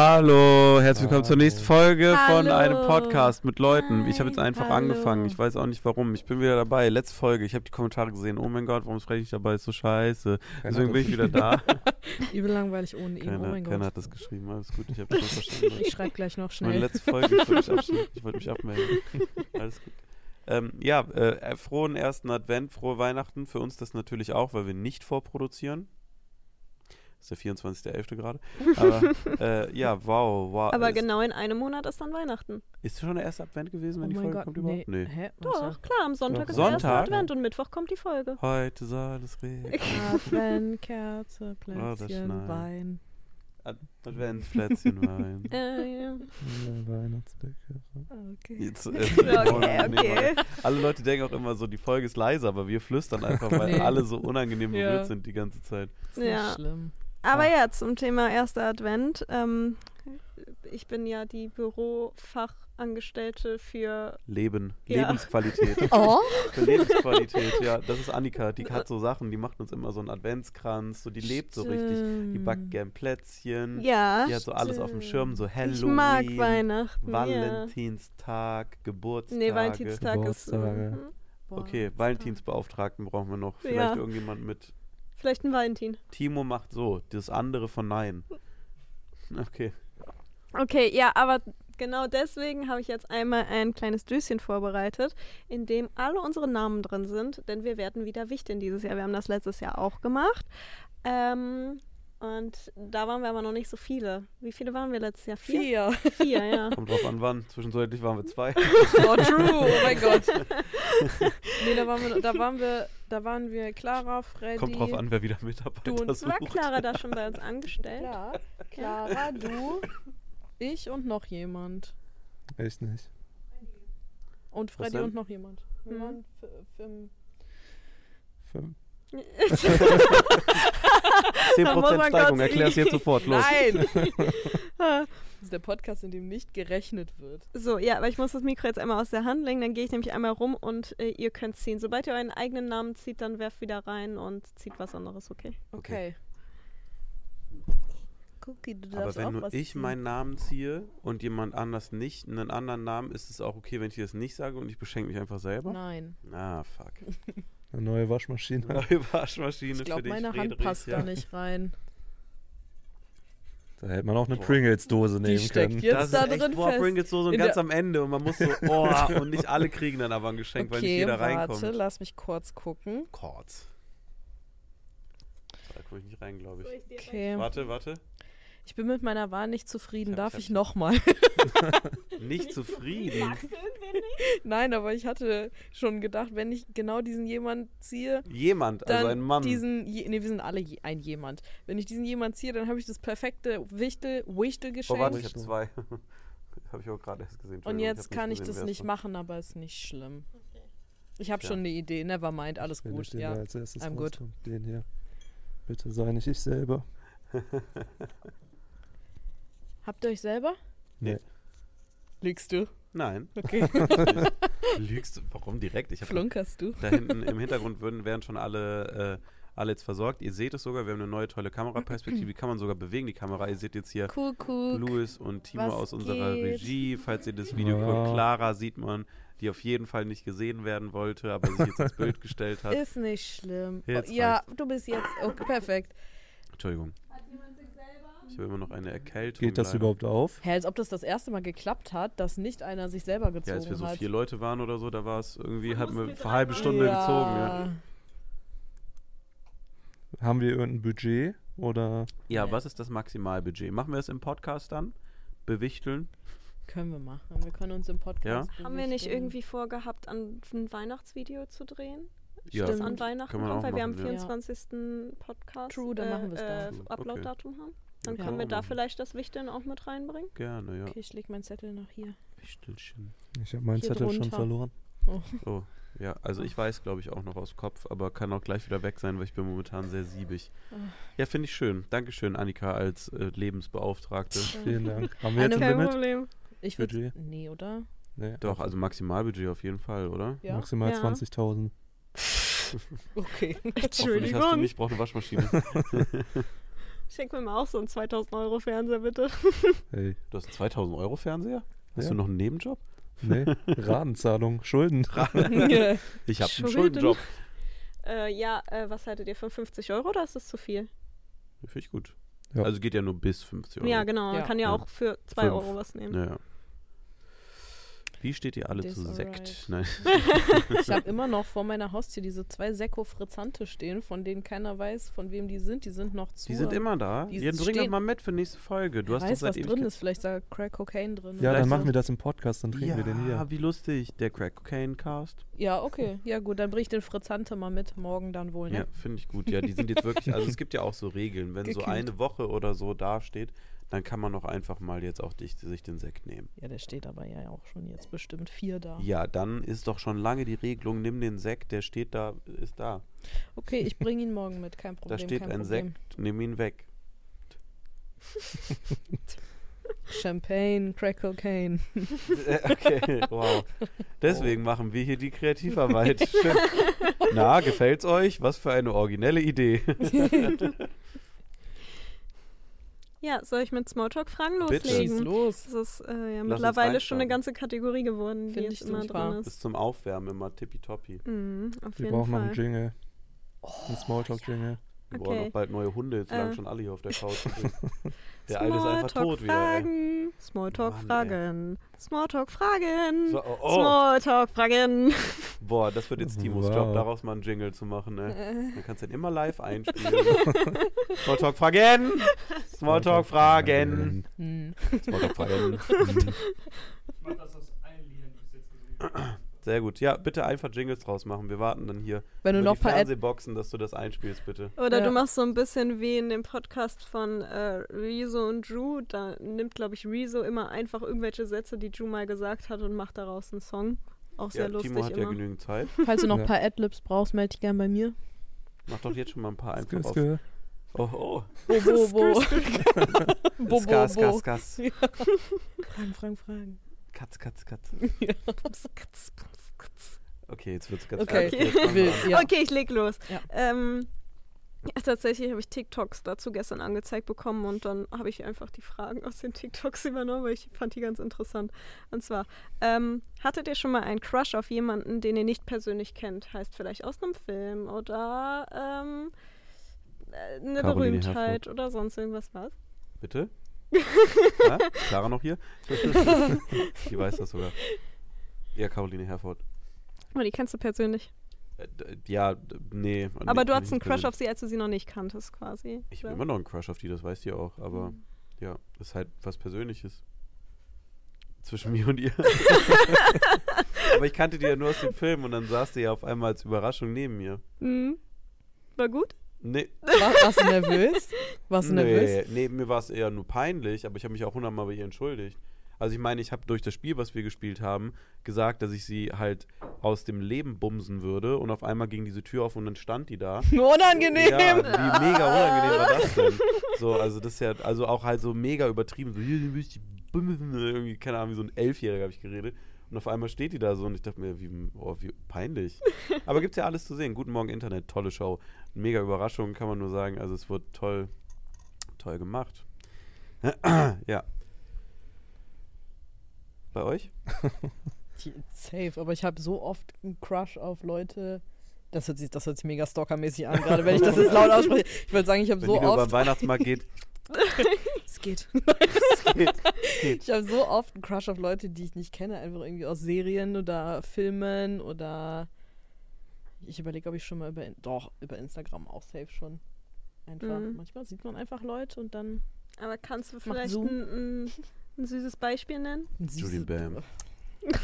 Hallo, herzlich willkommen zur nächsten Folge von Hallo. einem Podcast mit Leuten. Ich habe jetzt einfach hallo. angefangen. Ich weiß auch nicht warum. Ich bin wieder dabei. Letzte Folge. Ich habe die Kommentare gesehen. Oh mein Gott, warum spreche ich dabei? Ist so scheiße. Deswegen bin ich wieder da. Übel langweilig ohne ihn. oh keiner mein keiner Gott. hat das geschrieben. Alles gut, ich habe das verstanden. Ich schreibe gleich noch Meine schnell. letzte Folge. Ich wollte mich, ich wollte mich abmelden. Alles gut. Ähm, ja, äh, frohen ersten Advent, frohe Weihnachten. Für uns das natürlich auch, weil wir nicht vorproduzieren. Das ist der 24.11. gerade. Aber äh, ja, wow, wow. Aber genau in einem Monat ist dann Weihnachten. Ist schon der erste Advent gewesen, wenn oh die Folge Gott, kommt nee. überhaupt? Nee. Hä? Doch, Warte. klar, am Sonntag Ja. ist der erste Sonntag? Advent und Mittwoch kommt die Folge. Heute soll es regnen. Advent, Kerze, Oh, das Plätzchen, schneit. Wein. Ad- Adventsplätzchen Wein. Äh, ja. Weihnachtsbäcker. Okay. Jetzt, äh, Okay, okay. Alle Leute denken auch immer so, die Folge ist leise, aber wir flüstern einfach, weil Nee. alle so unangenehm Ja. berührt sind die ganze Zeit. Ist nicht Ja. schlimm. Aber Ah. ja, zum Thema erster Advent. Ähm, ich bin ja die Bürofachangestellte für. Leben, Ja. Lebensqualität. Oh? Für Lebensqualität, ja. Das ist Annika, die hat so Sachen, die macht uns immer so einen Adventskranz, so die lebt so richtig. Die backt gern Plätzchen. Ja, Die hat so alles auf dem Schirm, so Halloween. ich mag Weihnachten. Ja. Valentinstag, Geburtstage. Nee, Valentinstag ist. Geburtstage. mhm. Boah. Okay, Valentinsbeauftragten brauchen wir noch. Vielleicht Ja. irgendjemand mit. Vielleicht ein Valentin. Timo macht so, das andere von Nein. Okay. Okay, ja, aber genau deswegen habe ich jetzt einmal ein kleines Döschen vorbereitet, in dem alle unsere Namen drin sind, denn wir werden wieder wichteln dieses Jahr. Wir haben das letztes Jahr auch gemacht. Ähm, und da waren wir aber noch nicht so viele. Wie viele waren wir letztes Jahr? Vier. Vier, ja. Kommt drauf an, wann. Zwischenzeitlich waren wir zwei. Oh, true. Oh mein Gott. nee, da waren wir, da waren wir, da waren wir Clara, Freddy. Kommt drauf an, wer wieder Mitarbeiter Du und- War sucht. Clara da schon bei uns angestellt? Ja, Clara, du, ich und noch jemand. Echt nicht. Und Freddy und noch jemand. Wir Mhm. waren fünf. Fünf. 10% Da muss man Steigerung, kurz- erklär's jetzt sofort. Los. Nein! das ist der Podcast, in dem nicht gerechnet wird. So, ja, aber ich muss das Mikro jetzt einmal aus der Hand legen, dann gehe ich nämlich einmal rum und äh, ihr könnt ziehen. Sobald ihr euren eigenen Namen zieht, dann werft wieder rein und zieht was anderes, okay? Okay. Cookie, du Aber darfst wenn auch nur was ich ziehen. meinen Namen ziehe und jemand anders nicht, einen anderen Namen, ist es auch okay, wenn ich das nicht sage und ich beschenke mich einfach selber? Nein. Ah, fuck. Eine neue Waschmaschine. Neue Waschmaschine Ich für glaube, dich, meine Hand Friedrich, passt ja. da nicht rein. Da hätte man auch eine Boah. Dose nehmen steckt können. jetzt das da ist echt, drin boah, fest. Pringles so, so In ganz am Ende und man muss so, oh, und nicht alle kriegen dann aber ein Geschenk, weil nicht Okay, jeder reinkommt. warte, lass mich kurz gucken. Kurz. Da komme ich nicht rein, glaube ich. Okay. Warte, warte. Ich bin mit meiner Wahl nicht zufrieden. Ich Darf ich ich nochmal? Nicht zufrieden. Nein, aber ich hatte schon gedacht, wenn ich genau diesen jemand ziehe, Jemand, dann also ein Mann. diesen, nee, wir sind alle ein jemand. Wenn ich diesen jemand ziehe, dann habe ich das perfekte Wichtel, Wichtel-Geschenk. oh, warte, ich habe zwei. habe ich auch gerade erst gesehen. Und jetzt hab kann ich gesehen, das nicht war. machen, aber ist nicht schlimm. Ich habe Tja. schon eine Idee. Never mind, alles Wenn gut. ich den Ja. als erstes I'm good. Den hier. Bitte sei nicht ich selber. Habt ihr euch selber? Nee. Lügst du? Nein. Okay. Lügst du? Warum direkt? Ich habe Flunkerst du? da hinten im Hintergrund würden, wären schon alle, äh, alle jetzt versorgt. Ihr seht es sogar, wir haben eine neue tolle Kameraperspektive. Die kann man sogar bewegen, die Kamera. Ihr seht jetzt hier Cool, cool. Louis und Timo Was aus unserer geht? Regie. Falls ihr das Video Ja. guckt, Clara sieht man, die auf jeden Fall nicht gesehen werden wollte, aber sich jetzt ins Bild gestellt hat. Ist nicht schlimm. Jetzt ja, du bist jetzt. Okay, perfekt. Entschuldigung. Ich habe immer noch eine Erkältung. Geht das leider. überhaupt auf? Hä, als ob das das erste Mal geklappt hat, dass nicht einer sich selber gezogen Ja, als wir so hat. vier Leute waren oder so, da war es irgendwie, hat mir für eine halbe Stunde gezogen. Ja. Haben wir irgendein Budget? Oder ja, Nee. was ist das Maximalbudget? Machen wir es im Podcast dann? Bewichteln? Können wir machen. Wir können uns im Podcast. Haben wir nicht irgendwie vorgehabt, an ein Weihnachtsvideo zu drehen? Ja. Das Stimmt. an Weihnachten kommt, weil wir am machen, ja. 24. Podcast True, dann machen wir's da. äh, Upload-Datum haben. Dann Ja, können wir kann da man machen. vielleicht das Wichteln auch mit reinbringen. Gerne, ja. Okay, ich leg meinen Zettel noch hier. Wichtelchen. ich habe meinen Hier Zettel schon drunter. verloren. Oh, ja, also ich weiß, glaube ich, auch noch aus Kopf, aber kann auch gleich wieder weg sein, weil ich bin momentan sehr siebig. Ah. Ja, finde ich schön. Dankeschön, Annika, als äh, Lebensbeauftragte. Vielen Dank. Haben wir jetzt ein Kein Limit? Problem. Ich würde. Budget? Nee, oder? Nee. Doch, also Maximalbudget auf jeden Fall, oder? Ja. Maximal Ja. Okay. Hoffentlich hast du Entschuldigung. nicht, brauch eine Waschmaschine. Schenk mir mal auch so einen 2000 Euro Fernseher, bitte. Hey, Du hast einen 2000 Euro Fernseher? Hast Ja. du noch einen Nebenjob? nee, Ratenzahlung, Schulden. Ich habe einen Schulden. Schuldenjob. Äh, ja, äh, was haltet ihr von 50 Euro oder ist das zu viel? Finde ich gut. Ja. Also geht ja nur bis 50 Euro. Ja, genau. Man Ja. kann ja, Ja. auch für 2 Fünf. Euro was nehmen. Ja, ja. Wie steht ihr alle This zu. Sekt? Nein. Ich habe immer noch vor meiner Haustür diese zwei Sekko Frizzante stehen, von denen keiner weiß, von wem die sind. Die sind noch zu. Die sind immer da. Die Ja, bring doch mal mit für nächste Folge. Du hast weiß, was drin ist. Vielleicht ist da Crack Cocaine drin. Ja, dann machen so. wir das im Podcast, dann trinken ja, wir den hier. wie lustig. Der Crack Cocaine Cast. Ja, okay. Ja, gut, dann bring ich den Frizzante mal mit. Morgen dann wohl, ne? Ja, finde ich gut. Ja, die sind jetzt wirklich, also es gibt ja auch so Regeln. Wenn so Gekillt. eine Woche oder so dasteht, dann kann man doch einfach mal jetzt auch dich, sich den Sekt nehmen. Ja, der steht aber ja auch schon jetzt bestimmt vier da. Ja, dann ist doch schon lange die Regelung, nimm den Sekt, der steht da, ist da. Okay, ich bringe ihn morgen mit, kein Problem. Da steht ein Problem. Sekt, nimm ihn weg. Champagne, Crack Cocaine. Okay, wow. Deswegen machen wir hier die Kreativarbeit. Na, gefällt's euch? Was für eine originelle Idee. Ja, soll ich mit Smalltalk-Fragen Bitte. Schieß loslegen? los. Das ist äh, ja mittlerweile schon eine ganze Kategorie geworden, die Find jetzt ich immer super. drin Bis ist. zum Aufwärmen immer tippitoppi. Mhm, auf Wir jeden brauchen noch Fall. einen Jingle. Ein Smalltalk-Jingle. Wir brauchen Okay. auch bald neue Hunde, jetzt lagen Äh. schon alle hier auf der Couch. der eine ist einfach tot wieder. Smalltalk-Fragen. Smalltalk-Fragen. Smalltalk-Fragen. So, oh, oh. Smalltalk-Fragen. Boah, das wird jetzt Timos Wow. Job, daraus mal einen Jingle zu machen. Ne? Dann kannst du den immer live einspielen. Smalltalk-Fragen! Smalltalk-Fragen! Hm. Smalltalk-Fragen. Ich mach das aus allen Liedern, die bis jetzt gesungen habe. Sehr gut. Ja, bitte einfach Jingles draus machen. Wir warten dann hier Wenn du noch die paar Fernsehboxen, dass du das einspielst, bitte. Oder Ja. du machst so ein bisschen wie in dem Podcast von äh, Rezo und Drew. Da nimmt, glaube ich, Rezo immer einfach irgendwelche Sätze, die Drew mal gesagt hat und macht daraus einen Song. Auch sehr Ja, lustig Timo hat ja immer. genügend Zeit. Falls du noch ein Ja. paar Adlibs brauchst, melde dich gern bei mir. Mach doch jetzt schon mal ein paar einfach auf. Oh, oh. Bo, bo, bo. bo, bo, Gas, bo. Gas, Gas. Fragen, Fragen, Fragen. Katz, Katz, Katz. Ja. Okay, jetzt wird's ganz Okay, wild, an. ja. Okay, ich leg los. Ja. Ähm, tatsächlich habe ich TikToks dazu gestern angezeigt bekommen und dann habe ich einfach die Fragen aus den TikToks übernommen, weil ich fand die ganz interessant. Und zwar, ähm, hattet ihr schon mal einen Crush auf jemanden, den ihr nicht persönlich kennt? Heißt vielleicht aus einem Film oder ähm, äh, eine Caroline Berühmtheit oder sonst irgendwas was? Bitte? ja? Clara noch hier? Die weiß das sogar. Ja, Caroline Herford. Oh, die kennst du persönlich. Äh, ja, nee. Aber nee, du hattest einen Crush auf sie, als du sie noch nicht kanntest, quasi. Ich habe immer noch einen Crush auf die, das weiß die auch. Aber Mhm. ja, ist halt was Persönliches. Zwischen mir und ihr. aber ich kannte die ja nur aus dem Film und dann saß die ja auf einmal als Überraschung neben mir. Mhm. War gut? Nee, War, warst du nervös? Warst du nervös? nee, nee mir war es eher nur peinlich, aber ich habe mich auch hundertmal bei ihr entschuldigt. Also ich meine, ich habe durch das Spiel, was wir gespielt haben, gesagt, dass ich sie halt aus dem Leben bumsen würde und auf einmal ging diese Tür auf und dann stand die da. Unangenehm. Ja, wie mega unangenehm war das denn? So, also das ist ja, also auch halt so mega übertrieben. So, hier, du willst die bumsen. Irgendwie, keine Ahnung, wie so ein Elfjähriger habe ich geredet. Und auf einmal steht die da so und ich dachte mir, wie, oh, wie peinlich. Aber gibt's ja alles zu sehen. Guten Morgen Internet, tolle Show. Mega Überraschung, kann man nur sagen. Also es wurde toll, toll gemacht. ja. Bei euch? Safe, aber ich habe so oft einen Crush auf Leute. Das hört sich, das hört sich mega stalkermäßig an, gerade wenn ich das jetzt laut ausspreche. Ich würde sagen, ich habe Wenn so die nur beim oft. Weihnachtsmarkt geht. Es geht. geht, geht. Ich habe so oft einen Crush auf Leute, die ich nicht kenne, einfach irgendwie aus Serien oder Filmen oder. Ich überlege, ob ich schon mal über. Doch, über Instagram auch safe schon. Einfach. Mhm. Manchmal sieht man einfach Leute und dann. Aber kannst du vielleicht ein, ein, ein süßes Beispiel nennen? Julian Bam.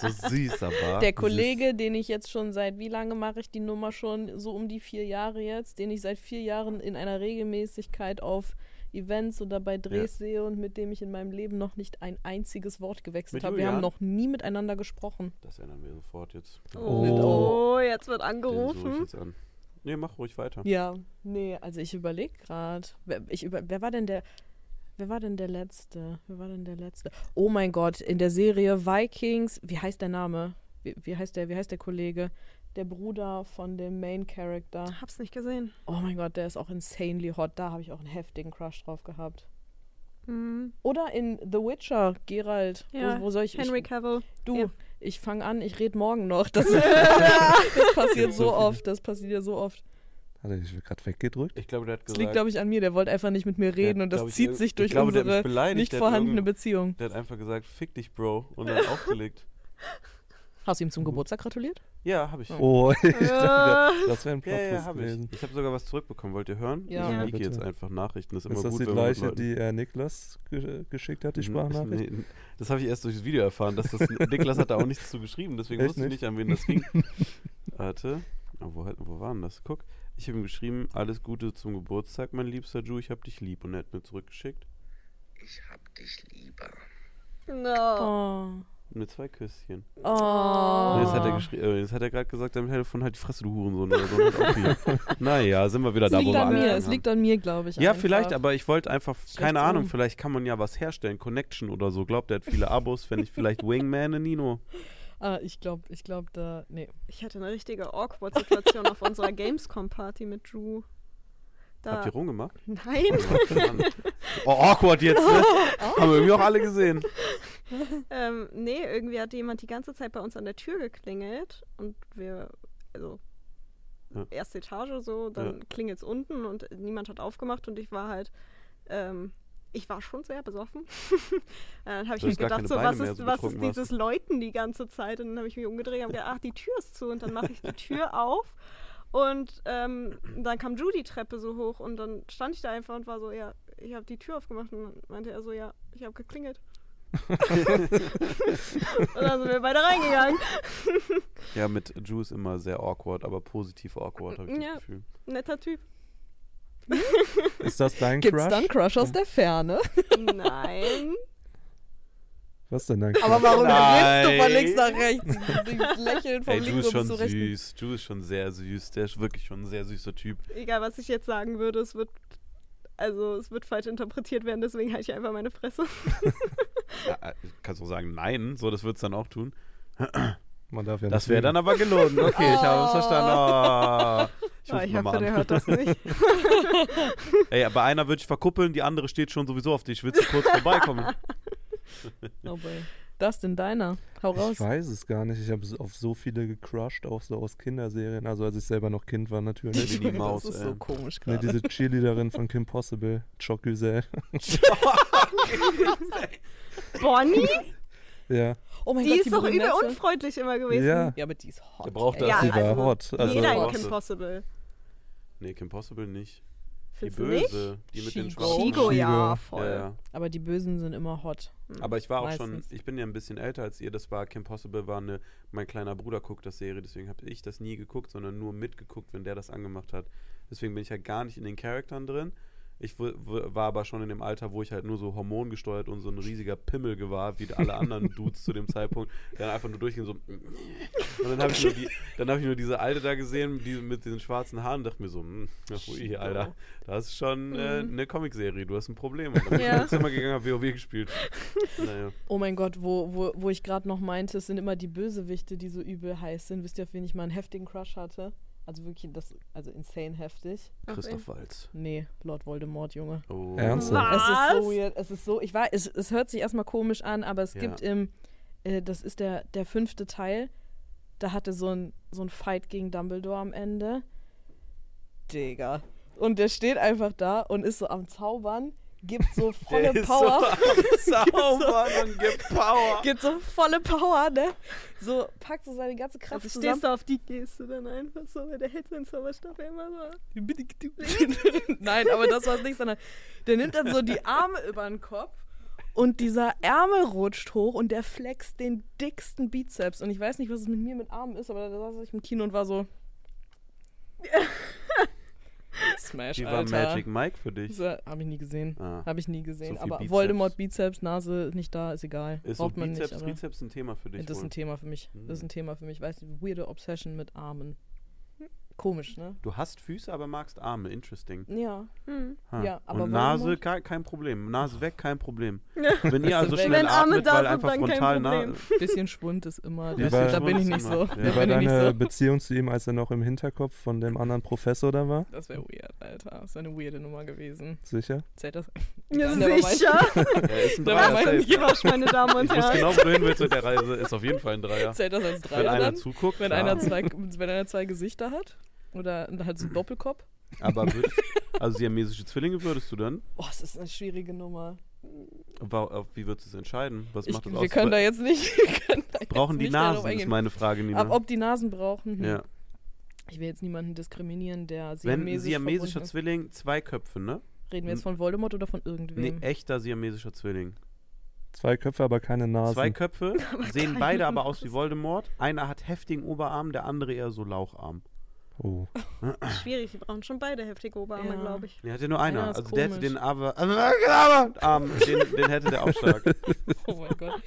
So süß, aber. Der Kollege, den ich jetzt schon seit, wie lange mache ich die Nummer schon? So um die vier Jahre jetzt, den ich seit vier Jahren in einer Regelmäßigkeit auf Events oder bei Drehs sehe und mit dem ich in meinem Leben noch nicht ein einziges Wort gewechselt habe. Wir haben noch nie miteinander gesprochen. Das ändern wir sofort jetzt. Oh, jetzt wird Den suche ich angerufen. jetzt an. Nee, mach ruhig weiter. Ja, nee, also ich überlege gerade. Über, wer war denn der. Wer war denn der letzte? Wer war denn der letzte? Oh mein Gott, in der Serie Vikings, wie heißt der Name? Wie, wie heißt der, wie heißt der Kollege? der Bruder von dem Main Character. Hab's nicht gesehen. Oh mein Gott, der ist auch insanely hot. Da habe ich auch einen heftigen Crush drauf gehabt. Mhm. Oder in The Witcher, Geralt. Ja, wo, wo soll ich? Henry ich Cavill. du, ja. Ich fange an, ich rede morgen noch. Das, das passiert So so oft. Das passiert ja so oft. Hat er dich gerade weggedrückt? Ich glaube, der hat Das gesagt. liegt, glaube ich, an mir. Der wollte einfach nicht mit mir reden und das ich, zieht sich ich durch glaube, unsere nicht vorhandene Beziehung. Der hat einfach gesagt, fick dich, Bro. Und dann aufgelegt. Hast du ihm zum Geburtstag gratuliert? Ja, habe ich. Oh, ich dachte, Ja. das wäre ein Ja, ja, Plot habe ich. Ich habe sogar was zurückbekommen. Wollt ihr hören? Ja. Ich Ja, liege jetzt einfach Nachrichten. Das ist immer Ist das gut, die gleiche, die äh, Niklas ge geschickt hat, die Sprachnachricht? Nee, das habe ich erst durch das Video erfahren. Dass das, Niklas hat da auch nichts zu geschrieben, deswegen Echt wusste ich nicht? nicht, an wen das ging. Warte. Oh, wo, wo war denn das? Guck. Ich habe ihm geschrieben, alles Gute zum Geburtstag, mein liebster Ju, ich hab dich lieb. Und er hat mir zurückgeschickt. Ich hab dich lieber. No. Oh. Mit zwei Küsschen. Oh. Und jetzt hat er, geschri- äh, jetzt hat er gerade gesagt am Telefon, halt die Fresse, du Hurensohn. Oder so. Und naja, sind wir wieder Es da, wo liegt wir an mir, angefangen es haben. liegt an mir, glaube ich. Ja, einfach. vielleicht, aber ich wollte einfach, keine Ahnung, vielleicht kann man ja was herstellen, Connection oder so. Glaubt, er hat viele Abos, wenn ich vielleicht Wingman Nino. Ah, ich glaube, ich glaube, da. Nee. Ich hatte eine richtige Awkward-Situation auf unserer Gamescom-Party mit Drew. Da, Habt ihr rumgemacht? Nein. oh, awkward jetzt, ne? Haben wir irgendwie auch alle gesehen. ähm, nee, irgendwie hat jemand die ganze Zeit bei uns an der Tür geklingelt und wir, also Ja. erste Etage so, dann klingelt's unten und niemand hat aufgemacht und ich war halt, ähm, ich war schon sehr besoffen. dann habe ich mir hast gedacht, so, was ist, so was ist dieses Läuten die ganze Zeit? Und dann habe ich mich umgedreht und gedacht, ach, die Tür ist zu und dann mache ich die Tür auf. Und ähm, dann kam Judy Treppe so hoch und dann stand ich da einfach und war so, ja, ich habe die Tür aufgemacht und dann meinte er so, ja, ich habe geklingelt. Und dann sind wir beide reingegangen. Ja, mit Ju ist immer sehr awkward, aber positiv awkward, habe ich Ja. das Gefühl. Netter Typ. Ist das dein Gibt's Crush? dann Crush aus der Ferne? Nein. Was denn dein Crush? Aber warum Nein. grinst du von links nach rechts? Lächeln vom Ey, Ju linken ist bis schon zu rechten. süß. Ju ist schon sehr süß. Der ist wirklich schon ein sehr süßer Typ. Egal, was ich jetzt sagen würde, es wird, also es wird falsch interpretiert werden, deswegen halte ich einfach meine Fresse. Ja, äh, kannst du sagen, nein, so, das wird es dann auch tun. Man darf ja Das wäre dann aber gelogen. Okay, ich habe es verstanden. Oh. Ich, ruf ich mal hoffe, an. der hört das nicht. Ey, bei einer würde ich verkuppeln, die andere steht schon sowieso auf dich. Willst du kurz vorbeikommen? Oh boy. Das denn deiner? Hau raus. Ich weiß es gar nicht. Ich habe auf so viele gecrushed, auch so aus Kinderserien. Also als ich selber noch Kind war natürlich. Minnie Maus, das ist ey. so komisch gerade. diese Cheerleaderin von Kim Possible, Choc Güzel. Bonnie? Ja, Oh mein Die Gott, ist doch übel unfreundlich immer gewesen. ja. Ja, aber die ist hot. Der braucht das. Ja, Sie war also, hot. Also, Jeder in Kim. Possible. Nee, Kim Possible nicht. Die Findest nicht? Böse, die mit den Chico. schwarzen Haaren. ja, voll. Ja, ja. Aber die Bösen sind immer hot. Aber ich war auch schon, Meistens. ich bin ja ein bisschen älter als ihr. Das war Kim Possible, war eine, mein kleiner Bruder guckt das Serie, deswegen habe ich das nie geguckt, sondern nur mitgeguckt, wenn der das angemacht hat. Deswegen bin ich halt gar nicht in den Charakteren drin. Ich w- w- war aber schon in dem Alter, wo ich halt nur so hormongesteuert und so ein riesiger Pimmel war, wie alle anderen Dudes zu dem Zeitpunkt, der dann einfach nur durchgehen so. Und dann habe ich, nur die- dann hab ich nur diese Alte da gesehen, die mit diesen schwarzen Haaren, und dachte mir so, hm, ui, Alter, das ist schon äh, Mhm. eine Comicserie, du hast ein Problem. Und dann bin ich Ja. ins Zimmer gegangen, habe WoW gespielt. Naja. Oh mein Gott, wo, wo, wo ich gerade noch meinte, es sind immer die Bösewichte, die so übel heiß sind. Wisst ihr, auf wen ich mal einen heftigen Crush hatte? Also wirklich, das, also insane heftig. Christoph Walz. Nee, Lord Voldemort, Junge. Oh. Ernsthaft? Es ist so Was? weird, es ist so, ich weiß, es, es hört sich erstmal komisch an, aber es Ja. gibt im, äh, das ist der, der fünfte Teil, da hatte so ein, so ein Fight gegen Dumbledore am Ende. Digga. Und der steht einfach da und ist so am Zaubern, gibt so volle Der ist Power. So am Zaubern und gibt Power. gibt so volle Power, ne? So packt so seine ganze Kraft Also zusammen. stehst du auf die Geste dann einfach so, weil der hält seinen Zauberstab immer so. Nein, aber das war es nicht, sondern der nimmt dann so die Arme über den Kopf und dieser Ärmel rutscht hoch und der flext den dicksten Bizeps. Und ich weiß nicht, was es mit mir mit Armen ist, aber da saß ich im Kino und war so. Smash, Wie war Alter. Magic Mike für dich? So, Hab ich nie gesehen. Ah. Habe ich nie gesehen. So aber Bizeps. Voldemort, Bizeps, Nase nicht da, ist egal. Ist so Braucht man Bizeps, nicht. Bizeps ein Thema für dich? das ist ein Thema für mich. Das ist Hm. ein Thema für mich. Weißt du, weirde Obsession mit Armen. Komisch, ne? Du hast Füße, aber magst Arme. Interesting. Ja. Hm. Ja, aber Und Nase, kein, kein Problem. Nase weg, kein Problem. Wenn ihr also weg. schnell Wenn Arme atmet, da weil sind, einfach dann kein frontal nah... Problem. Bisschen Schwund ist immer. Das, war- da bin ich nicht so. Da ja. Wie war bin ich nicht deine so. Beziehung zu ihm, als er noch im Hinterkopf von dem anderen Professor da war? Das wäre weird, Alter. Das wäre eine weirde Nummer gewesen. Sicher? Zählt das? Ja, mind. sicher. Er ist ein Da Dreier. Quatsch, meine Damen und Ich weiß Herren. genau, wo du hin willst mit der Reise. Ist auf jeden Fall ein Dreier. Zählt das als Wenn Dreier zuguckt, Wenn einer, zwei, wenn einer zwei Gesichter hat? Oder halt so einen Doppelkopf? Aber würdest, also siamesische Zwillinge würdest du dann? Boah, das ist eine schwierige Nummer. Wie würdest du es entscheiden? Was Ich, macht das wir aus? können da jetzt nicht. Wir können da jetzt Brauchen die nicht Nasen, ist meine Frage, Nina. Ab, ob die Nasen brauchen? Hm. ja. Ich will jetzt niemanden diskriminieren, der Wenn ein siamesisch siamesischer verbunden ist. Zwilling, zwei Köpfe, ne? Reden wir jetzt von Voldemort oder von Nee, irgendwem? echter siamesischer Zwilling. Zwei Köpfe, aber keine Nase. Zwei Köpfe, sehen beide aber aus wie. Voldemort. Einer hat heftigen Oberarm, der andere eher so Laucharm. Oh. Schwierig, die brauchen schon beide heftige Oberarme, Ja. glaube ich. Nee, hat ja nur einer. Ist also der hätte komisch. den aber Arm, den, den hätte der stark. Oh mein Gott.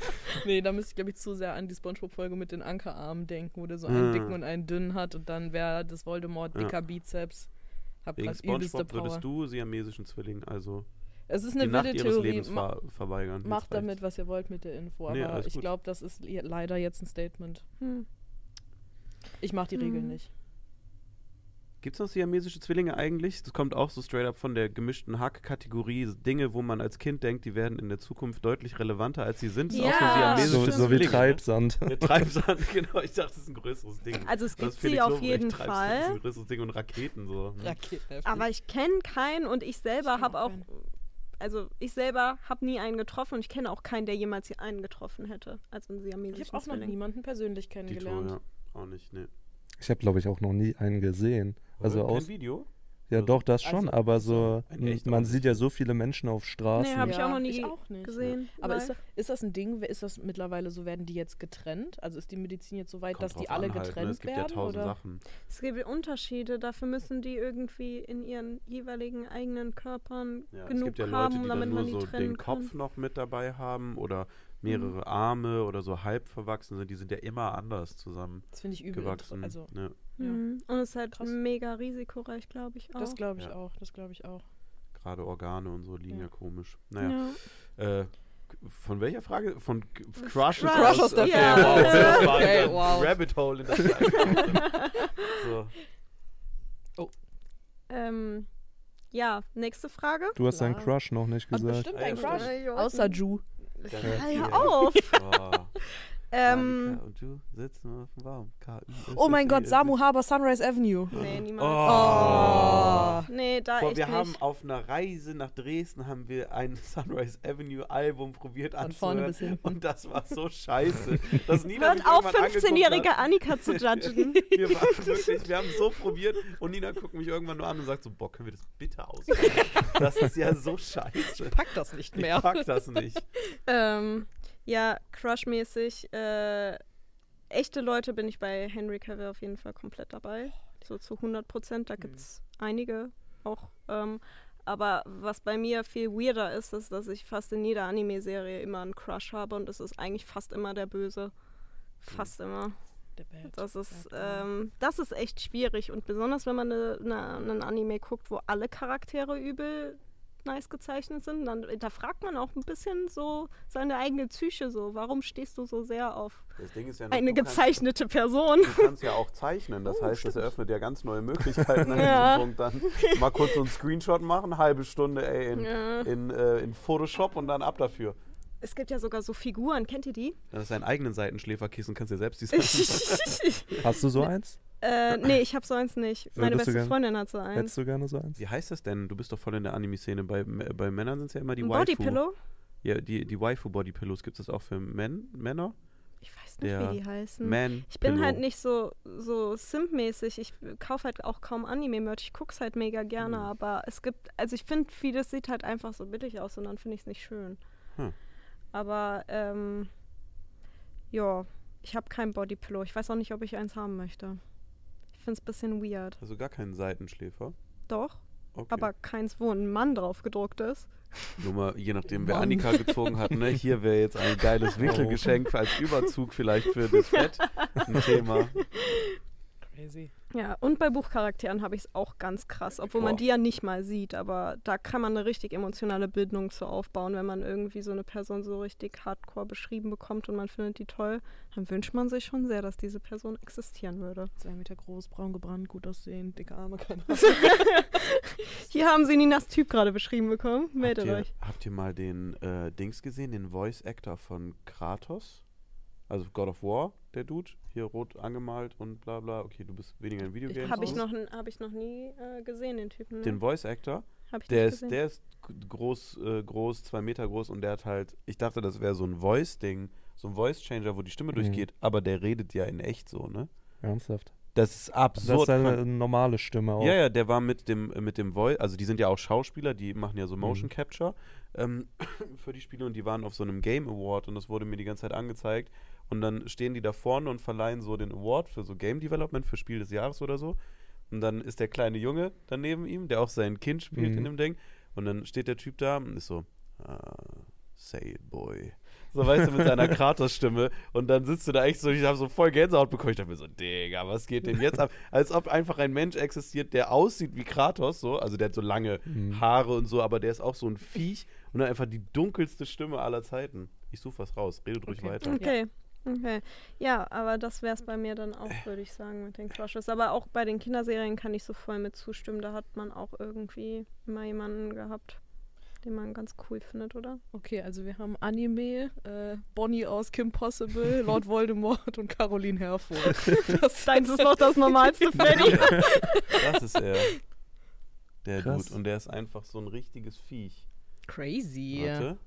Nee, da müsste ich, glaube ich, zu sehr an die Spongebob-Folge mit den Ankerarmen denken, wo der so einen Ah. dicken und einen dünnen hat und dann wäre das Voldemort Ja. dicker Bizeps. Hab Wegen Spongebob Power. würdest du siamesischen Zwilling also Es ist die eine Nacht wilde ihres Theorie. Ver verweigern. Macht damit, was ihr wollt mit der Info, Nee, aber alles ich glaube, das ist le- leider jetzt ein Statement. Hm. Ich mache die Regeln Mhm. nicht. Gibt es noch siamesische Zwillinge eigentlich? Das kommt auch so straight up von der gemischten Hack-Kategorie. Dinge, wo man als Kind denkt, die werden in der Zukunft deutlich relevanter, als sie sind. Das ist auch so Ja, siamesische So, so wie ne? Treibsand. Der Treibsand, genau. Ich dachte, das ist ein größeres Ding. Also es gibt sie auf jeden Treibsand Fall. ist ein größeres Ding und Raketen so. hm. Raketen. Aber ich kenne keinen und ich selber habe auch also ich selber habe nie einen getroffen und ich kenne auch keinen, der jemals hier einen getroffen hätte. Also einen ich siamesischen habe auch noch niemanden persönlich Die kennengelernt. ja. Auch nicht, ne. Ich habe, glaube ich, auch noch nie einen gesehen. Also Kein aus, Video? ja Also- doch, das schon, Also- aber so, man sieht ja so viele Menschen auf Straßen. Nee, habe ich Ja, auch noch nie ich auch nicht. gesehen. Aber ist, das- ist das ein Ding? Ist das mittlerweile so, werden die jetzt getrennt? Also ist die Medizin jetzt so weit, Kommt dass die alle halt, ne? getrennt Es gibt werden? ja tausend oder? Sachen. es gibt Unterschiede, dafür müssen die irgendwie in ihren jeweiligen eigenen Körpern Ja, es genug gibt ja Leute, haben, die damit dann nur man die so trennen den Kopf kann. noch mit dabei haben oder Mhm. mehrere Arme oder so halb verwachsen sind. Die sind ja immer anders Das zusammengewachsen. finde ich übel. inter- Also, ja. Ja. Mhm. Und es ist halt Krass. mega risikoreich, glaube ich auch. das glaube ich Ja. auch. Das glaube ich auch. Gerade Organe und so liegen ja, Ja. komisch. Naja, ja. äh, von welcher Frage? Von Crush Crushes Crush aus der Film. wow, das war Okay, wow. Rabbit Hole in das Frage. so. Ähm, ja, nächste Frage. Du hast deinen. Crush noch nicht Hat gesagt. bestimmt Ah, ja, ein stimmt. Crush. Ja, Außer Ju. Hör auf! Oh, ähm, und du sitzen auf dem Baum. Oh mein Gott, Samu Haber, Sunrise Avenue. nee, Oh. niemals. Nee, da Boah, echt wir nicht. haben auf einer Reise nach Dresden haben wir ein Sunrise Avenue Album probiert Von vorne anzuhören bis hinten. und das war so scheiße, dass Nina Hört auf, irgendwann angeguckt 15-jährige hat. Annika zu judgen. Wir waren wirklich, wir haben so probiert und Nina guckt mich irgendwann nur an und sagt so, boah, können wir das bitte ausmachen? Das ist ja so scheiße. Pack das nicht Ich mehr. pack das nicht. ähm, ja, Crush-mäßig. Äh, echte Leute bin ich bei Henry Cavill auf jeden Fall komplett dabei. So zu 100 Prozent. Da Mhm. gibt es einige auch. Ähm, aber was bei mir viel weirder ist, ist, dass ich fast in jeder Anime-Serie immer einen Crush habe und es ist eigentlich fast immer der Böse. Fast immer. Der Bad. Das ist, ähm, das ist echt schwierig und besonders wenn man ne, ne, einen Anime guckt, wo alle Charaktere übel nice gezeichnet sind, dann da fragt man auch ein bisschen so seine eigene Psyche so, warum stehst du so sehr auf ja eine du kannst- gezeichnete Person? Du kannst ja auch zeichnen, das heißt, das eröffnet ja ganz neue Möglichkeiten an Ja. diesem Punkt dann. Mal kurz so einen Screenshot machen, halbe Stunde ey, in, Ja. in, äh, in Photoshop und dann ab dafür. Es gibt ja sogar so Figuren, kennt ihr die? Dann hast du deinen eigenen Seitenschläferkissen, kannst dir selbst designen. Hast du so eins? äh, nee, ich hab so eins nicht. Meine Würdest du beste Freundin hat so eins. Hättest du gerne so eins? Wie heißt das denn? Du bist doch voll in der Anime-Szene. Bei, bei Männern sind es ja immer die Ein Waifu. Bodypillow? Ja, die, die Waifu-Bodypillows. Gibt es das auch für Men, Männer? Ich weiß nicht, Der wie die heißen. Man Ich bin Pillow. halt nicht so, so Simp-mäßig. Ich kaufe halt auch kaum Anime-Merch. Ich guck's halt mega gerne, Hm. aber es gibt, also ich finde, vieles sieht halt einfach so billig aus und dann finde ich es nicht schön. Hm. Aber, ähm, ja, ich habe kein Bodypillow. Ich weiß auch nicht, ob ich eins haben möchte. Ich finde es ein bisschen weird. Also gar keinen Seitenschläfer. Doch, Okay. aber keins, wo ein Mann drauf gedruckt ist. Nur mal, je nachdem, wer Mann. Annika gezogen hat, ne? Hier wäre jetzt ein geiles Wickelgeschenk als Überzug vielleicht für das Bett. Ein Thema. Crazy. Ja, und bei Buchcharakteren habe ich es auch ganz krass, obwohl man Boah. die ja nicht mal sieht, aber da kann man eine richtig emotionale Bindung zu aufbauen, wenn man irgendwie so eine Person so richtig hardcore beschrieben bekommt und man findet die toll, dann wünscht man sich schon sehr, dass diese Person existieren würde. Zwei Meter groß, braun gebrannt, gut aussehen, dicke Arme, keine Ahnung. Hier haben Sie Ninas Typ gerade beschrieben bekommen. Habt Meldet ihr, euch. habt ihr mal den äh, Dings gesehen, den Voice Actor von Kratos? Also God of War, der Dude, hier rot angemalt und bla bla. Okay, du bist weniger in Videogames. Habe ich, noch, hab ich noch nie äh, gesehen, den Typen. Ne? Den Voice Actor, Hab ich der nicht ist, gesehen. der ist groß, äh, groß, zwei Meter groß und der hat halt, ich dachte, das wäre so ein Voice-Ding, so ein Voice-Changer, wo die Stimme Mhm. durchgeht, aber der redet ja in echt so, ne? Ernsthaft. Das ist Das absurd. ist seine krank. normale Stimme auch. Ja, ja, der war mit dem, äh, mit dem Voice, also die sind ja auch Schauspieler, die machen ja so Mhm. Motion Capture ähm, für die Spiele und die waren auf so einem Game Award und das wurde mir die ganze Zeit angezeigt. Und dann stehen die da vorne und verleihen so den Award für so Game Development, für Spiel des Jahres oder so. Und dann ist der kleine Junge daneben ihm, der auch sein Kind spielt Mhm. in dem Ding. Und dann steht der Typ da und ist so, ah, say it, boy. So, weißt du, mit seiner Kratos-Stimme. Und dann sitzt du da echt so, ich habe so voll Gänsehaut bekommen. Ich dachte mir so, Digga, was geht denn jetzt ab? Als ob einfach ein Mensch existiert, der aussieht wie Kratos, so. Also der hat so lange Mhm. Haare und so, aber der ist auch so ein Viech und hat einfach die dunkelste Stimme aller Zeiten. Ich suche was raus, redet ruhig Okay. weiter. Okay. Okay. Ja, aber das wäre es bei mir dann auch, würde ich sagen, mit den Crushes. Aber auch bei den Kinderserien kann ich so voll mit zustimmen. Da hat man auch irgendwie immer jemanden gehabt, den man ganz cool findet, oder? Okay, also wir haben Anime, äh, Bonnie aus Kim Possible, Lord Voldemort und Caroline Herford. Das Deins ist noch das Normalste, Freddy. Das ist er. Der Krass. Dude. Und der ist einfach so ein richtiges Viech. crazy. Warte.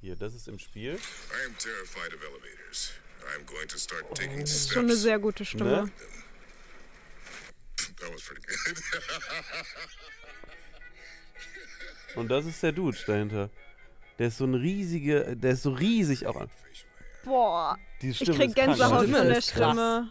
Hier, das ist im Spiel. I am terrified of elevators. I'm going to start taking steps. Schon eine sehr gute Stimme. Ne? That was pretty good. Und das ist der Dude dahinter. Der ist so ein riesige, der ist so riesig auch. Boah, Die ich krieg Gänsehaut von der. Stimme.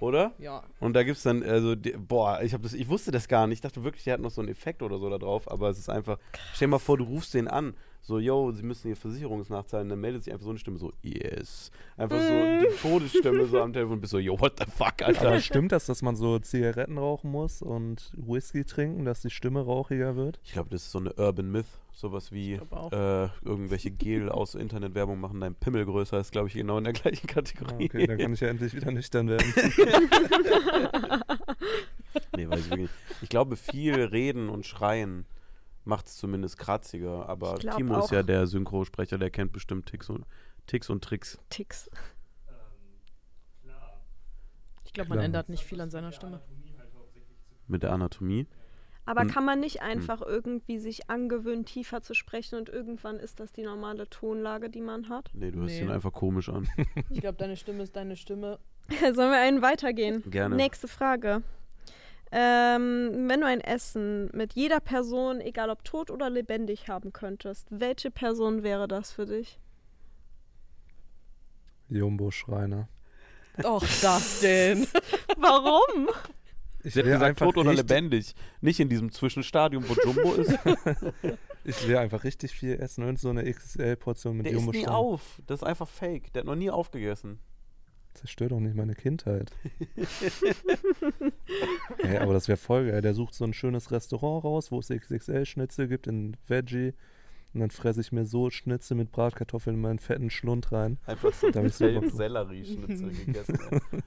Oder? Ja. Und da gibt's dann, also, die, boah, ich, hab das, ich wusste das gar nicht. Ich dachte wirklich, der hat noch so einen Effekt oder so da drauf, aber es ist einfach, stell dir mal vor, du rufst den an, so, yo, sie müssen ihr Versicherungsnachzahlen, dann meldet sich einfach so eine Stimme, so, yes. Einfach so die Todesstimme so am Telefon, bist so, yo, what the fuck, Alter. Aber stimmt das, dass man so Zigaretten rauchen muss und Whisky trinken, dass die Stimme rauchiger wird? Ich glaube, das ist so eine Urban Myth, sowas wie äh, irgendwelche Gel aus Internetwerbung machen dein Pimmel größer, ist, glaube ich, genau in der gleichen Kategorie. Okay, dann kann ich ja endlich wieder nüchtern werden. Nee, weiß ich wirklich nicht. Ich glaube, viel Reden und Schreien macht es zumindest kratziger. Aber Timo ist auch. ja der Synchrosprecher, der kennt bestimmt Ticks und, Ticks und Tricks. Ticks. Ähm, klar. Ich glaube, man ändert nicht viel an seiner Stimme. Anatomie halt hauptsächlich zu Mit der Anatomie. Aber Hm. kann man nicht einfach irgendwie sich angewöhnen, tiefer zu sprechen und irgendwann ist das die normale Tonlage, die man hat? Nee, du hörst Nee. ihn einfach komisch an. Ich glaube, deine Stimme ist deine Stimme. Sollen wir einen weitergehen? Gerne. Nächste Frage. Ähm, wenn du ein Essen mit jeder Person, egal ob tot oder lebendig, haben könntest, welche Person wäre das für dich? Jumbo Schreiner. Och, das denn. Warum? Ich will gesagt, einfach tot oder lebendig. Nicht in diesem Zwischenstadium, wo Jumbo ist. Ich will einfach richtig viel essen und so eine XL-Portion mit Der Jumbo nie Schreiner. auf. Das ist einfach fake. Der hat noch nie aufgegessen. Zerstört doch nicht meine Kindheit. Ey, aber das wäre voll geil. Der sucht so ein schönes Restaurant raus, wo es XXL-Schnitzel gibt in Veggie. Und dann fresse ich mir so Schnitzel mit Bratkartoffeln in meinen fetten Schlund rein. Einfach so. Sellerie-Schnitzel gegessen.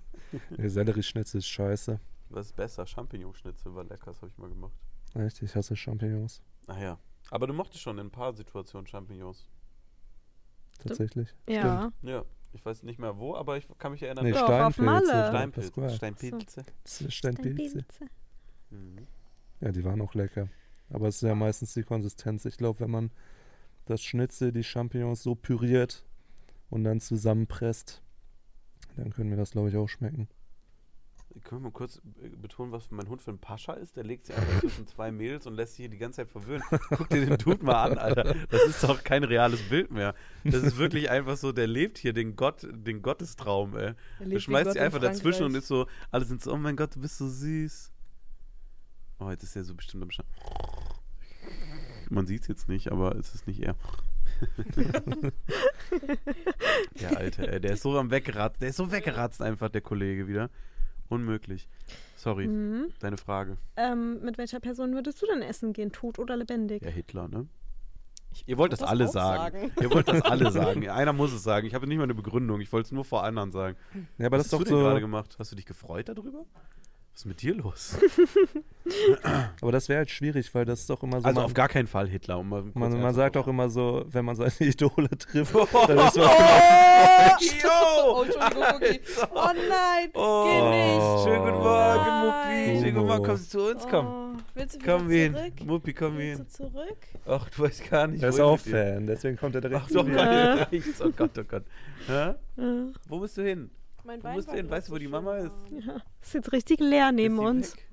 Der Sellerieschnitzel ist scheiße. Was ist besser? Champignon-Schnitzel war lecker, das habe ich mal gemacht. Echt, ich hasse Champignons. Ach ja. Aber du mochtest schon in ein paar Situationen Champignons. Tatsächlich. Ja. Ja. Ich weiß nicht mehr wo, aber ich kann mich erinnern. Nee, Doch, auf Steinpilze. Malle. Steinpilze. Steinpilze. Ist Steinpilze. Mhm. Ja, die waren auch lecker. Aber es ist ja meistens die Konsistenz. Ich glaube, wenn man das Schnitzel, die Champignons so püriert und dann zusammenpresst, dann können wir das, glaube ich, auch schmecken. Können wir mal kurz äh, betonen, was mein Hund für ein Pascha ist? Der legt sich einfach zwischen zwei Mädels und lässt sich hier die ganze Zeit verwöhnen. Guck dir den Dude mal an, Alter. Das ist doch kein reales Bild mehr. Das ist wirklich einfach so, der lebt hier den Gott, den Gottestraum, ey. Er wie schmeißt in einfach dazwischen und ist so, alle sind so, oh mein Gott, du bist so süß. Oh, jetzt ist er so bestimmt am Stand. Man sieht es jetzt nicht, aber es ist nicht er. der Alte, ey, der ist so am Weggeratzt, der ist so weggeratzt einfach, der Kollege wieder. Unmöglich. Sorry, Mhm. deine Frage. Ähm, mit welcher Person würdest du denn essen gehen? Tot oder lebendig? Ja, Hitler, ne? Ihr wollt das, das alle sagen. sagen. Ihr wollt das alle sagen. Einer muss es sagen. Ich habe nicht mal eine Begründung. Ich wollte es nur vor anderen sagen. Ja, aber Was das ist hast du doch gerade so. gemacht? Hast du dich gefreut darüber? Was ist mit dir los? Aber das wäre halt schwierig, weil das ist doch immer so. Also man, auf gar keinen Fall Hitler. Um man, man sagt auch immer so, wenn man seine Idole trifft, dann ist man Oh, Entschuldigung, Cookie. Oh nein, Oh, geh nicht. schönen guten Morgen, Muppi. Nein. Schönen guten Morgen. Kommst du zu uns? Komm. Oh, willst du wieder Komm wir hin. zurück? Muppi, komm wir Willst hin. du zurück? Ach, du weißt gar nicht. Der ist auch. Fan, deswegen kommt er direkt Ach zu doch, mir. Gott, rechts. Oh Gott, oh Gott. Hä? Ja. Wo bist du hin? Mein Wo musst du hin? Weißt du, wo die Mama ist? Ja. Ist jetzt richtig leer neben uns. weg?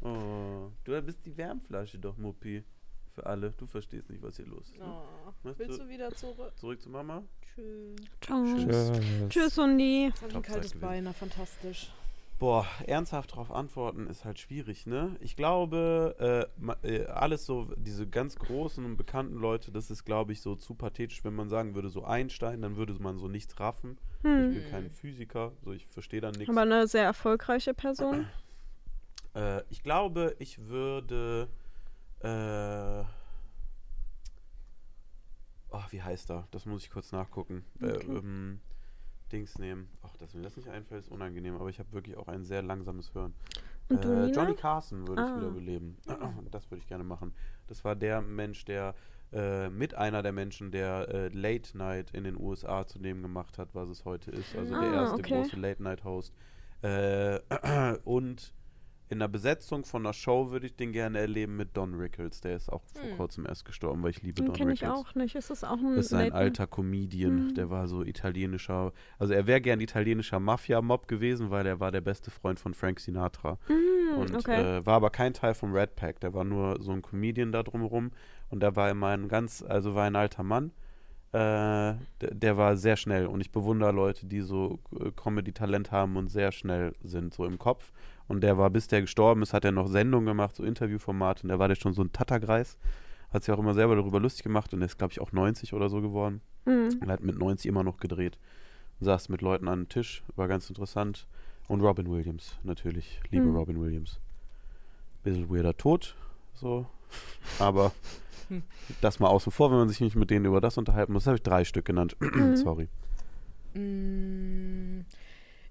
Oh, du bist die Wärmflasche doch, Muppi. Für alle. Du verstehst nicht, was hier los ist. Ne? Oh. Willst du- du wieder zurück? Zurück zu Mama? Tschüss. Tschüss. Tschüss, Hundi. Das war ein kaltes Bein, na, fantastisch. Boah, ernsthaft darauf antworten ist halt schwierig, ne? Ich glaube, äh, äh, alles so, diese ganz großen und bekannten Leute, das ist, glaube ich, so zu pathetisch, wenn man sagen würde, so Einstein, dann würde man so nichts raffen. Ich Hm. bin kein Physiker, so ich verstehe dann nichts. Aber eine sehr erfolgreiche Person. Äh, ich glaube, ich würde. Äh, oh, wie heißt er? Das muss ich kurz nachgucken. Okay. ähm, Dings nehmen. Ach, dass mir das nicht einfällt, ist unangenehm, aber ich habe wirklich auch ein sehr langsames Hören. Und du, Äh? Johnny Carson würde ich Ah. wieder beleben. Das würde ich gerne machen. Das war der Mensch, der äh, mit einer der Menschen, der äh, Late Night in den USA zu dem gemacht hat, was es heute ist. Also der Ah, erste okay. große Late Night Host. Äh, und in der Besetzung von einer Show würde ich den gerne erleben mit Don Rickles. Der ist auch vor Hm. kurzem erst gestorben, weil ich liebe Den Don kenne ich Rickles. auch nicht. Ist das auch ein Das ist ein alter Comedian, Mhm. der war so italienischer, also er wäre gern italienischer Mafia-Mob gewesen, weil er war der beste Freund von Frank Sinatra. Hm, Und okay. äh, war aber kein Teil vom Red Pack, der war nur so ein Comedian da drumherum und der war immer ein ganz, also war ein alter Mann. Äh, der, der war sehr schnell und ich bewundere Leute, die so äh, Comedy-Talent haben und sehr schnell sind, so im Kopf. Und der war, bis der gestorben ist, hat er noch Sendungen gemacht, so Interviewformate und der war der schon so ein Tattergreis. Hat sich auch immer selber darüber lustig gemacht und er ist, glaube ich, auch 90 oder so geworden. Hm. Und hat mit 90 immer noch gedreht. Saß mit Leuten an den Tisch, war ganz interessant. Und Robin Williams, natürlich. Liebe Hm. Robin Williams. Bisschen weirder Tod, so. Aber das mal außen vor, wenn man sich nicht mit denen über das unterhalten muss. Das habe ich drei Stück genannt. Sorry. Mm,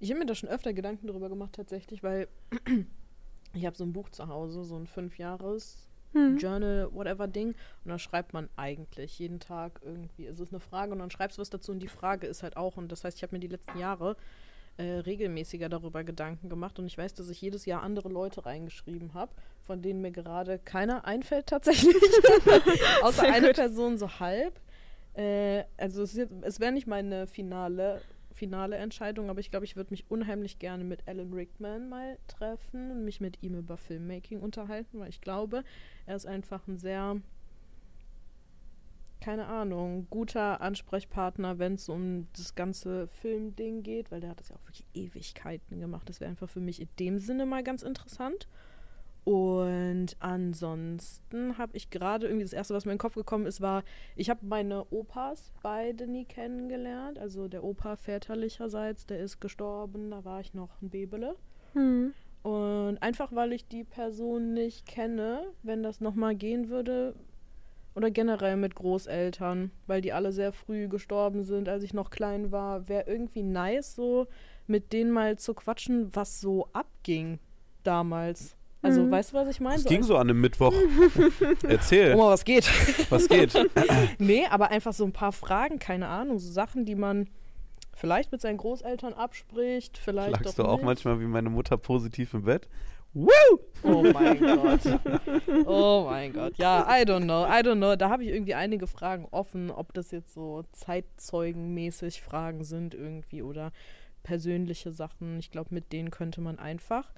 Ich habe mir da schon öfter Gedanken drüber gemacht, tatsächlich, weil ich habe so ein Buch zu Hause, so ein Fünf-Jahres- Hm. Journal, whatever Ding. Und da schreibt man eigentlich jeden Tag irgendwie, es ist eine Frage und dann schreibst du was dazu und die Frage ist halt auch, und das heißt, ich habe mir die letzten Jahre äh, regelmäßiger darüber Gedanken gemacht und ich weiß, dass ich jedes Jahr andere Leute reingeschrieben habe, von denen mir gerade keiner einfällt tatsächlich. Außer eine. Person so halb. Äh, also es, es wäre nicht meine finale, finale Entscheidung, aber ich glaube, ich würde mich unheimlich gerne mit Alan Rickman mal treffen und mich mit ihm über Filmmaking unterhalten, weil ich glaube, er ist einfach ein sehr, keine Ahnung, guter Ansprechpartner, wenn es um das ganze Filmding geht, weil der hat das ja auch wirklich Ewigkeiten gemacht. Das wäre einfach für mich in dem Sinne mal ganz interessant. Und ansonsten habe ich gerade irgendwie das erste, was mir in den Kopf gekommen ist, war, ich habe meine Opas beide nie kennengelernt. Also der Opa väterlicherseits, der ist gestorben, da war ich noch ein Bebele. Hm. Und einfach weil ich die Person nicht kenne, wenn das nochmal gehen würde, oder generell mit Großeltern, weil die alle sehr früh gestorben sind, als ich noch klein war, wäre irgendwie nice, so mit denen mal zu quatschen, was so abging damals. Also, Mhm. weißt du, was ich meine? Es So ging so an einem Mittwoch. Erzähl, Oma, was geht? was geht? nee, aber einfach so ein paar Fragen, keine Ahnung, so Sachen, die man vielleicht mit seinen Großeltern abspricht, vielleicht Lagst doch du auch nicht. manchmal wie meine Mutter positiv im Bett? Oh mein Gott. Oh mein Gott. Ja, I don't know. I don't know. Da habe ich irgendwie einige Fragen offen, ob das jetzt so zeitzeugenmäßig Fragen sind irgendwie oder persönliche Sachen. Ich glaube, mit denen könnte man einfach,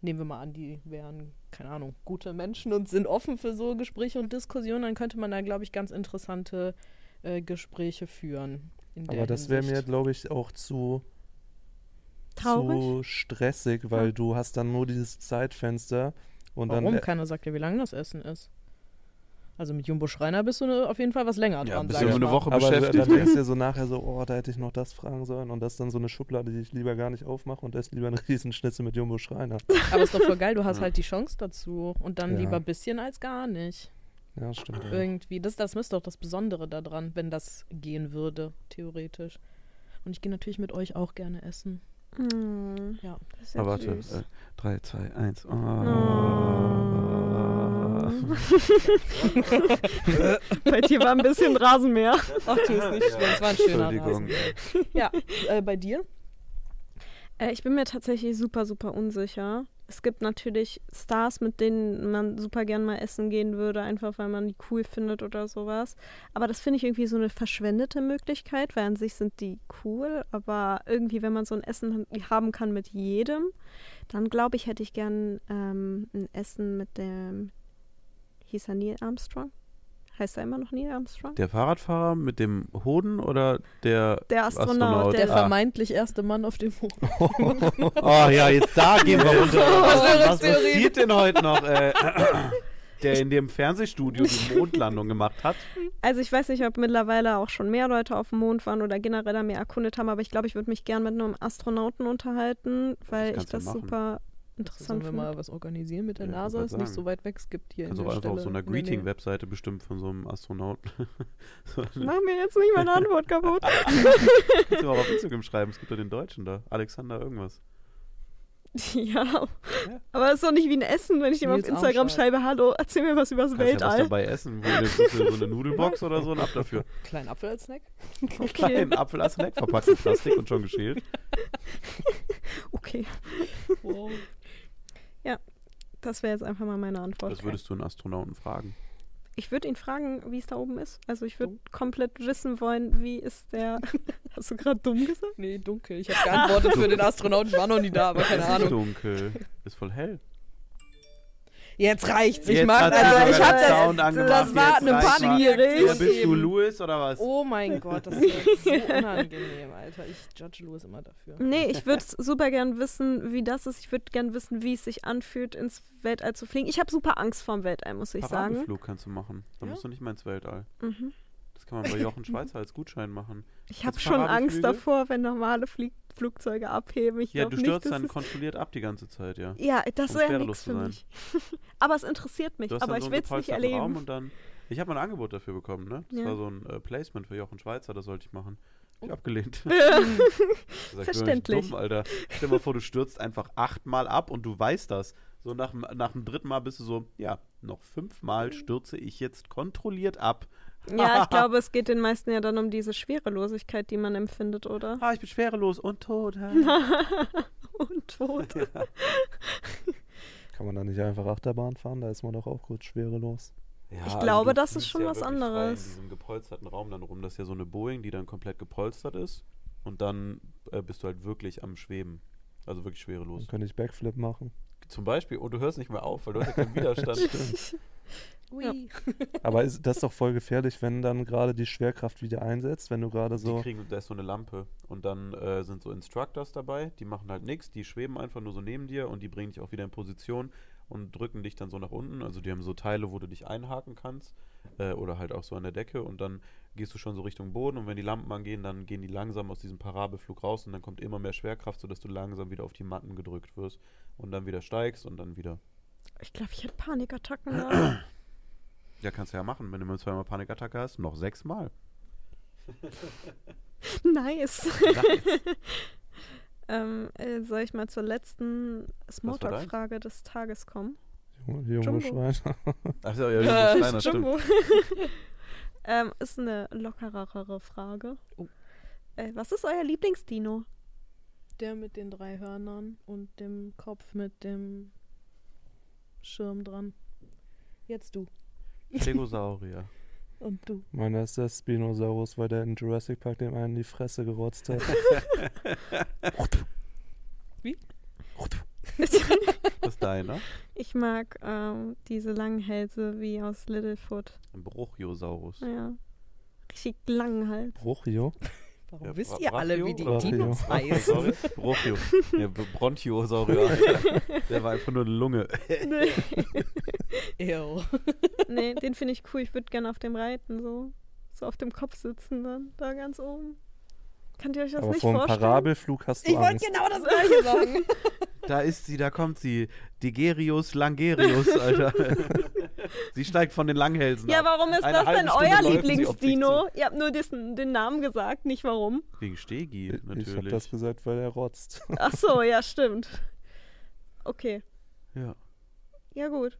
nehmen wir mal an, die wären, keine Ahnung, gute Menschen und sind offen für so Gespräche und Diskussionen, dann könnte man da, glaube ich, ganz interessante äh, Gespräche führen. in der Aber das wäre mir, glaube ich, auch zu, Traurig? zu stressig, weil Ja. du hast dann nur dieses Zeitfenster und Warum? dann. äh, Keiner sagt ja, wie lang das Essen ist. Also mit Jumbo Schreiner bist du ne, auf jeden Fall was länger Ja, dran. bist sag du ich eine mal. Woche Aber beschäftigt. dann denkst du dir so nachher so, oh, da hätte ich noch das fragen sollen. Und das ist dann so eine Schublade, die ich lieber gar nicht aufmache und esse lieber einen Riesenschnitzel mit Jumbo Schreiner. Aber ist doch voll geil, du hast Ja. halt die Chance dazu. Und dann Ja. lieber ein bisschen als gar nicht. Ja, stimmt. Ja. Irgendwie. Das, das ist doch das Besondere daran, wenn das gehen würde, theoretisch. Und ich gehe natürlich mit euch auch gerne essen. Hm, Ja. das ist ja Aber warte, süß. äh, 3, 2, 1. Oh. Bei dir war ein bisschen Rasenmäher. Ach, tu es nicht schlimm. Es war ein schöner Entschuldigung. Rasen. Ja, äh, bei dir? Äh, ich bin mir tatsächlich super, super unsicher. Es gibt natürlich Stars, mit denen man super gern mal essen gehen würde, einfach weil man die cool findet oder sowas. Aber das finde ich irgendwie so eine verschwendete Möglichkeit, weil an sich sind die cool. Aber irgendwie, wenn man so ein Essen haben kann mit jedem, dann glaube ich, hätte ich gern ähm, ein Essen mit dem. Hieß er Neil Armstrong? Heißt er immer noch Neil Armstrong? Der Fahrradfahrer mit dem Hoden oder der Der Astronaut, Astronaut? der Ah. vermeintlich erste Mann auf dem Mond. Oh ja, jetzt da gehen wir runter. Was, was passiert denn heute noch? Äh, der in dem Fernsehstudio die Mondlandung gemacht hat. Also ich weiß nicht, ob mittlerweile auch schon mehr Leute auf dem Mond waren oder generell da mehr erkundet haben, aber ich glaube, ich würde mich gern mit einem Astronauten unterhalten, weil ich kannst du das machen. super Sollen interessant wir finde. mal was organisieren mit der Ja, NASA? Ist nicht so weit weg. Es gibt hier Also in der einfach auf Stelle so einer. Greeting-Webseite bestimmt von so einem Astronauten. so, Mach mir jetzt nicht meine Antwort kaputt. kannst du mal auf Instagram schreiben, es gibt ja den Deutschen da. Alexander irgendwas. ja, aber es ist doch nicht wie ein Essen, wenn ich ihm auf Instagram schreibe, hallo, erzähl mir was übers Kannst ja was Weltall. dabei essen. Wo du so eine Nudelbox oder so und ab dafür. Kleinen Apfel als Snack? Okay, Kleinen Apfel als Snack verpackt in Plastik und schon geschält. okay. Wow. Das wäre jetzt einfach mal meine Antwort. Das würdest du einen Astronauten fragen. Ich würde ihn fragen, wie es da oben ist. Also ich würde komplett wissen wollen, wie ist der... Hast du gerade dumm gesagt? Nee, dunkel. Ich habe geantwortet für den Astronauten. Ich war noch nie da, aber keine Es ist Ahnung. dunkel. Ist voll hell. Jetzt reicht's. Ich Jetzt mag also ich hab das. Sound angemacht. das war eine. Panikreaktion. Ja, bist du Louis oder was? Oh mein Gott, das ist so unangenehm, Alter. Ich judge Louis immer dafür. Nee, ich würde super gern wissen, wie das ist. Ich würde gern wissen, wie es sich anfühlt, ins Weltall zu fliegen. Ich habe super Angst vorm Weltall, muss ich sagen. Parabelflug kannst du machen. Da Ja? musst du nicht mal ins Weltall. Mhm. Kann man bei Jochen Schweizer als Gutschein machen. Ich habe schon Angst davor, wenn normale Flieg Flugzeuge abheben. Ich Ja, du nicht, stürzt dass dann kontrolliert ab die ganze Zeit, ja. Ja, das wäre schwerelos nichts für mich. Aber es interessiert mich. Aber dann ich so will es nicht erleben. Und dann. Ich habe mal ein Angebot dafür bekommen, ne? Das Ja. war so ein äh, Placement für Jochen Schweizer, das sollte ich machen. Oh. Ich hab abgelehnt. Sag, nicht Verständlich. Dumm, Alter. Stell dir mal vor, du stürzt einfach achtmal ab und du weißt das. So nach, nach dem dritten Mal bist du so, ja, noch fünfmal stürze ich jetzt kontrolliert ab. Ja, ich glaube, es geht den meisten ja dann um diese Schwerelosigkeit, die man empfindet, oder? Ah, ich bin schwerelos und tot. Und tot. Kann man da nicht einfach Achterbahn fahren? Da ist man doch auch kurz schwerelos. Ja, Ich also glaube, du das ist schon ja was anderes. In diesem gepolsterten Raum dann rum. Das ist ja so eine Boeing, die dann komplett gepolstert ist. Und dann äh, bist du halt wirklich am Schweben. Also wirklich schwerelos. Dann könnte ich Backflip machen. Zum Beispiel, und du hörst nicht mehr auf, weil du hast ja keinen Widerstand. Ui. Aber ist das ist doch voll gefährlich, wenn dann gerade die Schwerkraft wieder einsetzt, wenn du gerade Die so. kriegen, da ist so eine Lampe. Und dann äh, sind so Instructors dabei, die machen halt nichts, die schweben einfach nur so neben dir und die bringen dich auch wieder in Position und drücken dich dann so nach unten. Also die haben so Teile, wo du dich einhaken kannst. Äh, oder halt auch so an der Decke und dann gehst du schon so Richtung Boden und wenn die Lampen angehen, dann gehen die langsam aus diesem Parabelflug raus und dann kommt immer mehr Schwerkraft, sodass du langsam wieder auf die Matten gedrückt wirst und dann wieder steigst und dann wieder. Ich glaube, ich hätte Panikattacken. Ja. Ja, kannst du ja machen, wenn du mal zweimal Panikattacke hast, noch sechsmal. nice. Nice. Ähm, äh, soll ich mal zur letzten? Smalltalk-Frage des Tages kommen? Junge Jumbo. Schreiner. Achso, ja, ja kleiner, stimmt. Jumbo. ähm, ist eine lockerere Frage. Oh. Äh, was ist euer Lieblingsdino? Der mit den drei Hörnern und dem Kopf mit dem Schirm dran. Jetzt du. Stegosaurier. Und du. Meiner ist der Spinosaurus, weil der in Jurassic Park dem einen in die Fresse gerotzt hat. Das ist deiner. ich mag ähm, diese langen Hälse wie aus Littlefoot. Ein Bruchiosaurus. Ja. Richtig langen Hals. Bruchio? Warum Ja, wisst ihr alle, wie die Brachio? Dinos heißen? Bruchio. Ja, Bronchiosaurier. Alter. Der war einfach nur eine Lunge. Ew. Nee, den finde ich cool. Ich würde gerne auf dem reiten, so. So auf dem Kopf sitzen dann, da ganz oben. Könnt ihr euch das Aber nicht vor vorstellen? Parabelflug hast du Ich wollte genau das gleiche sagen. Da ist sie, da kommt sie. Digerius Langerius, Alter. sie steigt von den Langhälsen Ja, ab. warum ist Eine das denn Stunde euer Lieblingsdino? Ihr habt nur diesen, den Namen gesagt, nicht warum. Wegen Stegi, Ich habe natürlich. das gesagt, weil er rotzt. Ach so, ja, stimmt. Okay, ja. ja gut.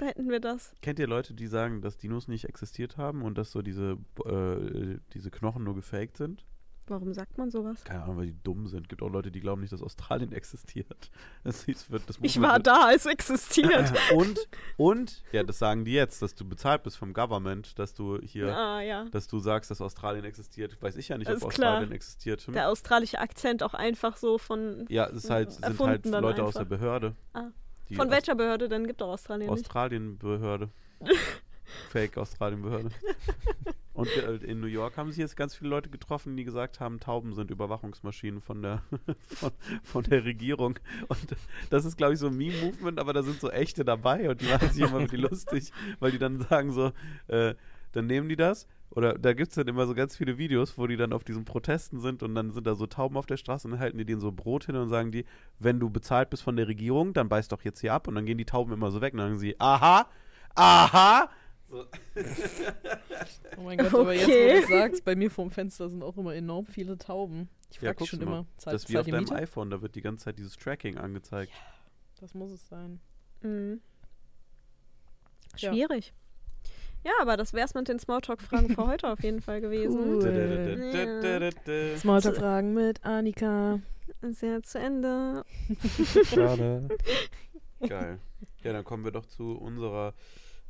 Da hätten wir das. Kennt ihr Leute, die sagen, dass Dinos nicht existiert haben und dass so diese, äh, diese Knochen nur gefaked sind? Warum sagt man sowas? Keine Ahnung, weil die dumm sind. Gibt auch Leute, die glauben nicht, dass Australien existiert. Das, hieß, wird, das Ich war wird- da, es existiert. und, und, ja, das sagen die jetzt, dass du bezahlt bist vom Government, dass du hier, Ah, ja. dass du sagst, dass Australien existiert. Weiß ich ja nicht, Alles ob klar. Australien existiert. Hm? Der australische Akzent auch einfach so von. Ja, es ist halt, sind halt Leute aus der einfach. Behörde. Ah. Die Von welcher Behörde denn? Gibt doch Australien. Australien-Behörde. Fake Australien-Behörde. Und äh, in New York haben sich jetzt ganz viele Leute getroffen, die gesagt haben, Tauben sind Überwachungsmaschinen von der, von, von der Regierung. Und das ist, glaube ich, so ein Meme-Movement, aber da sind so echte dabei und die machen sich immer mit die lustig, weil die dann sagen so, äh, dann nehmen die das. Oder da gibt es dann immer so ganz viele Videos, wo die dann auf diesen Protesten sind und dann sind da so Tauben auf der Straße und dann halten die denen so Brot hin und sagen die, wenn du bezahlt bist von der Regierung, dann beiß doch jetzt hier ab und dann gehen die Tauben immer so weg und dann sagen sie, aha, aha. So. Oh mein Gott, aber jetzt, wo Okay. du sagst, bei mir vorm Fenster sind auch immer enorm viele Tauben. Ich Ja, frage guckst schon immer, zahlt, Das ist wie auf deinem Miete? iPhone, da wird die ganze Zeit dieses Tracking angezeigt. Das muss es sein. Mhm. Ja. Schwierig. Ja, aber das wär's mit den Smalltalk-Fragen für heute auf jeden Fall gewesen. Cool. Smalltalk-Fragen mit Annika. Ja zu Ende. Schade. Geil. Ja, dann kommen wir doch zu unserer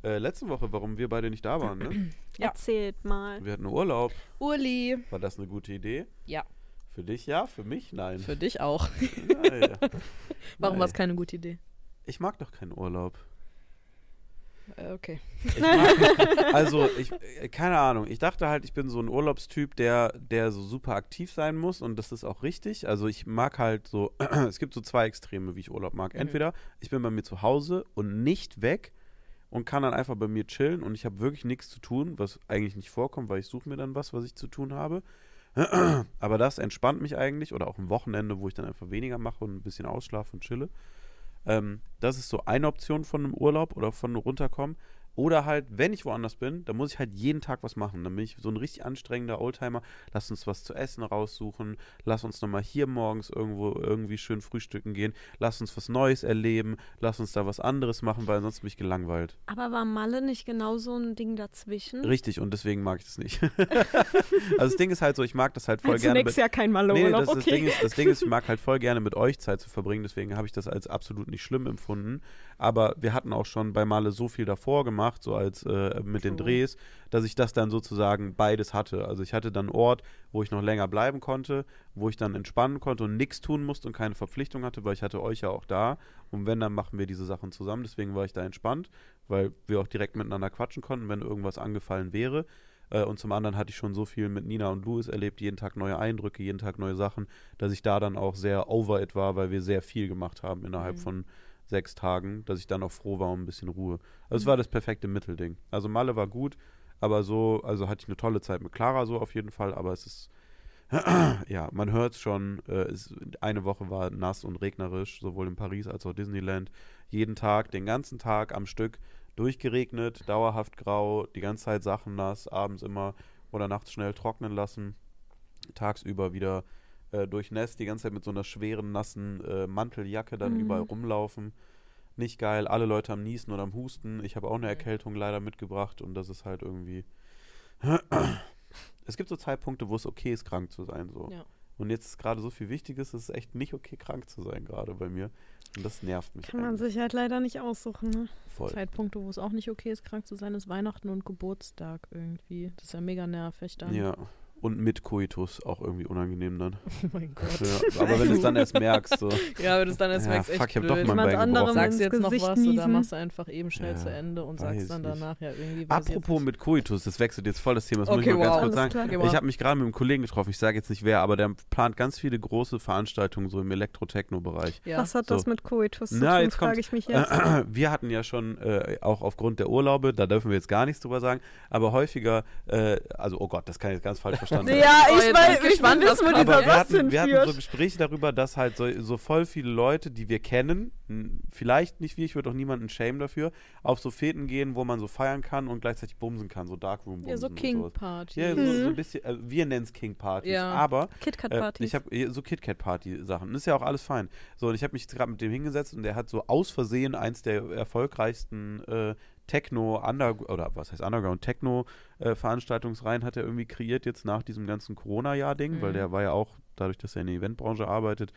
äh, letzten Woche, warum wir beide nicht da waren. Ne? Ja. Erzählt mal. Wir hatten Urlaub. Uli. War das eine gute Idee? Ja. Für dich ja, für mich nein. Für dich auch. Naja. Warum war es keine gute Idee? Ich mag doch keinen Urlaub. Äh, okay. Ich mag, also, ich, äh, keine Ahnung. Ich dachte halt, ich bin so ein Urlaubstyp, der, der so super aktiv sein muss und das ist auch richtig. Also, ich mag halt so, es gibt so zwei Extreme, wie ich Urlaub mag. Entweder ich bin bei mir zu Hause und nicht weg und kann dann einfach bei mir chillen und ich habe wirklich nichts zu tun, was eigentlich nicht vorkommt, weil ich suche mir dann was, was ich zu tun habe. Aber das entspannt mich eigentlich oder auch ein Wochenende, wo ich dann einfach weniger mache und ein bisschen ausschlafe und chille. Ähm, das ist so eine Option von einem Urlaub oder von runterkommen. Oder halt, wenn ich woanders bin, dann muss ich halt jeden Tag was machen. Dann bin ich so ein richtig anstrengender Oldtimer. Lass uns was zu essen raussuchen. Lass uns nochmal hier morgens irgendwo irgendwie schön frühstücken gehen. Lass uns was Neues erleben. Lass uns da was anderes machen, weil sonst bin ich gelangweilt. Aber war Malle nicht genau so ein Ding dazwischen? Richtig, und deswegen mag ich das nicht. also das Ding ist halt so, ich mag das halt voll Also gerne. nächstes Jahr kein Nee, nee, das, das, okay. Ding ist, das Ding ist, ich mag halt voll gerne mit euch Zeit zu verbringen, deswegen habe ich das als absolut nicht schlimm empfunden. Aber wir hatten auch schon bei Male so viel davor gemacht, so als äh, mit den True. Drehs, dass ich das dann sozusagen beides hatte. Also ich hatte dann einen Ort, wo ich noch länger bleiben konnte, wo ich dann entspannen konnte und nichts tun musste und keine Verpflichtung hatte, weil ich hatte euch ja auch da. Und wenn, dann machen wir diese Sachen zusammen. Deswegen war ich da entspannt, weil wir auch direkt miteinander quatschen konnten, wenn irgendwas angefallen wäre. Äh, Und zum anderen hatte ich schon so viel mit Nina und Louis erlebt, jeden Tag neue Eindrücke, jeden Tag neue Sachen, dass ich da dann auch sehr over it war, weil wir sehr viel gemacht haben innerhalb Mhm. von sechs Tagen, dass ich dann auch froh war um ein bisschen Ruhe. Also es war das perfekte Mittelding. Also Malle war gut, aber so, also hatte ich eine tolle Zeit mit Clara so auf jeden Fall, aber es ist, ja, man hört es schon, äh, es, eine Woche war nass und regnerisch, sowohl in Paris als auch Disneyland. Jeden Tag, den ganzen Tag am Stück durchgeregnet, dauerhaft grau, die ganze Zeit Sachen nass, abends immer oder nachts schnell trocknen lassen, tagsüber wieder äh, durchnässt, die ganze Zeit mit so einer schweren, nassen äh, Manteljacke dann Mhm. überall rumlaufen. Nicht geil, alle Leute am Niesen oder am Husten. Ich habe auch eine Erkältung leider mitgebracht und das ist halt irgendwie. es gibt so Zeitpunkte, wo es okay ist, krank zu sein. So. Ja. Und jetzt ist gerade so viel Wichtiges, es ist echt nicht okay, krank zu sein, gerade bei mir. Und das nervt mich. Kann man eigentlich sich halt leider nicht aussuchen, ne? voll. Zeitpunkte, wo es auch nicht okay ist, krank zu sein, ist Weihnachten und Geburtstag irgendwie. Das ist ja mega nervig dann. Ja. Und mit Koitus auch irgendwie unangenehm dann. Oh mein Gott. Ja, aber wenn du es dann erst merkst, so. Ja, wenn du es dann erst Ja, merkst, echt fuck, ich hab doch blöd. mein Jemand anderem. Sagst jetzt noch Gesicht was oder niesen. machst du einfach eben schnell Ja, zu Ende und sagst dann nicht. danach, ja, irgendwie ich Apropos mit Koitus, das wechselt jetzt voll das Thema, das muss Okay, ich mal ganz wow. kurz Alles sagen. klar. Ich habe mich gerade mit einem Kollegen getroffen, ich sage jetzt nicht wer, aber der plant ganz viele große Veranstaltungen so im Elektro-Techno-Bereich. Was hat so. das mit Coitus zu tun, frage ich mich jetzt. Wir hatten ja schon, äh, auch aufgrund der Urlaube, da dürfen wir jetzt gar nichts drüber sagen, aber häufiger, äh, also oh Gott, das kann ich jetzt ganz falsch verstanden ja, Oh, ich jetzt weiß, bin ich ich was wissen, wo dieser Aber wir Satz hatten, wir hatten so hinführt. Gespräche darüber, dass halt so, so voll viele Leute, die wir kennen, vielleicht nicht wir, ich würde auch niemanden shame dafür, auf so Feten gehen, wo man so feiern kann und gleichzeitig bumsen kann, so Darkroom-Bumsen ja, so und King sowas. Party. Ja, so, Mhm. so ein bisschen, also wir nennen es King-Partys, Ja. aber äh, KitKat-Partys. ich habe so KitKat-Party-Sachen. Das ist ja auch alles fein. So, und ich habe mich gerade mit dem hingesetzt und der hat so aus Versehen eins der erfolgreichsten äh, Techno, Under oder was heißt Underground, Techno-Veranstaltungsreihen hat er irgendwie kreiert jetzt nach diesem ganzen Corona-Jahr-Ding, weil Mhm. der war ja auch, dadurch, dass er in der Eventbranche arbeitet,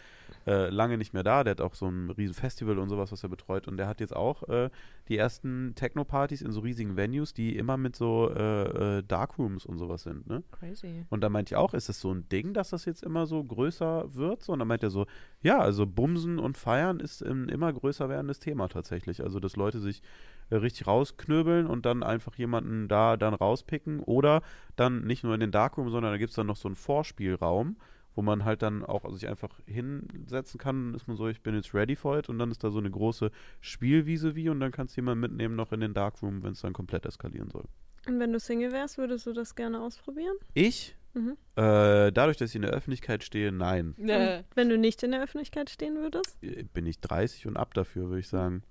äh, lange nicht mehr da. Der hat auch so ein riesen Festival und sowas, was er betreut. Und der hat jetzt auch äh, die ersten Techno-Partys in so riesigen Venues, die immer mit so äh, äh, Darkrooms und sowas sind, ne? Crazy. Und da meinte ich auch, ist das so ein Ding, dass das jetzt immer so größer wird? So, und dann meint er so, ja, also Bumsen und Feiern ist ein immer größer werdendes Thema tatsächlich. Also, dass Leute sich äh, richtig rausknöbeln und dann einfach jemanden da dann rauspicken oder dann nicht nur in den Darkroom, sondern da gibt es dann noch so einen Vorspielraum, wo man halt dann auch sich einfach hinsetzen kann. Dann ist man so, ich bin jetzt ready for it und dann ist da so eine große Spielwiese wie und dann kannst du jemanden mitnehmen noch in den Darkroom, wenn es dann komplett eskalieren soll. Und wenn du Single wärst, würdest du das gerne ausprobieren? Ich? Mhm. Äh, dadurch, dass ich in der Öffentlichkeit stehe, nein. Äh, Und wenn du nicht in der Öffentlichkeit stehen würdest? bin ich 30 und ab dafür, würde ich sagen.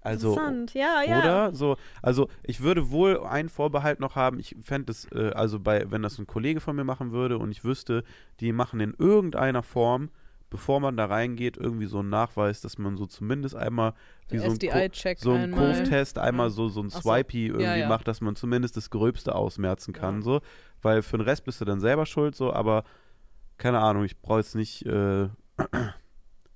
Also, Interessant, ja, ja. oder? So, also ich würde wohl einen Vorbehalt noch haben. Ich fände es, äh, also bei, wenn das ein Kollege von mir machen würde und ich wüsste, die machen in irgendeiner Form, bevor man da reingeht, irgendwie so einen Nachweis, dass man so zumindest einmal wie so ein, so ein einmal. Kurftest einmal Ja. so, so ein Ach so. Swipey irgendwie Ja, ja. macht, dass man zumindest das Gröbste ausmerzen kann, Ja. so. Weil für den Rest bist du dann selber schuld, so, aber keine Ahnung, ich brauche jetzt nicht äh,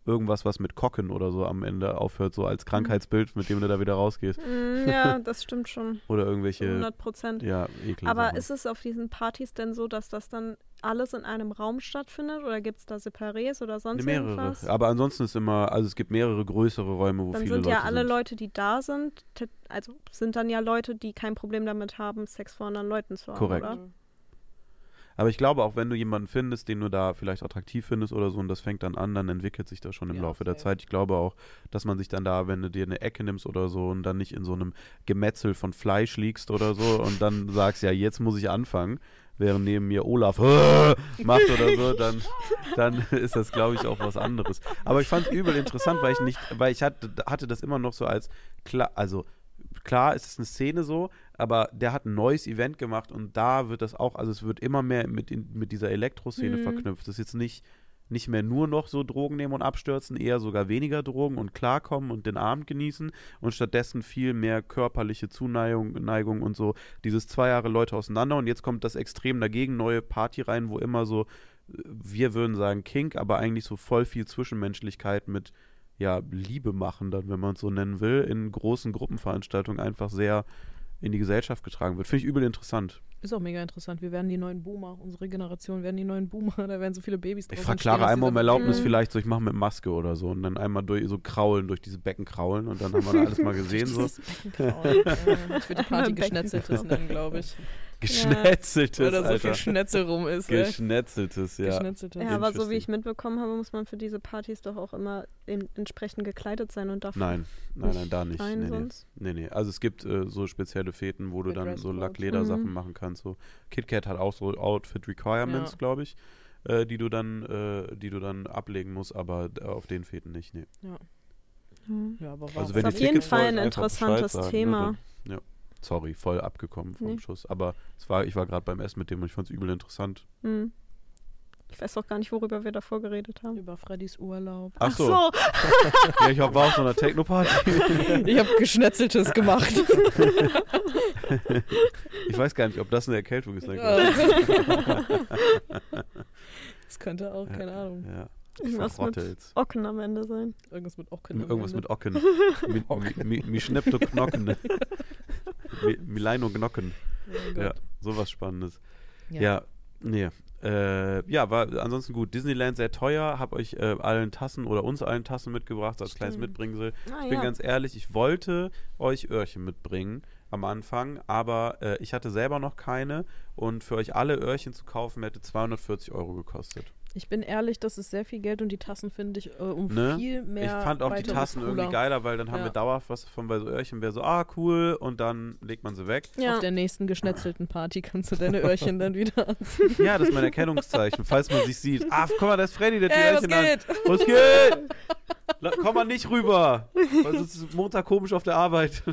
irgendwas, was mit Kocken oder so am Ende aufhört, so als Krankheitsbild, mit dem du da wieder rausgehst. Mm, ja, das stimmt schon. Oder irgendwelche, 100 Prozent. ja, Ekel. Aber ist es auf diesen Partys denn so, dass das dann alles in einem Raum stattfindet oder gibt es da Separés oder sonst mehrere. irgendwas? Aber ansonsten ist immer, also es gibt mehrere größere Räume, wo Dann viele sind Leute ja alle sind. Leute, die da sind, also sind dann ja Leute, die kein Problem damit haben, Sex vor anderen Leuten zu haben, Korrekt. oder? Aber ich glaube, auch wenn du jemanden findest, den du da vielleicht attraktiv findest oder so, und das fängt dann an, dann entwickelt sich das schon im Ja, Laufe der. Zeit. Ich glaube auch, dass man sich dann da, wenn du dir eine Ecke nimmst oder so und dann nicht in so einem Gemetzel von Fleisch liegst oder so und dann sagst, ja, jetzt muss ich anfangen, während neben mir Olaf macht oder so, dann, dann ist das, glaube ich, auch was anderes. Aber ich fand es übel interessant, weil ich nicht, weil ich hatte, hatte das immer noch so als klar, also klar ist es eine Szene so, aber der hat ein neues Event gemacht und da wird das auch, also es wird immer mehr mit, in, mit dieser Elektroszene Mhm. verknüpft. Das ist jetzt nicht, nicht mehr nur noch so Drogen nehmen und abstürzen, eher sogar weniger Drogen und klarkommen und den Abend genießen und stattdessen viel mehr körperliche Zuneigung Neigung und so. Dieses zwei Jahre Leute auseinander und jetzt kommt das Extrem dagegen, neue Party rein, wo immer so, äh, wir würden sagen Kink, aber eigentlich so voll viel Zwischenmenschlichkeit mit ja, Liebe machen, dann, wenn man es so nennen will, in großen Gruppenveranstaltungen einfach sehr in die Gesellschaft getragen wird. Finde ich übel interessant. Ist auch mega interessant. Wir werden die neuen Boomer. Unsere Generation werden die neuen Boomer. Da werden so viele Babys Ich draußen frage Clara einmal um Erlaubnis Mhm. vielleicht, so ich mache mit Maske oder so und dann einmal durch so kraulen, durch diese Becken kraulen und dann haben wir da alles mal gesehen, so. Äh, ich würde die Party Geschnetzeltes nennen, glaube ich. geschnetzeltes, Weil da so viel. Schnetzel rum ist. Geschnetzeltes, ja. Geschnetzeltes. Ja, aber so wie ich mitbekommen habe, muss man für diese Partys doch auch immer entsprechend gekleidet sein und darf Nein, nein, nein, da nicht. rein Nee, nee. sonst. nee, nee. Also es gibt äh, so spezielle Feten, wo du Mit dann so. Lack-Leder-Sachen Mhm. machen kannst. So. KitKat hat auch so Outfit Requirements, Ja. glaube ich, äh, die du dann, äh, die du dann ablegen musst, aber auf den Feten nicht. Nee. Mhm. Ja, aber Also wenn Ist ihr auf jeden Tickets Fall ein interessantes sagen, ne, Thema. dann- ja. Sorry, voll abgekommen vom Nee. Schuss. Aber es war, ich war gerade beim Essen mit dem und ich fand es übel interessant. Mhm. Ich weiß auch gar nicht, worüber wir davor geredet haben. Über Freddys Urlaub. Ach so, ja, ich war auf so einer Techno-Party. Ich habe Geschnetzeltes gemacht. ich weiß gar nicht, ob das eine Erkältung ist. das könnte auch, keine Ahnung. Ja, ich Irgendwas mit jetzt. Ocken am Ende sein. Irgendwas mit Ocken. Irgendwas mit Ocken. Mi, mi, mi, mi schneppt Knocken. Mi, Mileino Gnocken. Oh Ja, sowas Spannendes. Ja, nee. Äh, ja, war ansonsten gut. Disneyland sehr teuer. Hab euch äh, allen Tassen oder uns allen Tassen mitgebracht als kleines Stimmt. Mitbringsel. Ah, Ich bin ja. ganz ehrlich, ich wollte euch Öhrchen mitbringen am Anfang, aber äh, ich hatte selber noch keine und für euch alle Öhrchen zu kaufen hätte 240 Euro gekostet. Ich bin ehrlich, das ist sehr viel Geld und die Tassen finde ich äh, um Ne? viel mehr. ich fand auch die Tassen irgendwie geiler, weil dann haben Ja. wir dauerhaft was davon bei so Öhrchen, wäre so, ah, cool, und dann legt man sie weg. Ja. Auf der nächsten geschnetzelten Party kannst du deine Öhrchen dann wieder anziehen. Ja, das ist mein Erkennungszeichen, falls man sich sieht. Ah, guck mal, da ist Freddy, der hat die Ey, was Öhrchen an. geht? Was geht? La komm mal nicht rüber, weil sonst ist Montag komisch auf der Arbeit.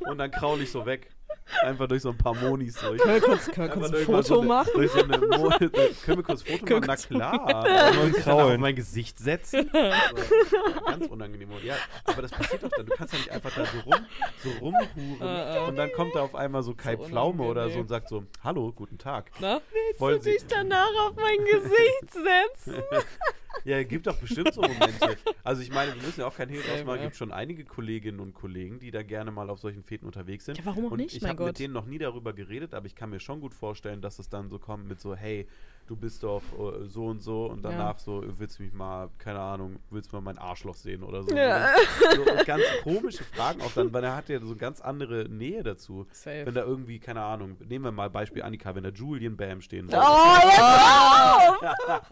Und dann kraul ich so weg. Einfach durch so ein paar Monis durch. Können wir kurz, können wir kurz ein Foto so eine, machen? Durch so eine Mo können wir kurz Foto Können machen? Na klar. Wollen sich dann auf mein Gesicht setzen? So, ganz unangenehm. Ja, aber das passiert doch dann. Du kannst ja nicht einfach da so, rum, so rumhuren. Äh, äh. Und dann kommt da auf einmal so Kai So Pflaume oder so und sagt so, hallo, guten Tag. Na? Wollen du Sie, dich danach auf mein Gesicht setzen. Ja, gibt doch bestimmt so Momente. Also ich meine, wir müssen ja auch kein Hehl ausmachen. Es ja. gibt schon einige Kolleginnen und Kollegen, die da gerne mal auf solchen Feten unterwegs sind. Ja, warum auch und nicht, ich habe mit denen noch nie darüber geredet, aber ich kann mir schon gut vorstellen, dass es dann so kommt mit so, hey, du bist doch äh, so und so und Ja. danach so, willst du mich mal, keine Ahnung, willst du mal mein Arschloch sehen oder so. Ja. so ganz komische Fragen auch dann, weil er hat ja so eine ganz andere Nähe dazu. Safe. Wenn da irgendwie, keine Ahnung, nehmen wir mal Beispiel Annika, wenn da Julian Bam stehen Oh, würde. jetzt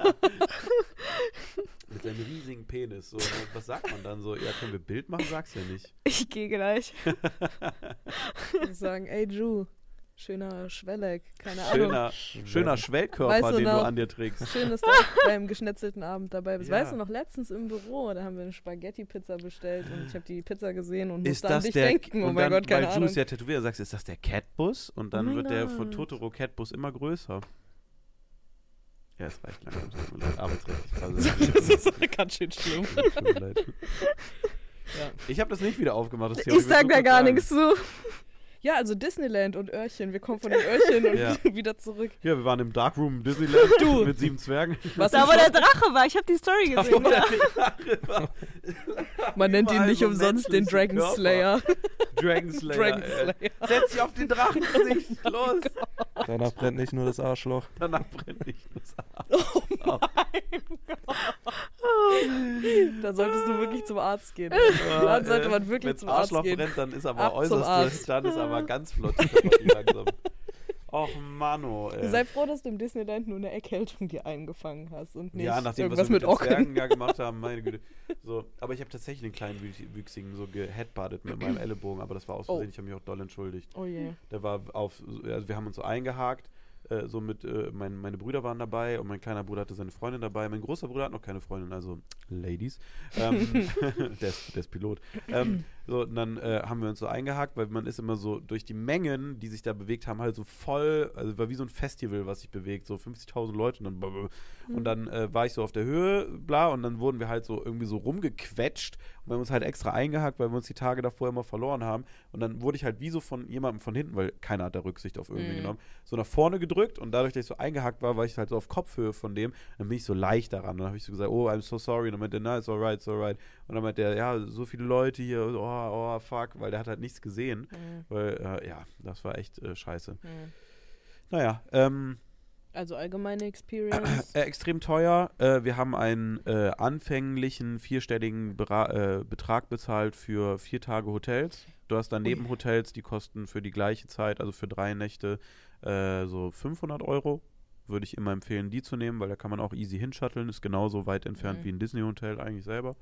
auf! Mit seinem riesigen Penis. So, ne? was sagt man dann so? Ja, können wir Bild machen? Sag's ja nicht. Ich gehe gleich. Und sagen, ey Ju, schöner Schwelleck, keine Ahnung. Schöner, schöner Schwellkörper, Weißt du den du noch? an dir trägst. Schön, dass du beim geschnetzelten Abend dabei bist. Ja. Weißt du noch, letztens im Büro, da haben wir eine Spaghetti-Pizza bestellt und ich habe die Pizza gesehen und Ist musste an das dich der, denken. Oh und mein dann, Gott, keine weil Ahnung. Juice ja tätowiert, sagst ist das der Catbus? Und dann Oh wird der von. Totoro Catbus immer größer. Ja, es reicht langsam. es tut mir leid, Arbeitsrechtlich quasi. das ist ganz schön schlimm. Tut mir leid. Ja. Ich habe das nicht wieder aufgemacht. Das Thema. Ich sag da gar sagen. nichts zu. Ja, also Disneyland und Öhrchen. Wir kommen von den Öhrchen und Ja. wieder zurück. Ja, wir waren im Darkroom Disneyland Du. mit sieben Zwergen. Was Da, wo der Drache war. Ich habe die Story gesehen. Man nennt ihn nicht so umsonst den Dragon Körper. Slayer. Dragon Slayer. Dragon. Slayer. Setz dich auf den Drachengesicht. Los. Danach brennt nicht nur das Arschloch. Danach brennt nicht das Oh Arsch. Da solltest du wirklich zum Arzt gehen. Ja, Dann sollte man wirklich zum Arzt Arschloch gehen. brennt, dann ist aber Ab äußerst, dann ist aber ganz flott. Och Mano, ey. Sei froh, dass du im Disneyland nur eine Erkältung dir eingefangen hast und nicht ja, nachdem irgendwas was wir mit, mit Ocken. Zwergen ja gemacht haben, meine Güte. So, aber ich habe tatsächlich einen kleinen Wüchs- Wüchsigen so geheadbuttet mit meinem Ellenbogen, aber das war aus Oh. Versehen, ich habe mich auch doll entschuldigt. Oh je. Der war auf, also wir haben uns so eingehakt, äh, so mit, äh, mein, meine Brüder waren dabei und mein kleiner Bruder hatte seine Freundin dabei. Mein großer Bruder hat noch keine Freundin, also Ladies. Ähm, der, ist, der ist Pilot. Ähm, so, und dann äh, haben wir uns so eingehakt, weil man ist immer so durch die Mengen, die sich da bewegt haben, halt so voll, also war wie so ein Festival, was sich bewegt, so 50.000 Leute und dann, und dann äh, war ich so auf der Höhe, bla, und dann wurden wir halt so irgendwie so rumgequetscht und wir haben uns halt extra eingehakt, weil wir uns die Tage davor immer verloren haben und dann wurde ich halt wie so von jemandem von hinten, weil keiner hat da Rücksicht auf irgendwie Mhm. genommen, so nach vorne gedrückt und dadurch, dass ich so eingehakt war, war ich halt so auf Kopfhöhe von dem, dann bin ich so leicht daran. Dann habe ich so gesagt, oh, I'm so sorry. Und dann meinte er, na, it's alright, it's alright. Und dann meinte er, ja, so viele Leute hier, oh, oh, fuck, weil der hat halt nichts gesehen. Mhm. Weil, äh, ja, das war echt äh, scheiße. Mhm. Naja, ähm, Also allgemeine Experience. äh, extrem teuer. Äh, wir haben einen äh, anfänglichen vierstelligen Bera äh, Betrag bezahlt für vier Tage Hotels. Du hast dann Nebenhotels, die kosten für die gleiche Zeit, also für drei Nächte, äh, so 500 Euro. Würde ich immer empfehlen, die zu nehmen, weil da kann man auch easy hinshutteln. Ist genauso weit entfernt Mhm. wie ein Disney-Hotel eigentlich selber.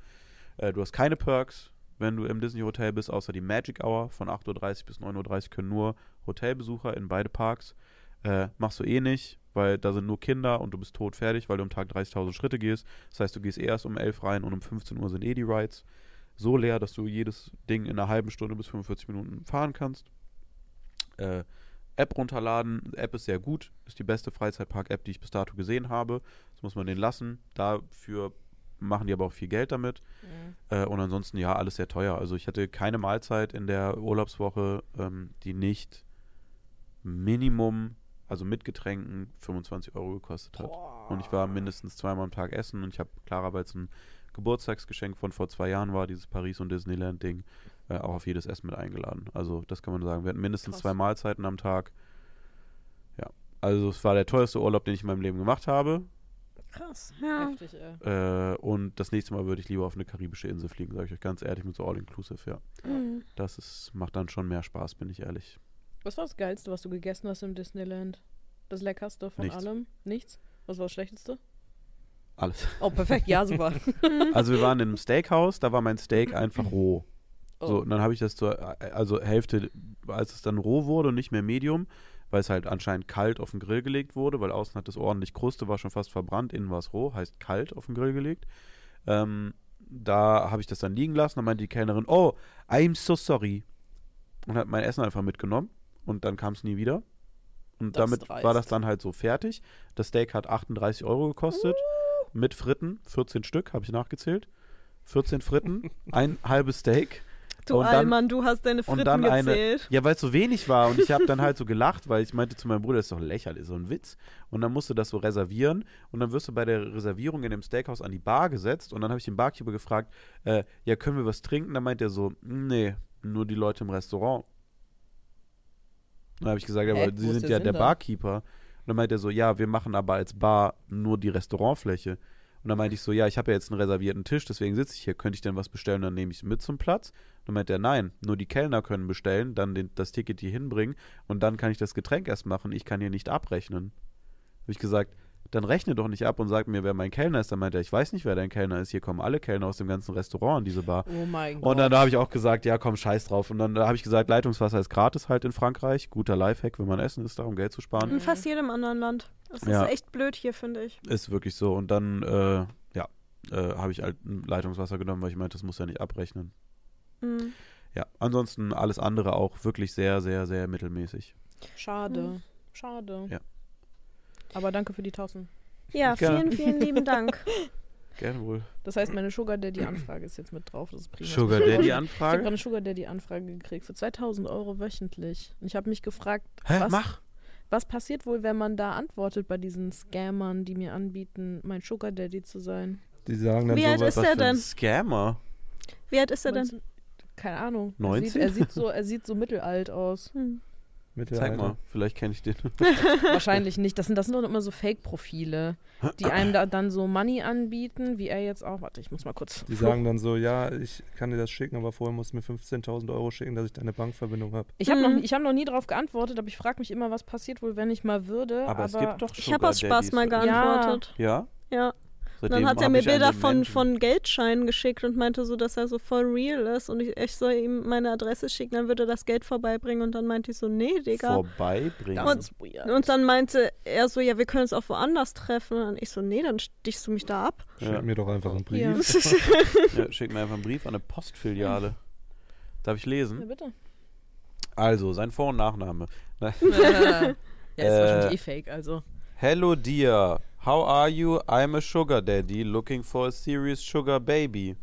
Äh, du hast keine Perks, wenn du im Disney-Hotel bist, außer die Magic Hour. Von 8.30 Uhr bis 9.30 Uhr können nur Hotelbesucher in beide Parks. Äh, machst du eh nicht, weil da sind nur Kinder und du bist tot fertig, weil du am Tag 30.000 Schritte gehst. Das heißt, du gehst erst um 11 rein und um 15 Uhr sind eh die Rides. So leer, dass du jedes Ding in einer halben Stunde bis 45 Minuten fahren kannst. Äh, App runterladen. App ist sehr gut. Ist die beste Freizeitpark-App, die ich bis dato gesehen habe. Das muss man denen lassen. Dafür machen die aber auch viel Geld damit. Mhm. Äh, und ansonsten, ja, alles sehr teuer. Also ich hatte keine Mahlzeit in der Urlaubswoche, ähm, die nicht Minimum, also mit Getränken, 25 Euro gekostet hat. Und ich war mindestens zweimal am Tag essen und ich habe Clara, weil es ein Geburtstagsgeschenk von vor zwei Jahren war, dieses Paris- und Disneyland-Ding, äh, auch auf jedes Essen mit eingeladen. Also das kann man sagen. Wir hatten mindestens Krass. zwei Mahlzeiten am Tag. Ja. Also es war der teuerste Urlaub, den ich in meinem Leben gemacht habe. Krass. Ja. Heftig, ey. Äh, und das nächste Mal würde ich lieber auf eine karibische Insel fliegen, sage ich euch ganz ehrlich, mit so All-Inclusive, ja. Mhm. Das ist, macht dann schon mehr Spaß, bin ich ehrlich. Was war das Geilste, was du gegessen hast im Disneyland? Das Leckerste von Nichts. allem? Nichts? Was war das Schlechteste? Alles. Oh, perfekt. Ja, super. Also wir waren in einem Steakhouse, da war mein Steak einfach roh. Oh. So, und dann habe ich das zur, also Hälfte, als es dann roh wurde und nicht mehr Medium, weil es halt anscheinend kalt auf den Grill gelegt wurde, weil außen hat es ordentlich Kruste, war schon fast verbrannt, innen war es roh, heißt kalt auf den Grill gelegt. Ähm, da habe ich das dann liegen lassen, dann meinte die Kellnerin, oh, I'm so sorry. Und hat mein Essen einfach mitgenommen und dann kam es nie wieder. Und Das damit ist dreist. war das dann halt so fertig. Das Steak hat 38 Euro gekostet. Mit Fritten, 14 Stück, habe ich nachgezählt. 14 Fritten, ein halbes Steak. Du Und Allmann, du hast deine Fritten und dann eine, gezählt. ja, weil es so wenig war und ich habe dann halt so gelacht, weil ich meinte zu meinem Bruder, das ist doch lächerlich, so ein Witz. Und dann musst du das so reservieren und dann wirst du bei der Reservierung in dem Steakhouse an die Bar gesetzt und dann habe ich den Barkeeper gefragt, äh, ja, können wir was trinken? Dann meint er so, nee, nur die Leute im Restaurant. Dann habe ich gesagt, ja, Hä? aber Wo Sie sind ja der? Barkeeper. Und dann meint er so, ja, wir machen aber als Bar nur die Restaurantfläche. Und dann meinte ich so, ja, ich habe ja jetzt einen reservierten Tisch, deswegen sitze ich hier. Könnte ich denn was bestellen? Dann nehme ich es mit zum Platz. Dann meint er, nein, nur die Kellner können bestellen, dann den, das Ticket hier hinbringen und dann kann ich das Getränk erst machen. Ich kann hier nicht abrechnen. Habe ich gesagt, dann rechne doch nicht ab und sag mir, wer mein Kellner ist. Dann meint er, ich weiß nicht, wer dein Kellner ist. Hier kommen alle Kellner aus dem ganzen Restaurant in diese Bar. Oh mein Gott. Und dann habe ich auch gesagt, ja, komm, scheiß drauf. Und dann habe ich gesagt, Leitungswasser ist gratis halt in Frankreich. Guter Lifehack, wenn man essen ist, darum Geld zu sparen. In fast jedem anderen Land. Das Ja. ist echt blöd hier, finde ich. Ist wirklich so. Und dann, äh, ja, äh, habe ich halt ein Leitungswasser genommen, weil ich meinte, das muss ja nicht abrechnen. Mhm. Ja, ansonsten alles andere auch wirklich sehr, sehr, sehr mittelmäßig. Schade. Hm. Schade. Ja. Aber danke für die 1000. Ja, Gerne. vielen, vielen lieben Dank. Gerne wohl. Das heißt, meine Sugar Daddy Anfrage ist jetzt mit drauf. Das ist prima. Sugar Ich Daddy habe gerade Anfrage? eine Sugar Daddy Anfrage gekriegt für 2000 Euro wöchentlich. Und ich habe mich gefragt, Hä, was, mach! was passiert wohl, wenn man da antwortet bei diesen Scammern, die mir anbieten, mein Sugar Daddy zu sein? Die sagen dann Wie alt sowas. ist er denn? Scammer. Wie alt ist er denn? Keine Ahnung. Er 19? sieht, er sieht so, er sieht so mittelalt aus. Hm. Zeig mal, vielleicht kenne ich den. Wahrscheinlich nicht. Das sind, das sind doch immer so Fake-Profile, die einem da dann so Money anbieten, wie er jetzt auch. Warte, ich muss mal kurz. Die sagen dann so, ja, ich kann dir das schicken, aber vorher musst du mir 15.000 Euro schicken, dass ich deine Bankverbindung habe. Ich habe Mhm. noch, ich hab noch nie darauf geantwortet, aber ich frage mich immer, was passiert wohl, wenn ich mal würde. Aber, es gibt doch Ich habe aus Spaß mal geantwortet. Ja? Ja. Und Seitdem dann hat er mir Bilder von, von Geldscheinen geschickt und meinte so, dass er so voll real ist und ich, ich soll ihm meine Adresse schicken, dann würde er das Geld vorbeibringen und dann meinte ich so, nee, Digga. vorbeibringen. Und-. Und dann meinte er so, ja, wir können uns auch woanders treffen. Und ich so, nee, dann stichst du mich da ab. Schick Ja. mir doch einfach einen Brief. Ja. Ja, schick mir einfach einen Brief an eine Postfiliale. Darf ich lesen? Ja, bitte. Also, sein Vor- und Nachname. ja, ist Äh, wahrscheinlich eh fake, also. Hello dear, how are you? I'm a sugar daddy looking for a serious sugar baby.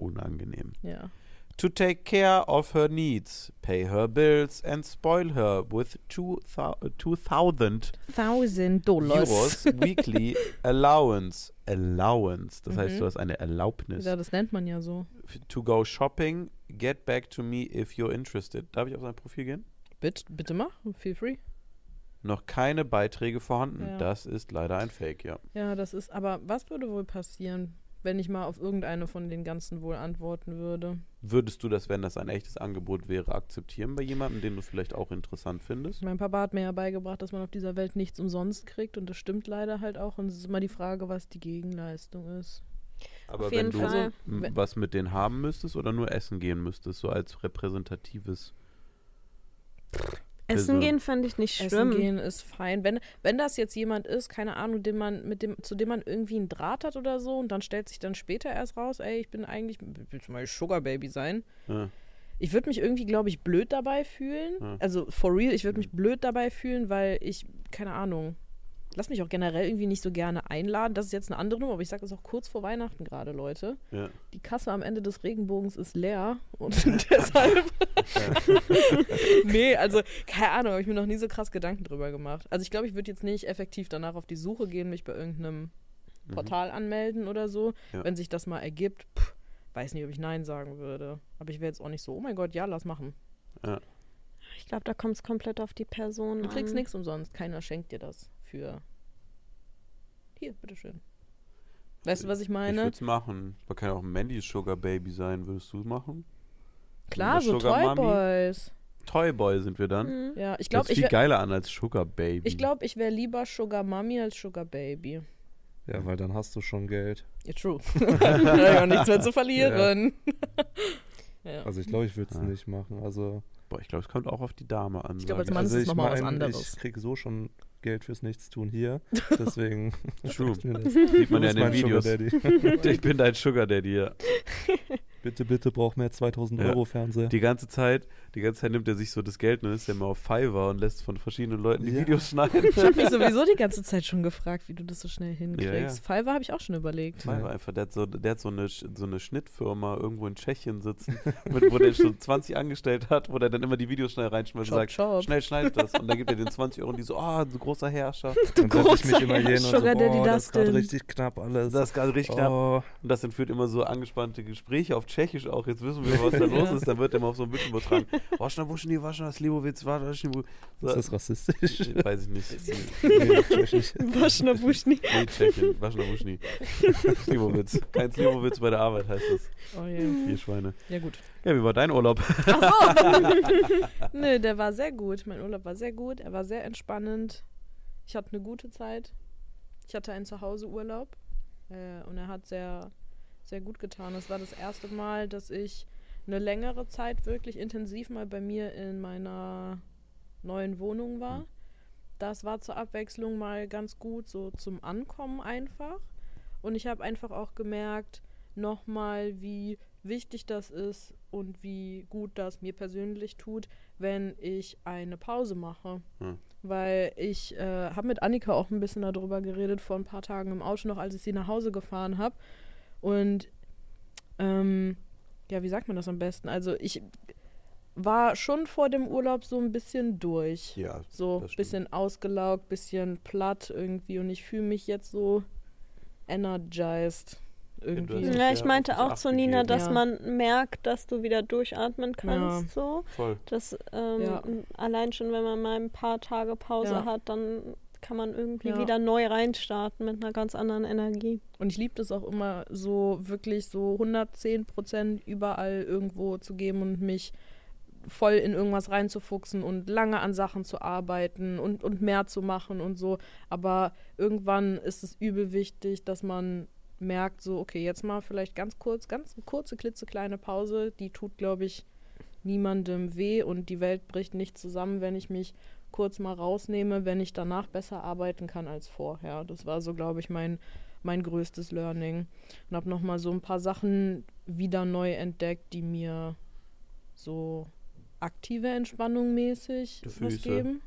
Unangenehm. Ja. To take care of her needs, pay her bills and spoil her with two thou- 2000 1000 Euros weekly allowance. Allowance. Das heißt, Mhm. du hast eine Erlaubnis. Ja, das nennt man ja so. To go shopping, get back to me if you're interested. Darf ich auf sein Profil gehen? Bitte, bitte mach, feel free. Noch keine Beiträge vorhanden. Ja. Das ist leider ein Fake, ja. Ja, das ist, aber was würde wohl passieren, wenn ich mal auf irgendeine von den ganzen wohl antworten würde? Würdest du das, wenn das ein echtes Angebot wäre, akzeptieren bei jemandem, den du vielleicht auch interessant findest? Mein Papa hat mir ja beigebracht, dass man auf dieser Welt nichts umsonst kriegt und das stimmt leider halt auch. Und es ist immer die Frage, was die Gegenleistung ist. Aber Auf wenn jeden du Fall. was mit denen haben müsstest oder nur essen gehen müsstest, so als repräsentatives. Essen gehen fände ich nicht Essen schlimm. gehen ist fein. Wenn, wenn das jetzt jemand ist, keine Ahnung, den man, mit dem, zu dem man irgendwie einen Draht hat oder so und dann stellt sich dann später erst raus, ey, ich bin eigentlich, ich will zum Beispiel Sugar Baby sein. Ja. Ich würde mich irgendwie, glaube ich, blöd dabei fühlen. Ja. Also for real, ich würde mich blöd dabei fühlen, weil ich, keine Ahnung, lass mich auch generell irgendwie nicht so gerne einladen. Das ist jetzt eine andere Nummer, aber ich sage das auch kurz vor Weihnachten gerade, Leute. Ja. Die Kasse am Ende des Regenbogens ist leer und deshalb. nee, also keine Ahnung, habe ich mir noch nie so krass Gedanken drüber gemacht. Also ich glaube, ich würde jetzt nicht effektiv danach auf die Suche gehen, mich bei irgendeinem Portal anmelden oder so. Ja. Wenn sich das mal ergibt, pff, weiß nicht, ob ich Nein sagen würde. Aber ich wäre jetzt auch nicht so, oh mein Gott, ja, lass machen. Ich glaube, da kommt es komplett auf die Person Du kriegst nichts umsonst. Keiner schenkt dir das für. Hier, bitteschön. Weißt du, was ich Ich meine? würde es machen. Man kann ja auch ein Mandys Sugar Baby sein. Würdest du es machen? Klar, so Sugar Toy Mami? Boys. Toyboy sind wir dann. Mhm. Ja, ich Das glaube, ich viel wäre geiler an als Sugar Baby. ich glaub, ich wär lieber Sugar Mami als Sugar Baby. Ja, weil dann hast du schon Geld. Ja, true. Dann hab ich auch nichts mehr zu verlieren. ja. Also ich glaube, ich würde es Ja. nicht machen. Also, Boah, ich glaube, es kommt auch auf die Dame an. Ich glaube, als Mann also ist es ich noch mal was anderes. Ich kriege so schon Geld fürs Nichtstun hier. Deswegen True. ich mir das. Sieht man ja in den mein Videos. Sugar Daddy. Ich bin dein Sugar Daddy. Ja. bitte, bitte, brauch mehr 2000 Ja. Euro Fernseher. Die ganze Zeit, die ganze Zeit nimmt er sich so das Geld und ist ja immer auf Fiverr und lässt von verschiedenen Leuten die Ja. Videos schneiden. Ich habe mich sowieso die ganze Zeit schon gefragt, wie du das so schnell hinkriegst. Ja, ja. Fiverr habe ich auch schon überlegt. Fiverr einfach, der hat so, der hat so eine, so eine Schnittfirma irgendwo in Tschechien sitzen, mit, wo der schon 20 angestellt hat, wo der dann immer die Videos schnell reinschmeißt und sagt, chop. schnell schneid das. Und dann gibt er den 20 Euro und die so, ah, so großer Herrscher. Dann setz ich mich großer immer hier hin und so, Sugar Daddy boah, das ist gerade richtig knapp alles. Das ist gerade richtig knapp. oh, Und das entführt immer so angespannte Gespräche auf Tschechisch auch. Jetzt wissen wir, was da los ist. Dann wird er mal auf so ein Bildschirm übertragen. Waschner, Wuschni, Waschner, Slivovitz, Waschni, ist so, das rassistisch? Weiß ich nicht. nee. Waschner Buschni. Nee, Tschechien. Waschner, Wuschni. Slivovitz. Kein Slivovitz bei der Arbeit heißt das. Oh je. Vier Schweine. Ja gut. Ja, wie war dein Urlaub? Nö, der war sehr gut. Mein Urlaub war sehr gut. Er war sehr entspannend. Ich hatte eine gute Zeit. Ich hatte einen Zuhause-Urlaub. Äh, und er hat sehr, sehr gut getan. Es war das erste Mal, dass ich eine längere Zeit wirklich intensiv mal bei mir in meiner neuen Wohnung war. Das war zur Abwechslung mal ganz gut, so zum Ankommen einfach. Und ich habe einfach auch gemerkt, nochmal, wie wichtig das ist und wie gut das mir persönlich tut, wenn ich eine Pause mache. Hm. Weil ich äh, habe mit Annika auch ein bisschen darüber geredet, vor ein paar Tagen im Auto noch, als ich sie nach Hause gefahren habe. Und ähm, ja, wie sagt man das am besten? Also ich war schon vor dem Urlaub so ein bisschen durch. Ja, So stimmt. bisschen ausgelaugt, bisschen platt irgendwie und ich fühle mich jetzt so energized irgendwie. Ja, ich Ja, meinte auch zu Nina, dass Ja. man merkt, dass du wieder durchatmen kannst. So. voll. Das, ähm, Ja. Allein schon, wenn man mal ein paar Tage Pause Ja. hat, dann kann man irgendwie Ja. wieder neu reinstarten mit einer ganz anderen Energie. Und ich liebe das auch immer so wirklich so 110 Prozent überall irgendwo zu geben und mich voll in irgendwas reinzufuchsen und lange an Sachen zu arbeiten und, und mehr zu machen und so. Aber irgendwann ist es übel wichtig, dass man merkt, so, okay, jetzt mal vielleicht ganz kurz, ganz kurze, klitzekleine Pause, die tut, glaube ich, niemandem weh und die Welt bricht nicht zusammen, wenn ich mich kurz mal rausnehme, wenn ich danach besser arbeiten kann als vorher. Das war so, glaube ich, mein, mein größtes Learning. Und habe nochmal so ein paar Sachen wieder neu entdeckt, die mir so aktive Entspannung mäßig Die was Füße. geben.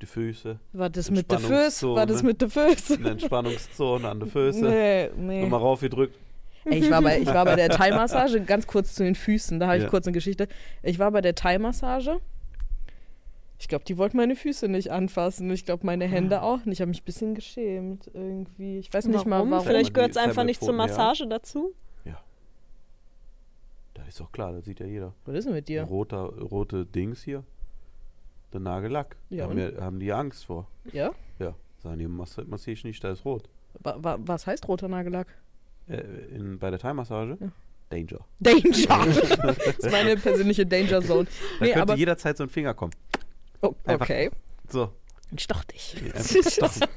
Die Füße. War das mit der Füße? War das mit der Füße? Eine Entspannungszone an den Füßen. Nee, nee. Nochmal raufgedrückt. Ey, ich, war bei, ich war bei der Thai-Massage, ganz kurz zu den Füßen, da habe ich Ja. kurz eine Geschichte. Ich war bei der Thai-Massage. Ich glaube, die wollten meine Füße nicht anfassen. Ich glaube, meine Hände auch nicht. Ich habe mich ein bisschen geschämt irgendwie. Ich weiß nicht mal warum. Vielleicht gehört es einfach nicht zur Thermophoten, ja. Massage dazu. Das ist doch klar, das sieht ja jeder. Was ist denn mit dir? Roter, rote Dings hier. Der Nagellack. Ja, haben, ja, haben die Angst vor. Ja? Ja. Sagen die, mass massiere ich nicht, da ist rot. Wa wa was heißt roter Nagellack? Äh, in, bei der Thai-Massage? Ja. Danger. Danger! das ist meine persönliche Danger Zone. Da Nee, könnte aber. jederzeit so ein Finger kommen. Oh, einfach- okay. So. Stoch dich. Einfach stoppen.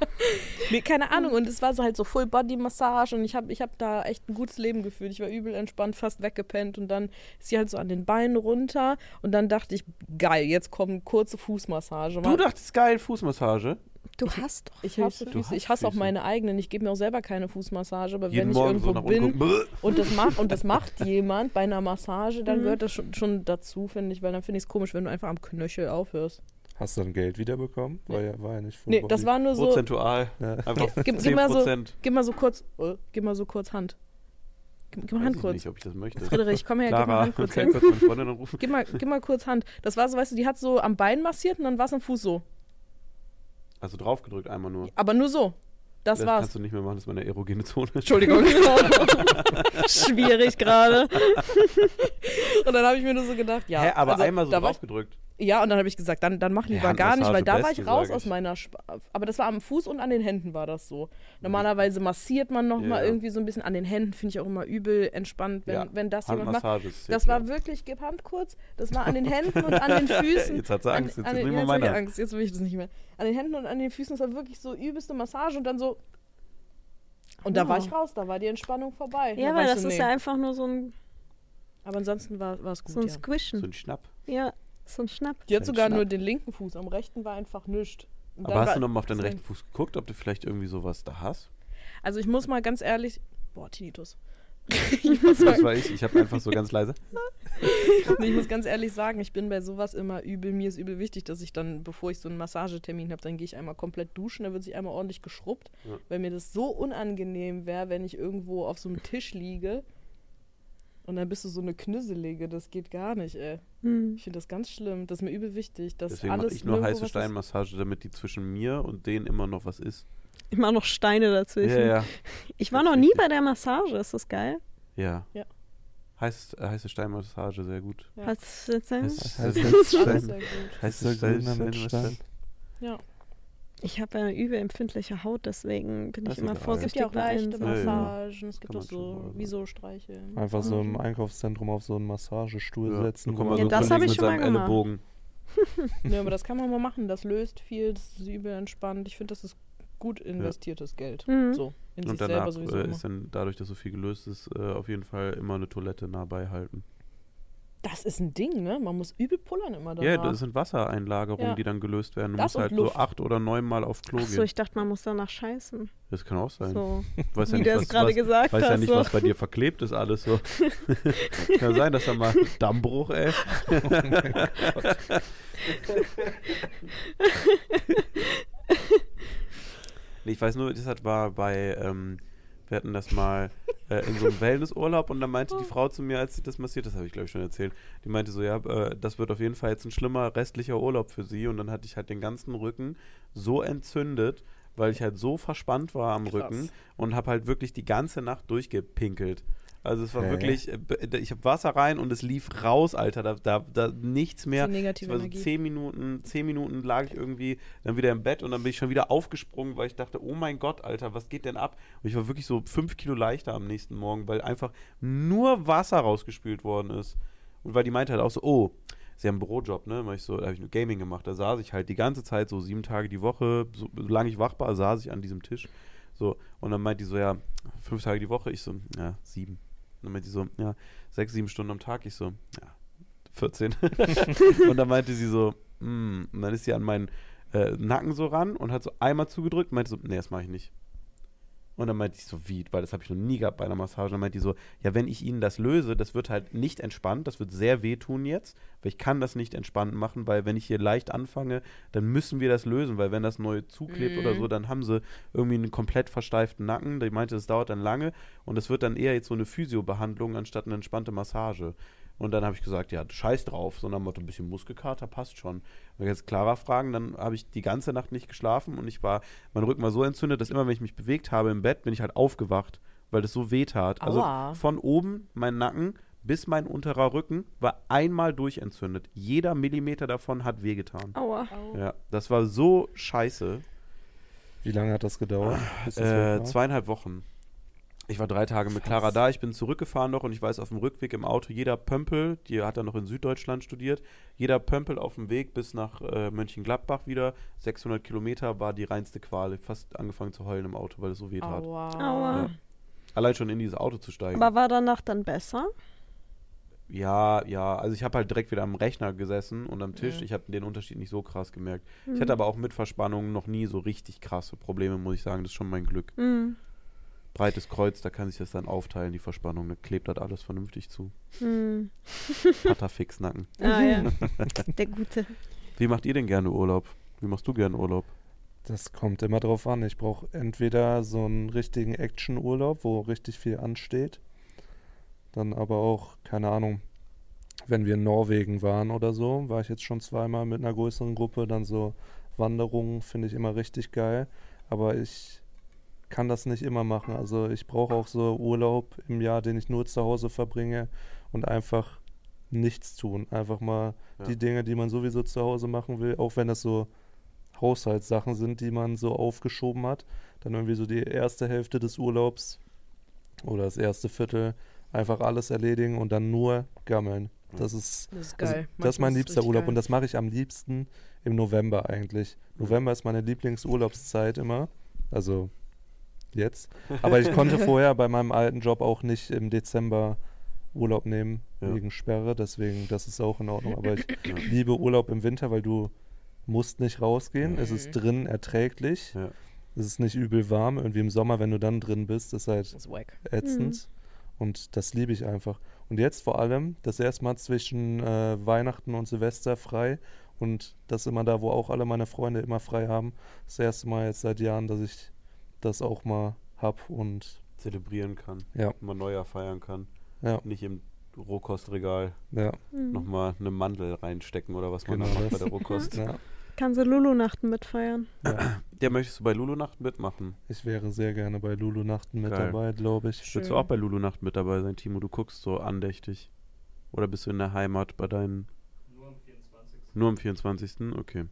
Nee, keine Ahnung. Und es war so halt so Full-Body-Massage und ich habe ich hab da echt ein gutes Leben gefühlt. Ich war übel entspannt, fast weggepennt und dann ist sie halt so an den Beinen runter und dann dachte ich, geil, jetzt kommt kurze Fußmassage. du dachtest geil, Fußmassage. Du hast doch ich hasse Du Füße. hast Ich hasse auch Füße. meine eigenen. Ich gebe mir auch selber keine Fußmassage, aber Jeden wenn ich Morgen irgendwo so nach unten bin gucken. und das macht und das macht jemand bei einer Massage, dann Mhm. gehört das schon, schon dazu, finde ich, weil dann finde ich es komisch, wenn du einfach am Knöchel aufhörst. Hast du dann Geld wiederbekommen? War ja, war ja nicht Nee, das war nur so. Prozentual. Einfach Gib, gib, mal so, 10%. gib mal so kurz, äh, gib mal so kurz Hand. Gib, gib mal Weiß Hand ich kurz. nicht, ob ich das möchte. Friedrich, komm her, gib mal Clara, Hand kurz kann hin. ich kurz meine Freundin anrufen? Gib mal, gib mal kurz Hand. Das war so, weißt du, die hat so am Bein massiert und dann war es am Fuß so. Also draufgedrückt einmal nur. Aber nur so. Das, das war's. kannst du nicht mehr machen, das ist meine erogene Zone. Entschuldigung. Schwierig gerade. und dann habe ich mir nur so gedacht, ja. Hä, aber also, einmal so draufgedrückt. Ja, und dann habe ich gesagt, dann, dann mach lieber Ja, gar nicht, weil da war ich raus beste, aus meiner. Sp aber das war am Fuß und an den Händen war das so. Normalerweise massiert man noch Ja. mal irgendwie so ein bisschen an den Händen, finde ich auch immer übel entspannt, wenn, Ja, wenn das jemand macht. Das jetzt, war wirklich, gib Hand kurz, das war an den Händen und an den Füßen. Jetzt hat sie Angst, an, jetzt an den, jetzt hab ich meine. Angst, jetzt will ich das nicht mehr. An den Händen und an den Füßen, das war wirklich so übelste Massage und dann so. Und da war Oh. ich raus, da war die Entspannung vorbei. Ja, weil ich das so, ist nee. ja einfach nur so ein, Aber ansonsten war es gut. so ein ja. So Squishen. ein Schnapp. Ja, so ein Schnapp. Die hat sogar Schnapp. nur den linken Fuß, am rechten war einfach nichts. Und Aber dann hast du nochmal auf deinen rechten Fuß geguckt, ob du vielleicht irgendwie sowas da hast? Also ich muss mal ganz ehrlich. Boah, Tinnitus. ich, muss mal, Das war ich. Ich habe einfach so ganz leise. nee, ich muss ganz ehrlich sagen, ich bin bei sowas immer übel. Mir ist übel wichtig, dass ich dann, bevor ich so einen Massagetermin habe, dann gehe ich einmal komplett duschen, da wird sich einmal ordentlich geschrubbt, Ja. weil mir das so unangenehm wäre, wenn ich irgendwo auf so einem Tisch liege und dann bist du so eine Knüsselige. Das geht gar nicht, ey. Hm. Ich finde das ganz schlimm. Das ist mir übel wichtig, dass Deswegen mache alles ich nur heiße. Steinmassage, damit die zwischen mir und denen immer noch was ist. Immer noch Steine dazwischen. Ja, ja. Ich war Das noch nie bei der Massage. Ist das geil? Ja. Ja. Heiß, äh, heiße Steinmassage, sehr gut. Ja. Was ist das denn? Heiß- Heißt heiße jetzt Stein- Alles sehr gut. heiße Steinmassage. Ja. Ich habe ja eine überempfindliche Haut, deswegen bin Das ich immer egal. Es gibt vorsichtig ja auch leichte. Ja, ja. Massagen, es gibt auch so wie so Streicheln. Einfach so im Einkaufszentrum auf so einen Massagestuhl Ja, setzen. man Ja, so das drin hab liegen ich schon mal gemacht. Ellenbogen. Ja, aber das kann man mal machen. Das löst viel, das ist übel entspannt. Ich finde, das ist gut investiertes Geld. Mhm. So, in Und sich selber danach sowieso äh, immer. ist dann, dadurch, dass so viel gelöst ist, äh, auf jeden Fall immer eine Toilette nah beihalten. Das ist ein Ding, ne? Man muss übel pullern immer danach. Ja, das sind Wassereinlagerungen, Ja. die dann gelöst werden. Du Das musst und halt Luft. so acht oder neun Mal auf Klo Achso, gehen. ich dachte, man muss danach scheißen. Das kann auch sein. So, Ich weiß ja wie nicht, du was, es gerade was, gesagt weiß hast. ja nicht, so. was bei dir verklebt ist, alles so. kann sein, dass da mal Dammbruch, ey. nee, ich weiß nur, das hat, war bei, ähm, wir hatten das mal äh, in so einem Wellnessurlaub und dann meinte die Frau zu mir, als sie das massiert, das habe ich glaube ich schon erzählt, die meinte so, ja, äh, das wird auf jeden Fall jetzt ein schlimmer restlicher Urlaub für sie und dann hatte ich halt den ganzen Rücken so entzündet, weil ich halt so verspannt war am Krass. Rücken und habe halt wirklich die ganze Nacht durchgepinkelt. Also es war Hä? wirklich, äh, ich habe Wasser rein und es lief raus, Alter. Da, da, da nichts mehr. Die negative war so zehn Minuten, zehn Minuten lag ich irgendwie dann wieder im Bett und dann bin ich schon wieder aufgesprungen, weil ich dachte, oh mein Gott, Alter, was geht denn ab? Und ich war wirklich so fünf Kilo leichter am nächsten Morgen, weil einfach nur Wasser rausgespült worden ist. Und weil die meinte halt auch so, oh, sie haben einen Bürojob, ne? Weil ich so, da habe ich nur Gaming gemacht. Da saß ich halt die ganze Zeit, so sieben Tage die Woche, so, solange ich wach war, saß ich an diesem Tisch. So, und dann meint die so, ja, fünf Tage die Woche. Ich so, ja, sieben. Und dann meinte sie so, ja, sechs, sieben Stunden am Tag. Ich so, ja, 14. und dann meinte sie so, mm. und dann ist sie an meinen äh, Nacken so ran und hat so einmal zugedrückt und meinte so, nee, das mache ich nicht. Und dann meinte ich so, wie, weil das habe ich noch nie gehabt bei einer Massage. Und dann meinte die so, ja, wenn ich Ihnen das löse, das wird halt nicht entspannt, das wird sehr wehtun jetzt, weil ich kann das nicht entspannt machen, weil wenn ich hier leicht anfange, dann müssen wir das lösen, weil wenn das neu zuklebt oder Mhm. so, dann haben sie irgendwie einen komplett versteiften Nacken. Die meinte, das dauert dann lange und es wird dann eher jetzt so eine Physiobehandlung anstatt eine entspannte Massage. Und dann habe ich gesagt, ja, scheiß drauf, sondern Motto, ein bisschen Muskelkater passt schon. Wenn jetzt Clara fragen, dann habe ich die ganze Nacht nicht geschlafen und ich war, mein Rücken war so entzündet, dass immer, wenn ich mich bewegt habe im Bett, bin ich halt aufgewacht, weil das so weh tat. Also von oben, mein Nacken bis mein unterer Rücken war einmal durchentzündet. Jeder Millimeter davon hat wehgetan. Aua. Ja, das war so scheiße. Wie lange hat das gedauert? Äh, zweieinhalb Wochen. Ich war drei Tage mit Clara da, ich bin zurückgefahren noch und ich weiß auf dem Rückweg im Auto, jeder Pömpel, die hat dann noch in Süddeutschland studiert, jeder Pömpel auf dem Weg bis nach äh, Mönchengladbach wieder, 600 Kilometer, war die reinste Qual. Fast angefangen zu heulen im Auto, weil es so weh tat. Aua. Aua. Ja. Allein schon in dieses Auto zu steigen. Aber war danach dann besser? Ja, ja, also ich habe halt direkt wieder am Rechner gesessen und am Tisch. Mhm. Ich habe den Unterschied nicht so krass gemerkt. Mhm. Ich hatte aber auch mit Verspannungen noch nie so richtig krasse Probleme, muss ich sagen. Das ist schon mein Glück. Mhm. Breites Kreuz, da kann sich das dann aufteilen, die Verspannung. Da klebt das alles vernünftig zu. Mhm. Patafix-Nacken. Ah ja, der Gute. Wie macht ihr denn gerne Urlaub? Wie machst du gerne Urlaub? Das kommt immer drauf an. Ich brauche entweder so einen richtigen Action-Urlaub, wo richtig viel ansteht. Dann aber auch, keine Ahnung, wenn wir in Norwegen waren oder so, war ich jetzt schon zweimal mit einer größeren Gruppe. Dann so Wanderungen finde ich immer richtig geil. Aber ich kann das nicht immer machen. Also ich brauche auch so Urlaub im Jahr, den ich nur zu Hause verbringe und einfach nichts tun. Einfach mal Ja. die Dinge, die man sowieso zu Hause machen will, auch wenn das so Haushaltssachen sind, die man so aufgeschoben hat. Dann irgendwie so die erste Hälfte des Urlaubs oder das erste Viertel einfach alles erledigen und dann nur gammeln. Das ist Das ist also, das ist mein liebster richtig Urlaub geil. und das mache ich am liebsten im November eigentlich. November ist meine Lieblingsurlaubszeit immer. Also jetzt. Aber ich konnte vorher bei meinem alten Job auch nicht im Dezember Urlaub nehmen Ja. wegen Sperre, deswegen das ist auch in Ordnung. Aber ich liebe Urlaub im Winter, weil du musst nicht rausgehen. Es ist Mhm. drin erträglich. Ja. Es ist nicht übel warm. Irgendwie im Sommer, wenn du dann drin bist, ist halt Das ist ätzend. Und das liebe ich einfach. Und jetzt vor allem das erste Mal zwischen äh, Weihnachten und Silvester frei. Und das immer da, wo auch alle meine Freunde immer frei haben. Das erste Mal jetzt seit Jahren, dass ich das auch mal hab. Und Zelebrieren kann. Ja. Mal Neujahr feiern kann. ja, Nicht im Rohkostregal ja, Mhm. nochmal eine Mandel reinstecken oder was man Genau da macht bei der Rohkost. ja, Kannst du Lulu-Nachten mitfeiern? ja. Der möchtest du bei Lulu-Nacht mitmachen? Ich wäre sehr gerne bei Lulu Nachten mit dabei, glaube ich. Schön. Willst du auch bei Lulu-Nacht mit dabei sein, Timo? Du guckst so andächtig. Oder bist du in der Heimat bei deinen. Nur am 24. Nur am 24. Okay.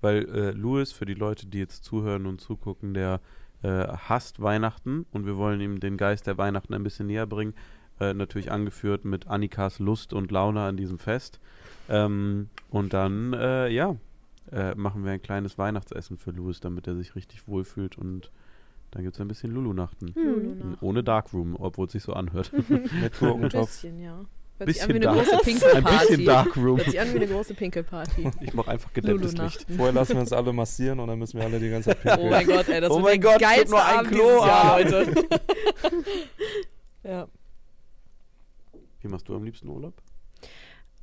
Weil äh, Louis, für die Leute, die jetzt zuhören und zugucken, der äh, hasst Weihnachten und wir wollen ihm den Geist der Weihnachten ein bisschen näher bringen. Äh, natürlich angeführt mit Annikas Lust und Laune an diesem Fest. Ähm, und dann, äh, ja, äh, machen wir ein kleines Weihnachtsessen für Louis, damit er sich richtig wohlfühlt und dann gibt es ein bisschen Lulu-Nachten. Hm. Lulu-Nacht. Ohne Darkroom, obwohl es sich so anhört. Mit Ein bisschen, ja. Hört sich an Bisschen wie eine Dark- große ein Pinkelparty. bisschen Darkroom. Hört sich an wie eine große Pinkelparty. Ich mache einfach gedämmtes Licht. Vorher lassen wir uns alle massieren und dann müssen wir alle die ganze Zeit Oh pinkeln. mein Gott, ey, das Oh wird mein Gott, geilste nur ein Abend Klo, dieses Jahr, ah. Leute. ja. Wie machst du am liebsten Urlaub?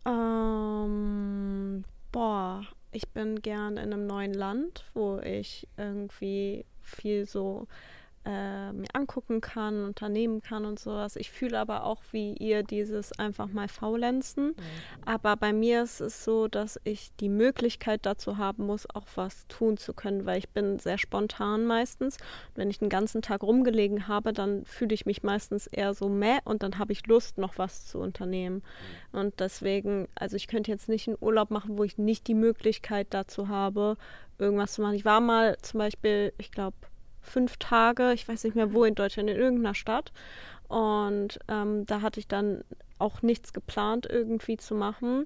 Ähm, boah, ich bin gern in einem neuen Land, wo ich irgendwie viel so äh, mir angucken kann, unternehmen kann und sowas. Ich fühle aber auch wie ihr dieses einfach mal faulenzen. Aber bei mir ist es so, dass ich die Möglichkeit dazu haben muss, auch was tun zu können, weil ich bin sehr spontan meistens. Wenn ich den ganzen Tag rumgelegen habe, dann fühle ich mich meistens eher so meh und dann habe ich Lust, noch was zu unternehmen. Und deswegen, also ich könnte jetzt nicht einen Urlaub machen, wo ich nicht die Möglichkeit dazu habe, irgendwas zu machen. Ich war mal zum Beispiel, ich glaube, fünf Tage, ich weiß nicht mehr wo in Deutschland, in irgendeiner Stadt. Und ähm, da hatte ich dann auch nichts geplant irgendwie zu machen.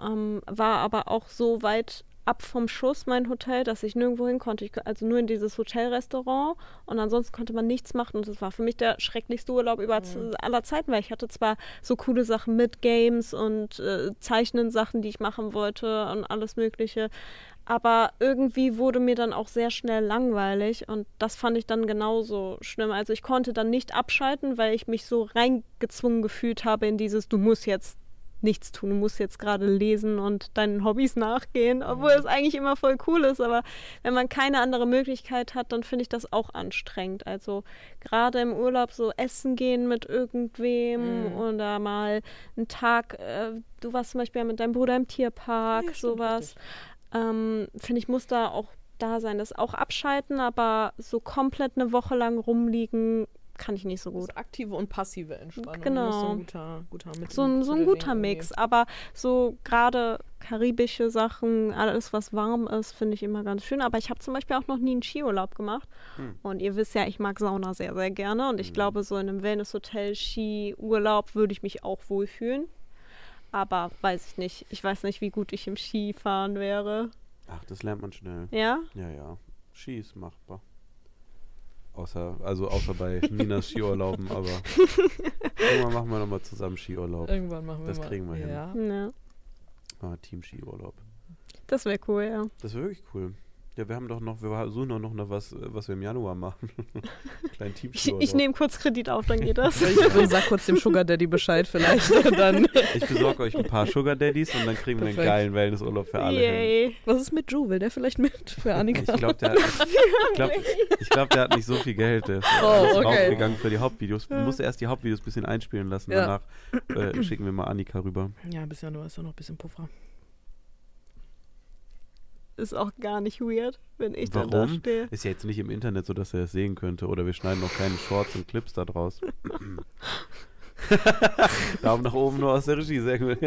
Ähm, war aber auch so weit ab vom Schuss mein Hotel, dass ich nirgendwo hin konnte. Ich, also nur in dieses Hotelrestaurant und ansonsten konnte man nichts machen. Und das war für mich der schrecklichste Urlaub über z- aller Zeiten, weil ich hatte zwar so coole Sachen mit Games und äh, Zeichnen Sachen, die ich machen wollte und alles Mögliche. Aber irgendwie wurde mir dann auch sehr schnell langweilig und das fand ich dann genauso schlimm. Also ich konnte dann nicht abschalten, weil ich mich so reingezwungen gefühlt habe in dieses, du musst jetzt nichts tun, du musst jetzt gerade lesen und deinen Hobbys nachgehen, obwohl es eigentlich immer voll cool ist. Aber wenn man keine andere Möglichkeit hat, dann finde ich das auch anstrengend. Also gerade im Urlaub so essen gehen mit irgendwem Mhm. oder mal einen Tag, äh, du warst zum Beispiel mit deinem Bruder im Tierpark, Ja, sowas ähm, finde ich, muss da auch da sein, das auch abschalten, aber so komplett eine Woche lang rumliegen, kann ich nicht so gut. Das aktive und passive Entspannung. Genau. Das ist so ein guter, guter Mittel- So ein, so ein guter Mix, irgendwie. aber so gerade karibische Sachen, alles was warm ist, finde ich immer ganz schön. Aber ich habe zum Beispiel auch noch nie einen Skiurlaub gemacht. Hm. Und ihr wisst ja, ich mag Sauna sehr, sehr gerne. Und ich Mhm. glaube, so in einem Wellness-Hotel Skiurlaub würde ich mich auch wohlfühlen. Aber weiß ich nicht. Ich weiß nicht, wie gut ich im Skifahren wäre. Ach, das lernt man schnell. Ja? Ja, ja. Ski ist machbar. Außer, also außer bei Ninas Skiurlauben, aber irgendwann machen wir nochmal zusammen Skiurlaub. Irgendwann machen wir Das mal. kriegen wir hin. ja. Ja. Ah, Team Skiurlaub. Das wäre cool, ja. Das wäre wirklich cool. Ja, wir haben doch noch, wir suchen doch noch nach was, äh, was wir im Januar machen. Kleinen Team Ich, ich nehme kurz Kredit auf, dann geht das. Ich sag kurz dem Sugar Daddy Bescheid vielleicht. Dann. Ich besorge euch ein paar Sugar Daddies und dann kriegen wir einen geilen Wellnessurlaub für alle hin. Yay. Was ist mit Joe? Will der vielleicht mit für Ich Annika? glaube, der, hat- ich glaub, ich glaub, der hat nicht so viel Geld. Der ist Oh, okay. raufgegangen für die Hauptvideos. Du musst erst die Hauptvideos ein bisschen einspielen lassen. Ja. Danach äh, schicken wir mal Annika rüber. Ja, bis Januar ist ja noch ein bisschen Puffer. Ist auch gar nicht weird, wenn ich dann da Warum? stehe. Ist ja jetzt nicht im Internet so, dass er das sehen könnte. Oder wir schneiden noch keine Shorts und Clips da draus. Daumen nach oben nur aus der Regie, sehr gut.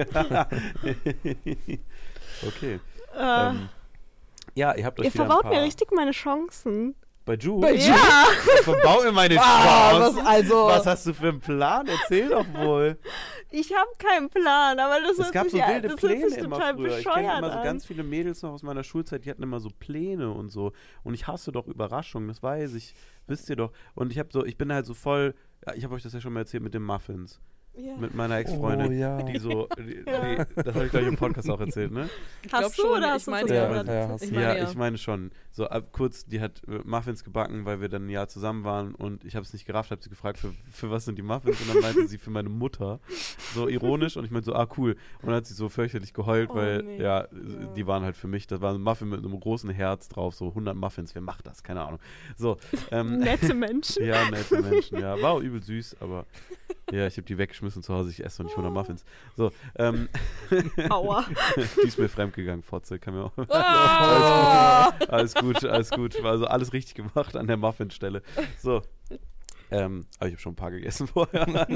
okay. Äh, Ähm, ja, ihr habt euch ihr verbaut mir richtig meine Chancen. Bei Ju? Bei Ju? Ja, Verbau mir meine Ah, Chance. was also. Was hast du für einen Plan? Erzähl doch wohl. ich habe keinen Plan, aber das Es hört gab so ja, wilde Pläne immer total früher. Ich kenne immer so an. ganz viele Mädels noch aus meiner Schulzeit, die hatten immer so Pläne und so. Und ich hasse doch Überraschungen, das weiß ich. Wisst ihr doch. Und ich habe so, ich bin halt so voll, ich habe euch das ja schon mal erzählt mit den Muffins. Ja. Mit meiner Ex-Freundin. Oh, ja. Die so, die, Ja. die, das habe ich gleich im Podcast auch erzählt, ne? Ich Hast du schon, oder ich hast du meine, Ja, ja, ich meine, ja, ja. ich meine schon. So ab kurz, die hat äh, Muffins gebacken, weil wir dann ein Jahr zusammen waren und ich habe es nicht gerafft, habe sie gefragt, für, für was sind die Muffins? Und dann meinte sie für meine Mutter. So ironisch und ich meinte so, ah cool. Und dann hat sie so fürchterlich geheult, Oh, weil nee. ja, Ja. die waren halt für mich, das war ein Muffin mit einem großen Herz drauf, so 100 Muffins, wer macht das? Keine Ahnung. So, ähm, Nette Menschen. ja, nette Menschen, ja. War auch übel süß, aber ja, ich habe die weggeschmissen zu Hause, ich esse noch nicht 100 Muffins. So, ähm, Aua. die ist mir fremdgegangen, Fotze, kann mir auch. Ah! Alles gut, alles gut. War also alles richtig gemacht an der Muffinstelle. So. Ähm, aber ich habe schon ein paar gegessen vorher.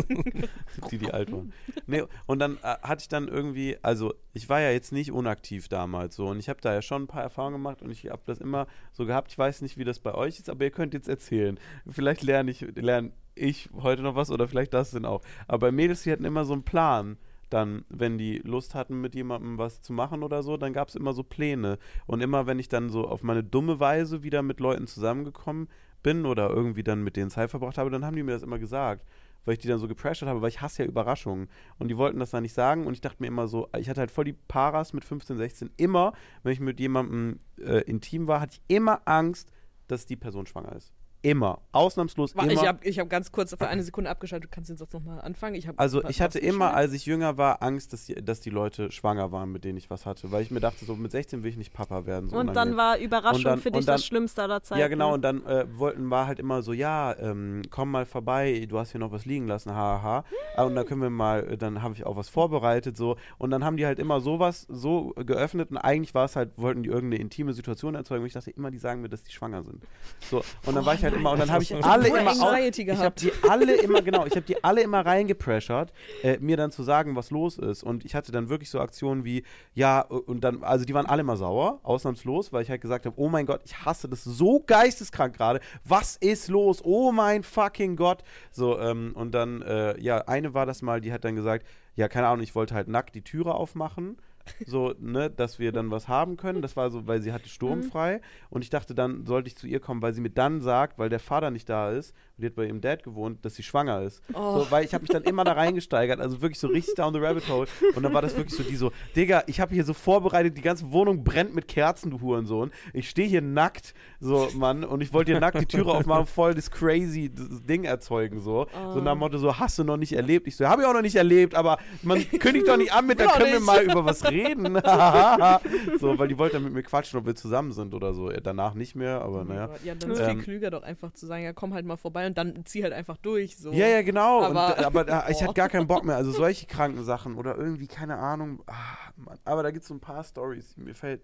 die, die alt waren. Nee, und dann äh, hatte ich dann irgendwie, also ich war ja jetzt nicht unaktiv damals so und ich habe da ja schon ein paar Erfahrungen gemacht und ich habe das immer so gehabt. Ich weiß nicht, wie das bei euch ist, aber ihr könnt jetzt erzählen. Vielleicht lerne ich, lerne ich heute noch was oder vielleicht das denn auch. Aber bei Mädels, die hatten immer so einen Plan dann, wenn die Lust hatten, mit jemandem was zu machen oder so, dann gab es immer so Pläne. Und immer, wenn ich dann so auf meine dumme Weise wieder mit Leuten zusammengekommen bin oder irgendwie dann mit denen Zeit verbracht habe, dann haben die mir das immer gesagt. Weil ich die dann so gepressured habe, weil ich hasse ja Überraschungen. Und die wollten das dann nicht sagen und ich dachte mir immer so, ich hatte halt voll die Paras mit 15, 16. Immer, wenn ich mit jemandem äh, intim war, hatte ich immer Angst, dass die Person schwanger ist. Immer. Ausnahmslos immer. Ich habe ich hab ganz kurz für eine Sekunde abgeschaltet. Du kannst den Satz nochmal anfangen. Ich Also was- ich hatte immer, als ich jünger war, Angst, dass die, dass die Leute schwanger waren, mit denen ich was hatte. Weil ich mir dachte, so mit 16 will ich nicht Papa werden. So Und dann unangenehm. war Überraschung dann- für dich dann- das Schlimmste aller Zeiten. Ja, genau, und dann äh, wollten war halt immer so, ja, ähm, komm mal vorbei, du hast hier noch was liegen lassen, haha. Ah, und dann können wir mal, äh, dann habe ich auch was vorbereitet, so. Und dann haben die halt immer sowas so geöffnet und eigentlich war es halt, wollten die irgendeine intime Situation erzeugen und ich dachte immer, die sagen mir, dass die schwanger sind. So, und dann war ich halt immer, und dann habe ich alle immer, au- Anxiety ich habe die alle immer, genau, ich habe die alle immer reingepressert, äh, mir dann zu sagen, was los ist. Und ich hatte dann wirklich so Aktionen wie, ja, und dann, also die waren alle immer sauer, ausnahmslos, weil ich halt gesagt habe, oh mein Gott, ich hasse das so geisteskrank gerade. Was ist los? Oh mein fucking Gott. So, ähm, und dann, äh, ja, eine war das mal, die hat dann gesagt, ja, keine Ahnung, ich wollte halt nackt die Türe aufmachen. So, ne, dass wir dann was haben können. Das war so, weil sie hatte sturmfrei. Und ich dachte, dann sollte ich zu ihr kommen, weil sie mir dann sagt, weil der Vater nicht da ist, und die hat bei ihrem Dad gewohnt, dass sie schwanger ist. Oh. So, weil ich habe mich dann immer da reingesteigert, also wirklich so richtig down the rabbit hole. Und dann war das wirklich so die so, Digga, ich habe hier so vorbereitet, die ganze Wohnung brennt mit Kerzen, du Hurensohn. Ich stehe hier nackt, so, Mann, und ich wollte hier nackt die Türe aufmachen, voll das crazy das Ding erzeugen, so. So nach dem Motto, so, hast du noch nicht erlebt? Ich so, habe ich auch noch nicht erlebt, aber man kündigt doch nicht an mit, da können wir mal über was reden. so, weil die wollte dann mit mir quatschen, ob wir zusammen sind oder so. Danach nicht mehr, aber Oh naja. Ja, dann ist Ähm, viel klüger doch einfach zu sagen, ja komm halt mal vorbei und dann zieh halt einfach durch. So. Ja, ja, genau. Aber- und, aber da, ich Boah. hatte gar keinen Bock mehr. Also solche kranken Sachen oder irgendwie, keine Ahnung. Ah, Mann. Aber da gibt es so ein paar Stories. Mir fällt,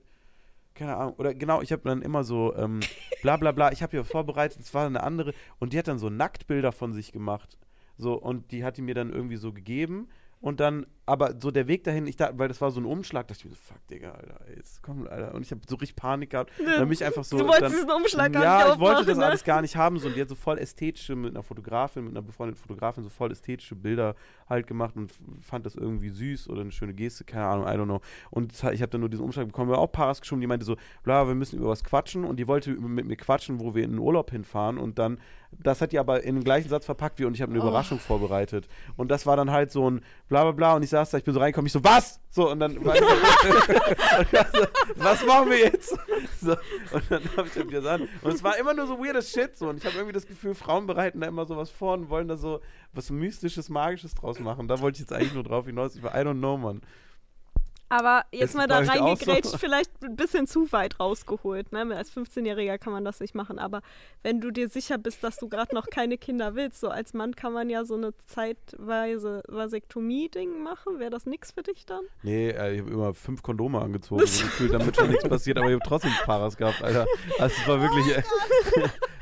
keine Ahnung. Oder genau, ich habe dann immer so, ähm, bla bla bla. Ich habe hier vorbereitet, es war eine andere. Und die hat dann so Nacktbilder von sich gemacht. So, und die hat die mir dann irgendwie so gegeben. Und dann, aber so der Weg dahin, ich dachte, weil das war so ein Umschlag, dachte ich mir so, fuck, Digga, Alter, jetzt komm, Alter. Und ich habe so richtig Panik gehabt. Dann bin ich einfach so. du wolltest dann, diesen Umschlag gar ja, ich wollte das ne? alles gar nicht haben. So, und die hat so voll ästhetische, mit einer Fotografin, mit einer befreundeten Fotografin, so voll ästhetische Bilder halt gemacht und fand das irgendwie süß oder eine schöne Geste, keine Ahnung, I don't know. Und ich habe dann nur diesen Umschlag bekommen, wir haben auch Paras geschoben, die meinte so, bla, wir müssen über was quatschen und die wollte mit mir quatschen, wo wir in den Urlaub hinfahren und dann, das hat die aber in den gleichen Satz verpackt wie und ich habe eine Oh. Überraschung vorbereitet. Und das war dann halt so ein bla bla bla und ich saß da, ich bin so reingekommen, ich so, was? So, und dann war ich so, was machen wir jetzt? So, und dann habe ich dann wieder an. Und es war immer nur so weirdes Shit so. Und ich habe irgendwie das Gefühl, Frauen bereiten da immer sowas vor und wollen da so was Mystisches, Magisches draus machen. Da wollte ich jetzt eigentlich nur drauf hinaus. Ich war, I don't know, Mann. Aber jetzt Ist mal da reingegrätscht, so? vielleicht ein bisschen zu weit rausgeholt. Ne? Als 15-Jähriger kann man das nicht machen. Aber wenn du dir sicher bist, dass du gerade noch keine Kinder willst, so als Mann kann man ja so eine zeitweise Vasektomie-Ding machen. Wäre das nix für dich dann? Nee, äh, ich habe immer fünf Kondome angezogen, gefühlt, damit schon nichts passiert, aber ich habe trotzdem Paras gehabt, Alter. Also es war wirklich.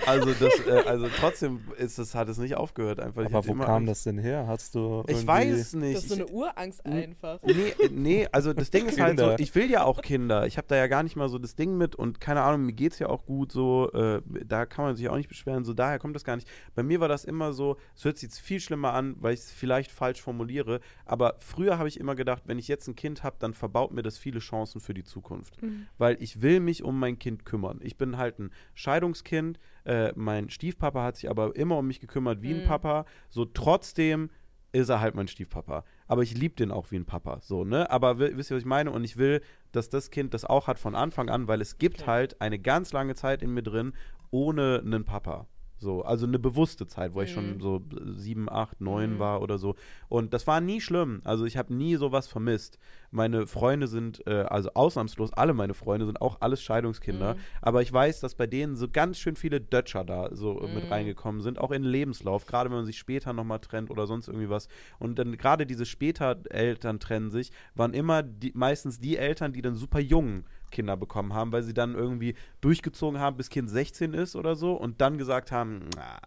Also das, äh, also trotzdem ist es, hat es nicht aufgehört einfach. Ich Aber wo immer kam Angst. das denn her? Hast du Ich weiß nicht. Das ist so eine Urangst einfach. Nee, nee, also das Ding ist halt so, ich will ja auch Kinder. Ich habe da ja gar nicht mal so das Ding mit und keine Ahnung, mir geht's ja auch gut so, äh, da kann man sich auch nicht beschweren, so daher kommt das gar nicht. Bei mir war das immer so, es hört sich jetzt viel schlimmer an, weil ich es vielleicht falsch formuliere, aber früher habe ich immer gedacht, wenn ich jetzt ein Kind habe, dann verbaut mir das viele Chancen für die Zukunft. Weil ich will mich um mein Kind kümmern. Ich bin halt ein Scheidungskind, äh, mein Stiefpapa hat sich aber immer um mich gekümmert wie ein Mhm. Papa, so trotzdem ist er halt mein Stiefpapa. Aber ich liebe den auch wie ein Papa, so, ne? Aber wi- wisst ihr, was ich meine? Und ich will, dass das Kind das auch hat von Anfang an, weil es gibt Okay. halt eine ganz lange Zeit in mir drin ohne einen Papa. So, also eine bewusste Zeit, wo ich schon Mhm. so sieben, acht, neun Mhm. war oder so. Und das war nie schlimm. Also ich habe nie sowas vermisst. Meine Freunde sind, äh, also ausnahmslos, alle meine Freunde sind auch alles Scheidungskinder. Mhm. Aber ich weiß, dass bei denen so ganz schön viele Dötscher da so äh, mit Mhm. reingekommen sind, auch in den Lebenslauf, gerade wenn man sich später nochmal trennt oder sonst irgendwie was. Und dann gerade diese später Eltern trennen sich, waren immer die, meistens die Eltern, die dann super jung Kinder bekommen haben, weil sie dann irgendwie durchgezogen haben, bis Kind 16 ist oder so und dann gesagt haben, na,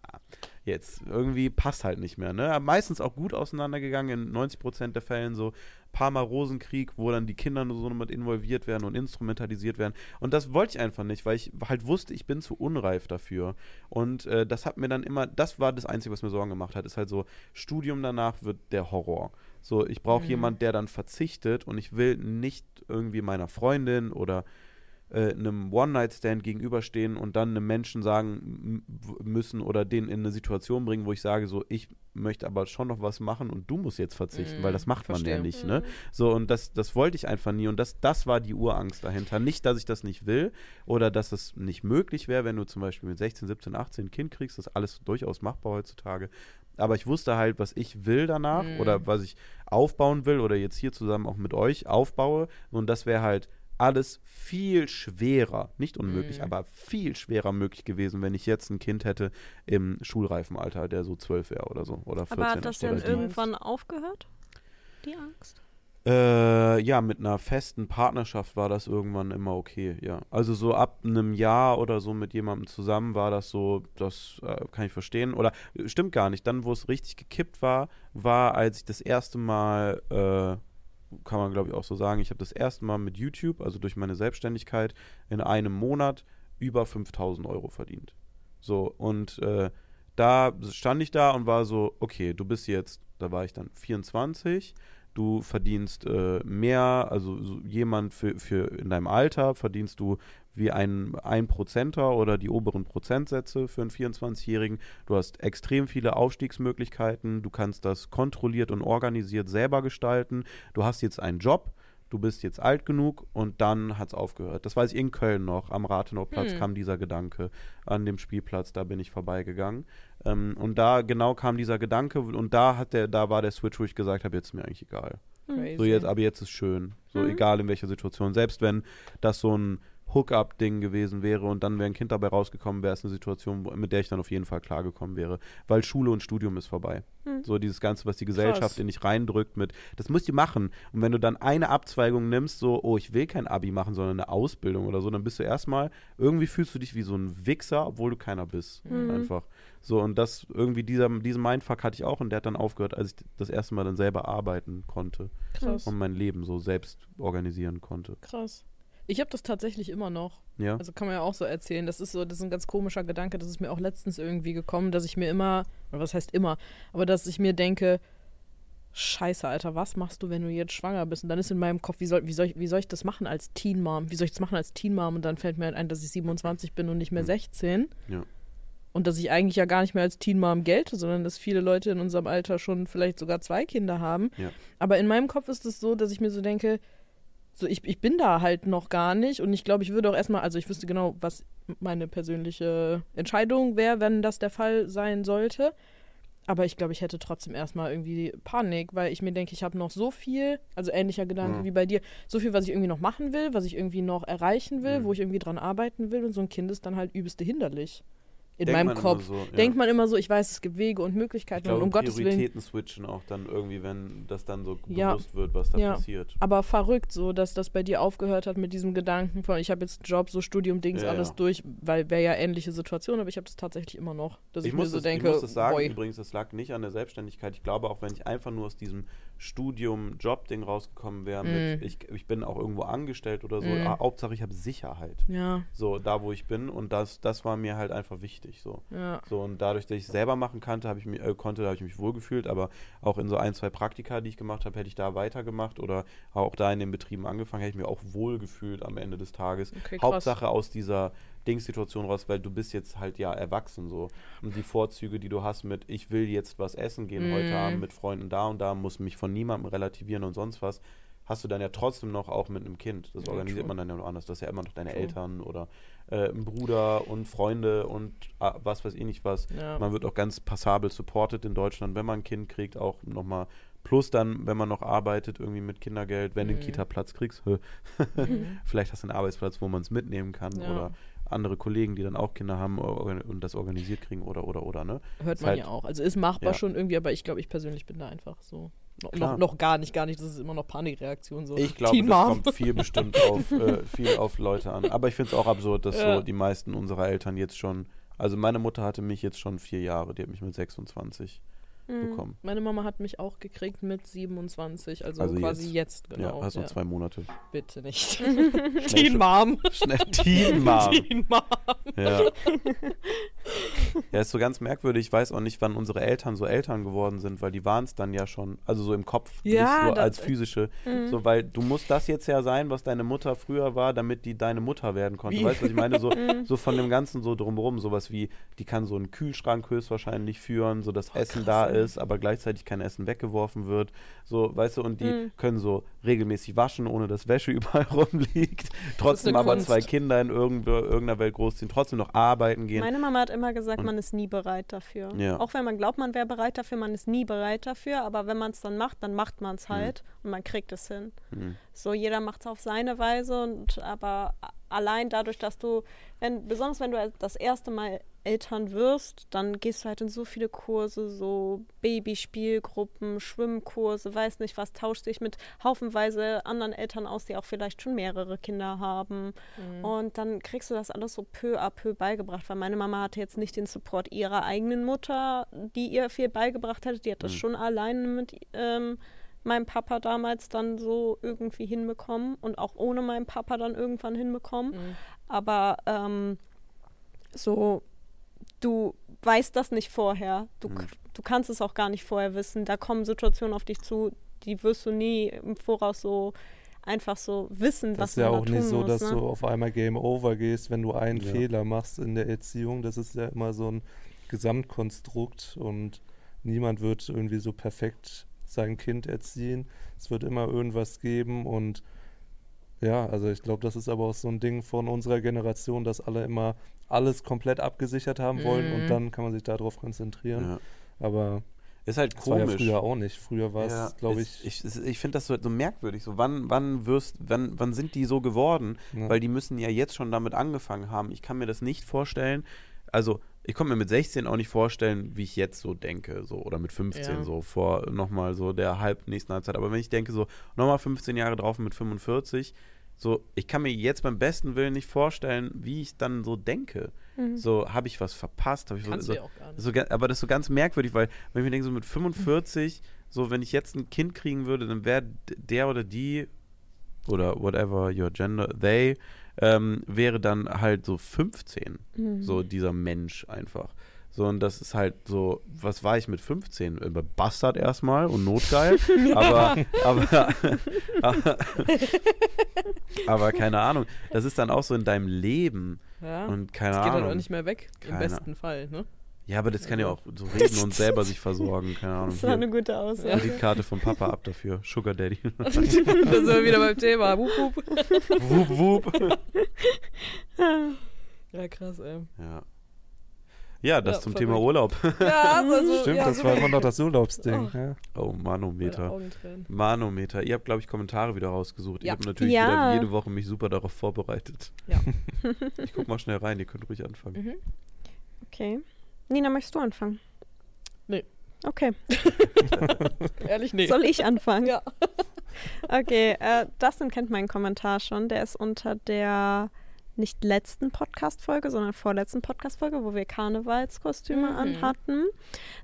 jetzt irgendwie passt halt nicht mehr. Ne? Meistens auch gut auseinandergegangen, in 90% der Fällen so paar Mal Rosenkrieg, wo dann die Kinder nur so mit involviert werden und instrumentalisiert werden. Und das wollte ich einfach nicht, weil ich halt wusste, ich bin zu unreif dafür. Und äh, das hat mir dann immer, das war das Einzige, was mir Sorgen gemacht hat, ist halt so, Studium danach wird der Horror. So, ich brauche Mhm. jemand, der dann verzichtet und ich will nicht irgendwie meiner Freundin oder äh, einem One-Night-Stand gegenüberstehen und dann einem Menschen sagen müssen oder den in eine Situation bringen, wo ich sage, so, ich möchte aber schon noch was machen und du musst jetzt verzichten, Mhm, weil das macht man ja verstehe. nicht, ne? So, und das, das wollte ich einfach nie und das, das war die Urangst dahinter. Nicht, dass ich das nicht will oder dass es nicht möglich wäre, wenn du zum Beispiel mit 16, 17, 18 ein Kind kriegst, das ist alles durchaus machbar heutzutage. Aber ich wusste halt, was ich will danach Mhm. oder was ich aufbauen will oder jetzt hier zusammen auch mit euch aufbaue. Und das wäre halt alles viel schwerer, nicht unmöglich, Mhm. aber viel schwerer möglich gewesen, wenn ich jetzt ein Kind hätte im Schulreifenalter, der so zwölf wäre oder so. Oder 14 Aber hat das denn irgendwann aufgehört? Die Angst? Äh, ja, mit einer festen Partnerschaft war das irgendwann immer okay, ja. Also so ab einem Jahr oder so mit jemandem zusammen war das so, das äh, kann ich verstehen. Oder äh, stimmt gar nicht. Dann, wo es richtig gekippt war, war, als ich das erste Mal, äh, kann man glaube ich auch so sagen, ich habe das erste Mal mit YouTube, also durch meine Selbstständigkeit, in einem Monat über 5000 Euro verdient. So, und äh, da stand ich da und war so, okay, du bist jetzt, da war ich dann 24, du verdienst äh, mehr, also so jemand für, für in deinem Alter verdienst du wie ein Einprozenter oder die oberen Prozentsätze für einen 24-Jährigen. Du hast extrem viele Aufstiegsmöglichkeiten, du kannst das kontrolliert und organisiert selber gestalten. Du hast jetzt einen Job, du bist jetzt alt genug und dann hat es aufgehört. Das weiß ich in Köln noch, am Rathenauplatz Hm. kam dieser Gedanke an dem Spielplatz, da bin ich vorbeigegangen. Ähm, und da genau kam dieser Gedanke und da hat der, da war der Switch, wo ich gesagt habe, jetzt ist mir eigentlich egal. Crazy. So jetzt, aber jetzt ist schön. So Mhm. egal in welcher Situation. Selbst wenn das so ein Hookup-Ding gewesen wäre und dann wäre ein Kind dabei rausgekommen, wäre es eine Situation, mit der ich dann auf jeden Fall klargekommen wäre. Weil Schule und Studium ist vorbei. Mhm. So dieses Ganze, was die Gesellschaft Krass. in dich reindrückt mit, das musst du machen. Und wenn du dann eine Abzweigung nimmst, so, oh, ich will kein Abi machen, sondern eine Ausbildung oder so, dann bist du erstmal, irgendwie fühlst du dich wie so ein Wichser, obwohl du keiner bist. Mhm. Einfach. So, und das irgendwie, dieser, diesen Mindfuck hatte ich auch und der hat dann aufgehört, als ich das erste Mal dann selber arbeiten konnte Krass. und mein Leben so selbst organisieren konnte. Krass. Ich habe das tatsächlich immer noch. Ja. Also kann man ja auch so erzählen. Das ist so, das ist ein ganz komischer Gedanke. Das ist mir auch letztens irgendwie gekommen, dass ich mir immer, oder was heißt immer, aber dass ich mir denke, Scheiße, Alter, was machst du, wenn du jetzt schwanger bist? Und dann ist in meinem Kopf, wie soll, wie soll, ich, wie soll ich das machen als Teen Mom? Wie soll ich das machen als Teen Mom? Und dann fällt mir halt ein, dass ich 27 bin und nicht mehr Hm. 16. Ja. Und dass ich eigentlich ja gar nicht mehr als Teen Mom gelte, sondern dass viele Leute in unserem Alter schon vielleicht sogar zwei Kinder haben. Ja. Aber in meinem Kopf ist es so, dass ich mir so denke, so ich, ich bin da halt noch gar nicht und ich glaube, ich würde auch erstmal, also ich wüsste genau, was meine persönliche Entscheidung wäre, wenn das der Fall sein sollte. aber ich glaube, ich hätte trotzdem erstmal irgendwie Panik, weil ich mir denke, ich habe noch so viel, also ähnlicher Gedanke Mhm. wie bei dir, so viel, was ich irgendwie noch machen will, was ich irgendwie noch erreichen will, Mhm. wo ich irgendwie dran arbeiten will und so ein Kind ist dann halt übelste hinderlich. In Denkt meinem Kopf. so, ja. Denkt man immer so, ich weiß, es gibt Wege und Möglichkeiten Ich glaube, und um Gottes Willen. Prioritäten switchen auch dann irgendwie, wenn das dann so Ja. bewusst wird, was da Ja. passiert. Aber verrückt so, dass das bei dir aufgehört hat mit diesem Gedanken von, ich habe jetzt einen Job, so Studium, Dings, alles durch, weil wäre ja ähnliche Situation, aber ich habe das tatsächlich immer noch, dass ich, ich, mir muss so das, denke, ich muss das sagen, boy, übrigens, das lag nicht an der Selbstständigkeit. Ich glaube, auch wenn ich einfach nur aus diesem Studium-Job-Ding rausgekommen wäre, mit, Mm. ich, ich bin auch irgendwo angestellt oder so, Mm. ah, Hauptsache ich habe Sicherheit. ja, So, da wo ich bin und das, das war mir halt einfach wichtig. So. ja, So, und dadurch, dass ich es selber machen kannte, ich mich, äh, konnte, habe ich mich wohlgefühlt, aber auch in so ein, zwei Praktika, die ich gemacht habe, hätte ich da weitergemacht oder auch da in den Betrieben angefangen, hätte ich mir auch wohlgefühlt am Ende des Tages. okay. Hauptsache aus dieser Dingssituation raus, weil du bist jetzt halt ja erwachsen so. Und die Vorzüge, die du hast mit, ich will jetzt was essen gehen heute Mhm. Abend mit Freunden da und da, muss mich von niemandem relativieren und sonst was, hast du dann ja trotzdem noch auch mit einem Kind. Das Ja, organisiert true. man dann ja noch anders. Das ist ja immer noch deine True. Eltern oder äh, ein Bruder und Freunde und ah, was weiß ich nicht was. ja. Man wird auch ganz passabel supported in Deutschland, wenn man ein Kind kriegt, auch nochmal. Plus dann, wenn man noch arbeitet, irgendwie mit Kindergeld, wenn du einen Mhm. Kita-Platz kriegst, Mhm. vielleicht hast du einen Arbeitsplatz, wo man es mitnehmen kann Ja. oder andere Kollegen, die dann auch Kinder haben und das organisiert kriegen oder oder oder ne? Hört Ist man halt- ja auch. Also ist machbar ja. schon irgendwie, aber ich glaube, ich persönlich bin da einfach so. No, noch, noch gar nicht, gar nicht. Das ist immer noch Panikreaktion. So. Ich glaube, das kommt viel bestimmt auf äh, viel auf Leute an. Aber ich finde es auch absurd, dass Ja. so die meisten unserer Eltern jetzt schon, also meine Mutter hatte mich jetzt schon vier Jahre, die hat mich mit 26 Mhm. bekommen. Meine Mama hat mich auch gekriegt mit 27, also, Also quasi jetzt, genau. ja, hast noch zwei Monate. Bitte nicht. Teen Mom. Schnell Teen Mom. Teen Mom. Ja. ja, ist so ganz merkwürdig. Ich weiß auch nicht, wann unsere Eltern so Eltern geworden sind, weil die waren es dann ja schon, also so im Kopf, Ja, nicht so als physische. Mhm. So, weil du musst das jetzt ja sein, was deine Mutter früher war, damit die deine Mutter werden konnte. Wie? Weißt du, was ich meine? So, Mhm. so von dem Ganzen so drumherum, sowas wie, die kann so einen Kühlschrank höchstwahrscheinlich führen, so dass Oh, Essen krass, da ist, aber gleichzeitig kein Essen weggeworfen wird. So, weißt du, und die Mhm. können so regelmäßig waschen, ohne dass Wäsche überall rumliegt. Trotzdem aber Kunst. zwei Kinder in irgendeiner Welt großziehen, trotzdem noch arbeiten gehen. Meine Mama hat immer gesagt, Und- man ist nie bereit dafür. Ja. Auch wenn man glaubt, man wäre bereit dafür, man ist nie bereit dafür. Aber wenn man es dann macht, dann macht man es halt und man kriegt es hin. Hm. So, jeder macht es auf seine Weise und aber allein dadurch, dass du, wenn, besonders wenn du das erste Mal Eltern wirst, dann gehst du halt in so viele Kurse, so Babyspielgruppen, Schwimmkurse, weiß nicht was, tauschst dich mit haufenweise anderen Eltern aus, die auch vielleicht schon mehrere Kinder haben. Mhm. Und dann kriegst du das alles so peu à peu beigebracht, weil meine Mama hatte jetzt nicht den Support ihrer eigenen Mutter, die ihr viel beigebracht hätte. Die hat das Mhm. schon alleine mit ähm, meinem Papa damals dann so irgendwie hinbekommen und auch ohne meinen Papa dann irgendwann hinbekommen. Mhm. Aber ähm, so, du weißt das nicht vorher. Du, Mhm. du kannst es auch gar nicht vorher wissen. Da kommen Situationen auf dich zu, die wirst du nie im Voraus so einfach so wissen, Das was ist ja man auch da nicht tun so, muss, dass ne? du auf einmal Game Over gehst, wenn du einen Ja. Fehler machst in der Erziehung. Das ist ja immer so ein Gesamtkonstrukt und niemand wird irgendwie so perfekt sein Kind erziehen. Es wird immer irgendwas geben und ja, also ich glaube, das ist aber auch so ein Ding von unserer Generation, dass alle immer alles komplett abgesichert haben wollen Mhm. und dann kann man sich darauf konzentrieren. Ja. Aber Ist halt das war ja komisch. früher auch nicht. Früher war es, Ja, glaube ich, Ich, es- ich finde das so, so merkwürdig. So, wann, wann wirst, wann, wann sind die so geworden? ja. Weil die müssen ja jetzt schon damit angefangen haben. Ich kann mir das nicht vorstellen. Also, ich konnte mir mit 16 auch nicht vorstellen, wie ich jetzt so denke, so oder mit 15 Ja. so vor nochmal so der halb nächsten Halbzeit. Aber wenn ich denke so nochmal 15 Jahre drauf mit 45, so ich kann mir jetzt beim besten Willen nicht vorstellen, wie ich dann so denke. Mhm. So habe ich was verpasst, habe ich Kannst so, du ja auch gar nicht. so, aber das ist so ganz merkwürdig, weil wenn ich mir denke, so mit 45, so wenn ich jetzt ein Kind kriegen würde, dann wäre der oder die oder whatever your gender, they, ähm, wäre dann halt so 15, Mhm. so dieser Mensch einfach. So, und das ist halt so, was war ich mit 15? Äh, Bastard erstmal und notgeil, aber, aber, aber, aber keine Ahnung, das ist dann auch so in deinem Leben Ja. und keine das geht dann Ahnung. auch nicht mehr weg, im Keine- besten Fall, ne? Ja, aber das kann ja auch so reden und selber sich versorgen, keine Ahnung. Das war eine gute Aussage. Kreditkarte vom Papa ab dafür, Sugar Daddy. da sind wir wieder beim Thema. Wup, wup. wup, wup. Ja, krass, ey. Ja. Ja, das Ja, zum verrückt. Thema Urlaub. Ja, also, Stimmt, ja, das war immer noch das Urlaubsding. Oh. Ja. Oh, Manometer. Manometer. Ihr habt, glaube ich, Kommentare wieder rausgesucht. Ich habe natürlich Ja. wieder jede Woche mich super darauf vorbereitet. Ja. Ich guck mal schnell rein, ihr könnt ruhig anfangen. Mhm. Okay. Nina, möchtest du anfangen? Nee. Okay. Ehrlich, nee. Soll ich anfangen? Ja. Okay, äh, Dustin kennt meinen Kommentar schon. Der ist unter der nicht letzten Podcast-Folge, sondern vorletzten Podcast-Folge, wo wir Karnevalskostüme Mhm. anhatten.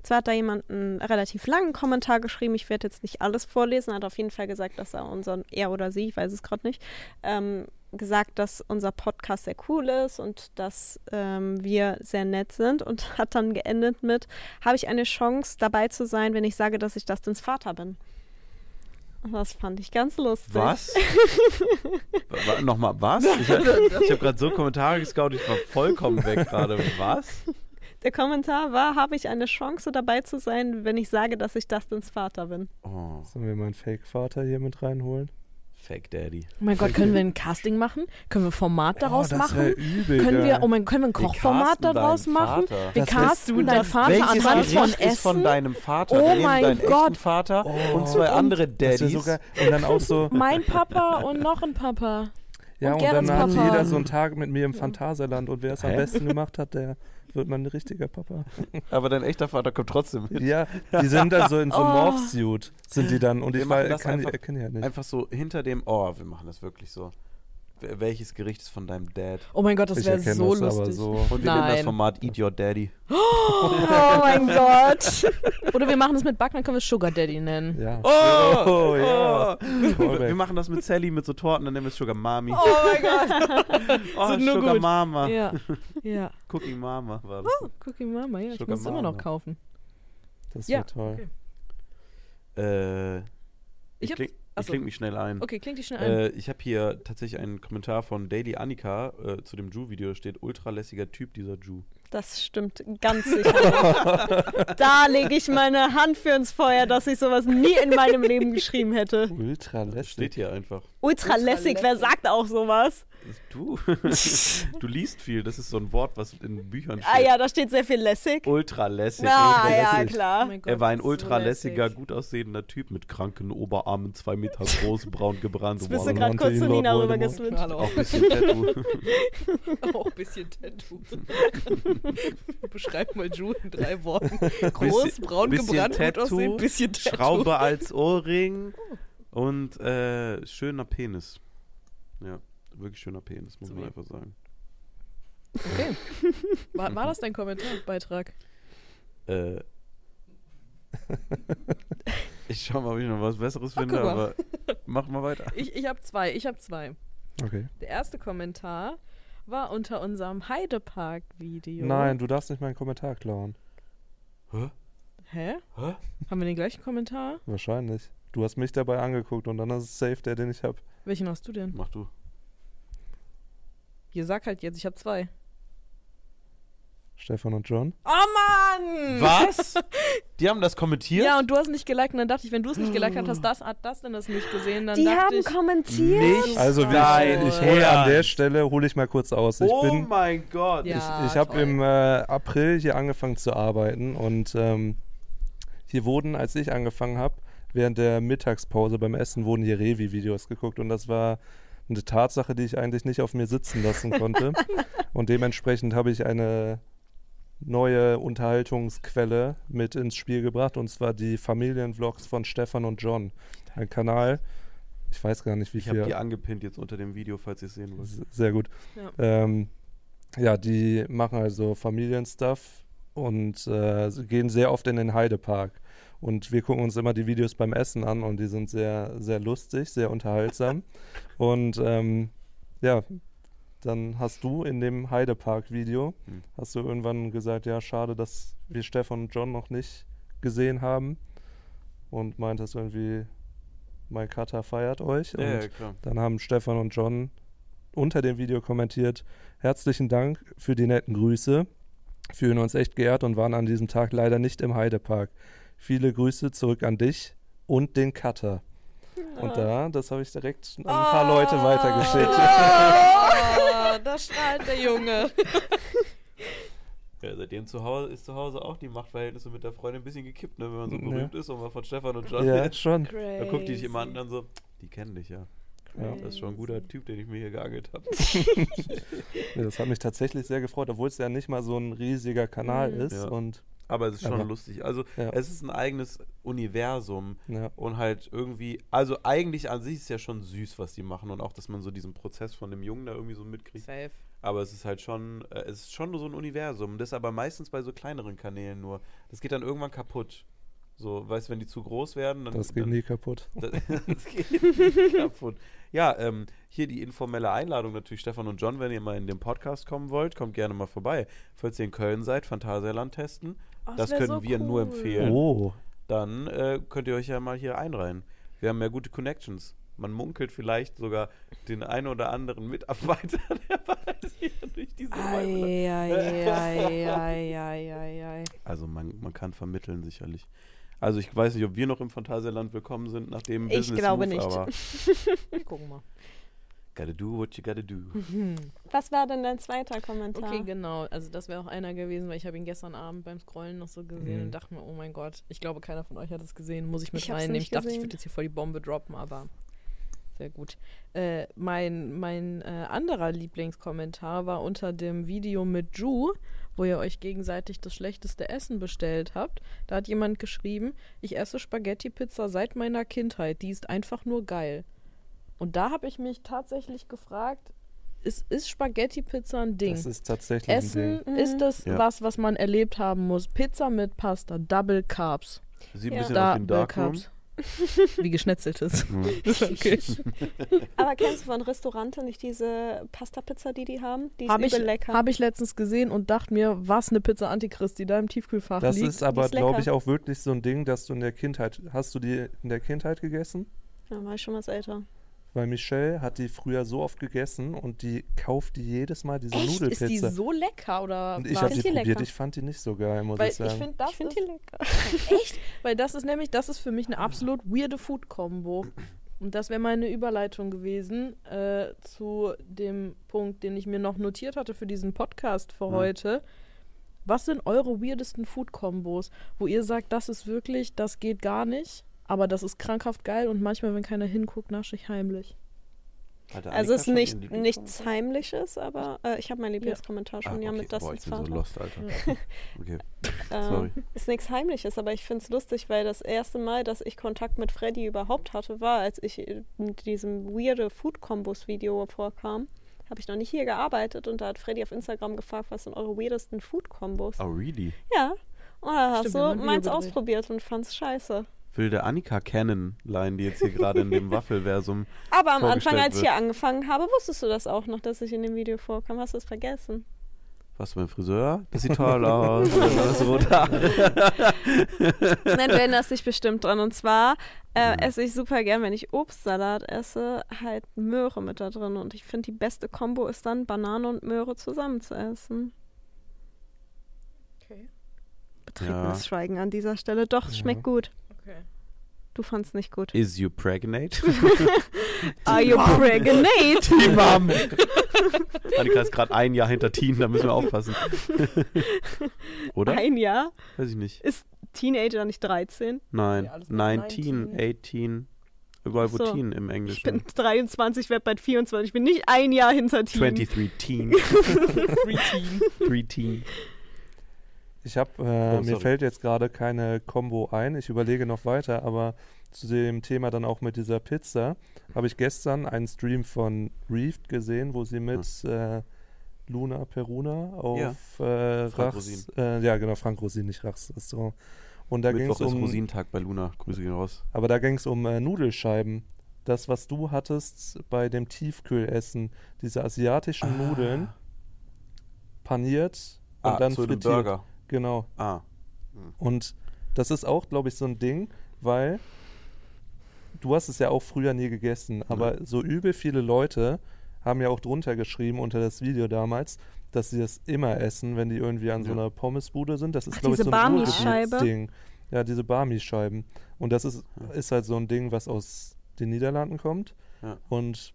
Zwar hat da jemand einen relativ langen Kommentar geschrieben. Ich werde jetzt nicht alles vorlesen. Er hat auf jeden Fall gesagt, dass er unseren, er oder sie, ich weiß es gerade nicht, ähm, gesagt, dass unser Podcast sehr cool ist und dass ähm, wir sehr nett sind und hat dann geendet mit, habe ich eine Chance dabei zu sein, wenn ich sage, dass ich Dustins Vater bin. Und Das fand ich ganz lustig. Was? Wa- wa- Nochmal, was? Ich, ich habe gerade so Kommentare gescoutet, ich war vollkommen weg gerade. Was? Der Kommentar war, habe ich eine Chance dabei zu sein, wenn ich sage, dass ich Dustins Vater bin. Oh, Sollen wir meinen Fake-Vater hier mit reinholen? Fake Daddy. Oh mein Gott, können wir ein Casting machen? Können wir ein Format daraus oh, machen? übel Können wir, oh mein, können wir ein Kochformat casten daraus machen? Vater. Wir Das casten deinen Vater anhand von ist von Essen. deinem Vater? Oh Wir mein Gott. Vater Oh. und zwei andere Daddys. so geil. Und dann auch so, Mein Papa und noch ein Papa. ja, Und und, dann hat jeder so einen Tag mit mir im Phantasialand und wer es am besten gemacht hat, der wird mein richtiger Papa. Aber dein echter Vater kommt trotzdem mit. Ja, die sind dann so in so Oh. Morph-Suit, sind die dann. Und Wir ich war, das kann, einfach- ich erkenne ja nicht. Einfach so hinter dem, oh, wir machen das wirklich so. Wel- Welches Gericht ist von deinem Dad? Oh mein Gott, das ich wäre so das aber lustig. so. Und wir nehmen das. Format Eat Your Daddy. Oh mein Gott. Oder wir machen es mit Backen, dann können wir es Sugar Daddy nennen. Ja. Oh, Oh, ja. Wir Callback. machen das mit Sally mit so Torten, dann nennen wir es Sugar Mami. Oh mein Gott. Oh, sind nur Sugar gut. Mama. Ja, ja. Cookie Mama war das. Cookie Mama, ja, ich Sugar muss es immer noch kaufen. Das Ja, wäre toll. okay. Äh, Ich ich ich achso. kling mich schnell ein. Okay, klingt die schnell ein. Äh, ich habe hier tatsächlich einen Kommentar von Daily Annika äh, zu dem Ju-Video. Da steht ultralässiger Typ, dieser Ju. Das stimmt ganz sicher. da lege ich meine Hand für ins Feuer, dass ich sowas nie in meinem Leben geschrieben hätte. Ultra lässig. steht hier einfach. Ultra lässig, wer sagt auch sowas? Du, du liest viel. Das ist so ein Wort, was in Büchern steht. Ah ja, da steht sehr viel lässig. Ultralässig. Ah ja, lässig. Oh klar. mein Gott, Er war ein so ultralässiger, lässig. gut aussehender Typ mit kranken Oberarmen, zwei Meter groß, braun gebrannt. Jetzt bist du gerade kurz zu Nina rüber geswitcht. Hallo. Auch ein bisschen Tattoo. Auch ein bisschen Tattoo. Beschreib mal Ju in drei Worten. Groß, Bisschen- braun bisschen gebrannt, gut Tattoo, aussehen, bisschen Tattoo. Schraube als Ohrring und äh, schöner Penis. Ja, wirklich schöner Penis, muss man Sweet. einfach sagen. Okay. War, war das dein Kommentarbeitrag? Äh, ich schau mal, ob ich noch was Besseres Ach, finde, aber mach mal weiter. Ich, ich habe zwei, ich habe zwei. Okay. Der erste Kommentar war unter unserem Heidepark-Video. Nein, du darfst nicht meinen Kommentar klauen. Hä? Hä? Hä? Haben wir den gleichen Kommentar? Wahrscheinlich. Du hast mich dabei angeguckt und dann ist es safe der, den ich habe. Welchen hast du denn? Mach du. Hier sag halt jetzt, ich habe zwei. Stefan und John. Oh Mann! Was? Die haben das kommentiert? Ja, und du hast nicht geliked und dann dachte ich, wenn du es nicht geliked hast, das, hat das denn das nicht gesehen, dann Die haben ich, kommentiert. Nicht Also Dein ich, hole an der? Stelle, hole ich mal kurz aus. Ich oh bin, mein Gott. Ja. ich, ich habe im äh, April hier angefangen zu arbeiten und ähm, hier wurden, als ich angefangen habe, während der Mittagspause beim Essen wurden hier Revi-Videos geguckt und das war eine Tatsache, die ich eigentlich nicht auf mir sitzen lassen konnte. und dementsprechend habe ich eine neue Unterhaltungsquelle mit ins Spiel gebracht und zwar die Familienvlogs von Stefan und John. Ein Kanal, ich weiß gar nicht, wie Ich habe viel. die angepinnt jetzt unter dem Video, falls ihr es sehen wollt. Sehr gut. Ja. Ähm, ja, die machen also Familienstuff und äh, gehen sehr oft in den Heidepark. Und wir gucken uns immer die Videos beim Essen an und die sind sehr, sehr lustig, sehr unterhaltsam. und ähm, ja, dann hast du in dem Heidepark-Video, Hm. hast du irgendwann gesagt, ja, schade, dass wir Stefan und John noch nicht gesehen haben. Und meintest irgendwie, mein Cutter feiert euch. Ja, und ja, klar. dann haben Stefan und John unter dem Video kommentiert, herzlichen Dank für die netten Grüße, fühlen uns echt geehrt und waren an diesem Tag leider nicht im Heidepark. Viele Grüße zurück an dich und den Cutter. Und da, das habe ich direkt an ein paar Leute weitergeschickt. Oh, da strahlt der Junge. Ja, seitdem zu Hause ist zu Hause auch die Machtverhältnisse mit der Freundin ein bisschen gekippt, ne? wenn man so Ja. berühmt ist und mal von Stefan und John Ja, schon. Da guckt die sich immer an und dann so, die kennen dich ja. Ja. Das ist schon ein guter Typ, den ich mir hier geangelt habe. Ja, das hat mich tatsächlich sehr gefreut, obwohl es ja nicht mal so ein riesiger Kanal Mhm. ist. Ja. Und Aber es ist schon Aber- lustig. Also Ja. es ist ein eigenes Universum ja, und halt irgendwie, also eigentlich an sich ist es ja schon süß, was die machen und auch, dass man so diesen Prozess von dem Jungen da irgendwie so mitkriegt. Safe. Aber es ist halt schon, äh, es ist schon so ein Universum. Das aber meistens bei so kleineren Kanälen nur. Das geht dann irgendwann kaputt. So, weißt du, wenn die zu groß werden, dann. das geht dann, nie kaputt. Das, das geht nicht kaputt. Ja, ähm, hier die informelle Einladung natürlich, Stefan und John, wenn ihr mal in den Podcast kommen wollt, kommt gerne mal vorbei. Falls ihr in Köln seid, Phantasialand testen, Oh, das wär können so wir nur cool. empfehlen. Oh, Dann äh, könnt ihr euch ja mal hier einreihen. Wir haben ja gute Connections. Man munkelt vielleicht sogar den einen oder anderen Mitarbeiter, der hier durch diese Räume. Eieieiei. Also man, man kann vermitteln sicherlich. Also ich weiß nicht, ob wir noch im Phantasialand willkommen sind nach dem Ich Business glaube Move, nicht. aber Gucken wir. Gotta do what you gotta do. Was war denn dein zweiter Kommentar? Okay, genau. Also das wäre auch einer gewesen, weil ich habe ihn gestern Abend beim Scrollen noch so gesehen Mhm. und dachte mir, oh mein Gott, ich glaube, keiner von euch hat es gesehen. Muss ich mit Ich reinnehmen. nicht Ich dachte, ich gesehen. würde jetzt hier voll die Bombe droppen, aber sehr gut. Äh, mein mein äh, anderer Lieblingskommentar war unter dem Video mit Ju, wo ihr euch gegenseitig das schlechteste Essen bestellt habt. Da hat jemand geschrieben, ich esse Spaghetti-Pizza seit meiner Kindheit. Die ist einfach nur geil. Und da habe ich mich tatsächlich gefragt, ist, ist Spaghetti-Pizza ein Ding? das ist tatsächlich ein Essen Ding. Mhm. ist das Ja. was, was man erlebt haben muss. Pizza mit Pasta, Double Carbs. Sieht ein Ja. bisschen aus wie ein Double Darkroom. Carbs. Wie geschnetzeltes. Mhm. okay. Aber kennst du von Restauranten nicht diese Pasta-Pizza, die die haben? Die ist Habe ich, lecker. hab ich letztens gesehen und dachte mir, was eine Pizza Antichrist, die da im Tiefkühlfach Das liegt. ist aber, ist glaube ich, auch wirklich so ein Ding, dass du in der Kindheit, hast du die in der Kindheit gegessen? ja, war ich schon was älter. Weil Michelle hat die früher so oft gegessen und die kauft die jedes Mal diese Echt? Ist Nudelpizza. die so lecker oder und ich habe die Find die probiert, lecker. ich fand die nicht so geil, muss Weil ich ich sagen. finde, das ich finde ist die lecker. echt, weil das ist nämlich, das ist für mich eine absolut weirde Food-Kombo. Und das wäre meine Überleitung gewesen äh, zu dem Punkt, den ich mir noch notiert hatte für diesen Podcast für Ja. heute. Was sind eure weirdesten Food-Kombos, wo ihr sagt, das ist wirklich, das geht gar nicht, aber das ist krankhaft geil und manchmal, wenn keiner hinguckt, nasche ich heimlich. Also es ist nicht, nichts Heimliches, aber äh, ich habe meinen Lieblingskommentar schon, Ah, ja, okay. mit Boah, Dustins ich bin so Vater. lost, Alter. Okay, Ähm, sorry. Ist nichts Heimliches, aber ich finde es lustig, weil das erste Mal, dass ich Kontakt mit Freddy überhaupt hatte, war, als ich in diesem weirde Food Combos Video vorkam. Habe ich noch nicht hier gearbeitet und da hat Freddy auf Instagram gefragt, was sind eure weirdesten Food Combos? Oh, really? Ja. Und da hast du meins ausprobiert und fand's scheiße. Wilde Annika Cannon-Line, die jetzt hier gerade in dem Waffelversum. Aber am Anfang, als ich hier angefangen habe, wusstest du das auch noch, dass ich in dem Video vorkam. Hast du es vergessen? Warst du beim Friseur? Das sieht toll aus. Das rote Haare. Nein, du erinnerst dich bestimmt dran. Und zwar äh, Ja. esse ich super gern, wenn ich Obstsalat esse, halt Möhre mit da drin. Und ich finde, die beste Kombo ist dann Banane und Möhre zusammen zu essen. Okay. Betretenes Ja. Schweigen an dieser Stelle. Doch, es Ja. schmeckt gut. Du fandst nicht gut. Is you pregnant? Are you pregnant? Die Mom. Annika ist gerade ein Jahr hinter Teen, da müssen wir aufpassen. Oder? Ein Jahr? Weiß ich nicht. Ist Teenager nicht 13? Nein. Ja, alles mit 19, 19. 18. Überall wo so. Teen im Ich Englischen. bin 23, werde bald 24. Ich bin nicht ein Jahr hinter Teen. 23 Teen. Free Teen. 3 Teen. Ich habe, Oh, äh, mir sorry. fällt jetzt gerade keine Combo ein. Ich überlege noch weiter, aber zu dem Thema dann auch mit dieser Pizza habe ich gestern einen Stream von Reefed gesehen, wo sie mit äh, Luna Peruna auf äh, Frank Rachs, Rosin. äh, ja genau, Frank Rosin, nicht Rachs Restaurant. Und da ging es um, Rosintag bei Luna. Grüße gehen raus. aber da ging es um äh, Nudelscheiben. Das, was du hattest bei dem Tiefkühlessen, diese asiatischen Nudeln, paniert und ah, dann zu dem frittiert. Burger. Genau. Ah. Und das ist auch, glaube ich, so ein Ding, weil du hast es ja auch früher nie gegessen, aber so übel viele Leute haben ja auch drunter geschrieben unter das Video damals, dass sie das immer essen, wenn die irgendwie an so Ja. einer Pommesbude sind. Das ist, glaube ich, diese so ein? Ding. Ja, diese Barmi-Scheiben. Und das ist, Ja. ist halt so ein Ding, was aus den Niederlanden kommt. Ja. Und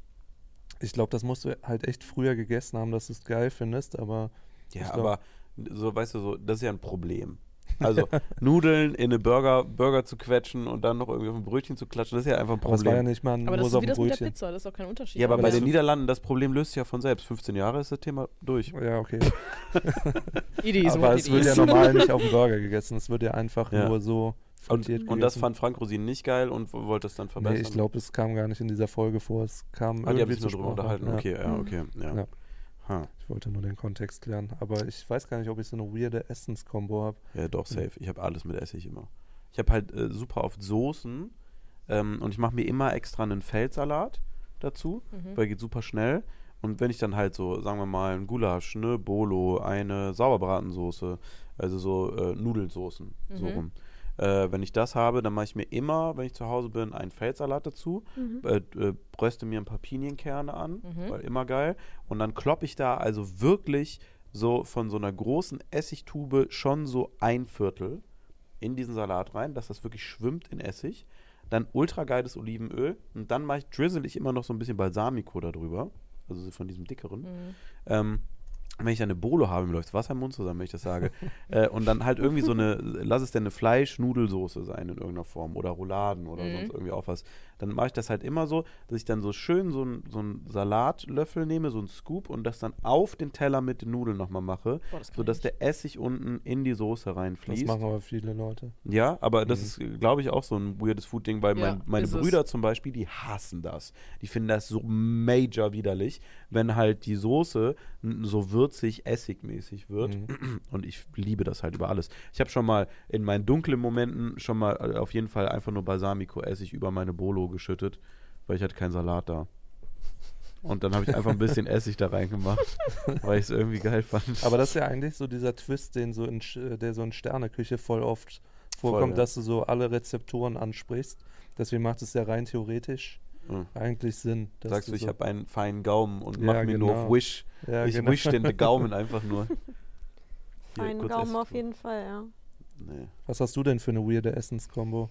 ich glaube, das musst du halt echt früher gegessen haben, dass du es geil findest, aber Ja, Ich glaub- aber so, weißt du, so, das ist ja ein Problem. Also Nudeln in eine Burger, Burger zu quetschen und dann noch irgendwie auf ein Brötchen zu klatschen, das ist ja einfach ein Aber es war ja Problem. nicht mal Aber das ist wie das mit der Brötchen. Pizza, das ist doch kein Unterschied. Ja, aber Aber bei das den ist- Niederlanden, das Problem löst sich ja von selbst. 15 Jahre ist das Thema durch. Ja, okay. Idis, Aber es wird ja normal nicht auf dem Burger gegessen. Es wird ja einfach Ja. nur so Und, und das fand Frank Rosin nicht geil und wollte es dann verbessern. Nee, ich glaube, es kam gar nicht in dieser Folge vor. Es kam Ah, die haben sich nur drüber unterhalten. Ja. Okay, ja, okay. Ja. Ja. Ha. Ich wollte nur den Kontext klären. Aber ich weiß gar nicht, ob ich so eine weirde Essenskombo habe. Ja, doch, safe. Ich habe alles mit Essig immer. Ich habe halt äh, super oft Soßen ähm, und ich mache mir immer extra einen Feldsalat dazu, Mhm. weil geht super schnell. Und wenn ich dann halt so, sagen wir mal, ein Gulasch, eine Bolo, eine Sauerbratensoße, also so äh, Nudelsoßen, so Mhm. rum. Äh, wenn ich das habe, dann mache ich mir immer, wenn ich zu Hause bin, einen Feldsalat dazu, äh, äh, röste mir ein paar Pinienkerne an, Mhm. weil immer geil. Und dann kloppe ich da also wirklich so von so einer großen Essigtube schon so ein Viertel in diesen Salat rein, dass das wirklich schwimmt in Essig. Dann ultra geiles Olivenöl und dann mache ich, drizzle ich immer noch so ein bisschen Balsamico darüber, also so von diesem dickeren. Mhm. Ähm, wenn ich dann eine Bolo habe, mir läuft Wasser im Mund zusammen, wenn ich das sage. äh, und dann halt irgendwie so eine, lass es denn eine Fleisch-Nudelsoße sein in irgendeiner Form oder Rouladen oder Mhm. sonst irgendwie auch was. Dann mache ich das halt immer so, dass ich dann so schön so einen so einen Salatlöffel nehme, so einen Scoop und das dann auf den Teller mit den Nudeln nochmal mache, Boah, das sodass ich der Essig unten in die Soße Das reinfließt. machen aber viele Leute. Ja, aber das Mhm. ist, glaube ich, auch so ein weirdes Food-Ding, weil Ja, mein, meine ist es. Brüder zum Beispiel, die hassen das. Die finden das so major widerlich, wenn halt die Soße so würzig, essigmäßig wird. Mhm. Und ich liebe das halt über alles. Ich habe schon mal in meinen dunklen Momenten schon mal äh, auf jeden Fall einfach nur Balsamico-Essig über meine Bolo geschüttet, weil ich hatte keinen Salat da. Und dann habe ich einfach ein bisschen Essig da reingemacht, weil ich es irgendwie geil fand. Aber das ist ja eigentlich so dieser Twist, den so in, der so in Sterneküche voll oft vorkommt, ja. dass du so alle Rezeptoren ansprichst. Deswegen macht es ja rein theoretisch Mhm. eigentlich Sinn. dass Sagst du, ich so, habe einen feinen Gaumen und Ja, mach mir nur genau. auf Wish. ja, ich genau. wish den Gaumen einfach nur. Feinen Gaumen auf jeden Fall, ja. Nee. Was hast du denn für eine weirde Essenskombo?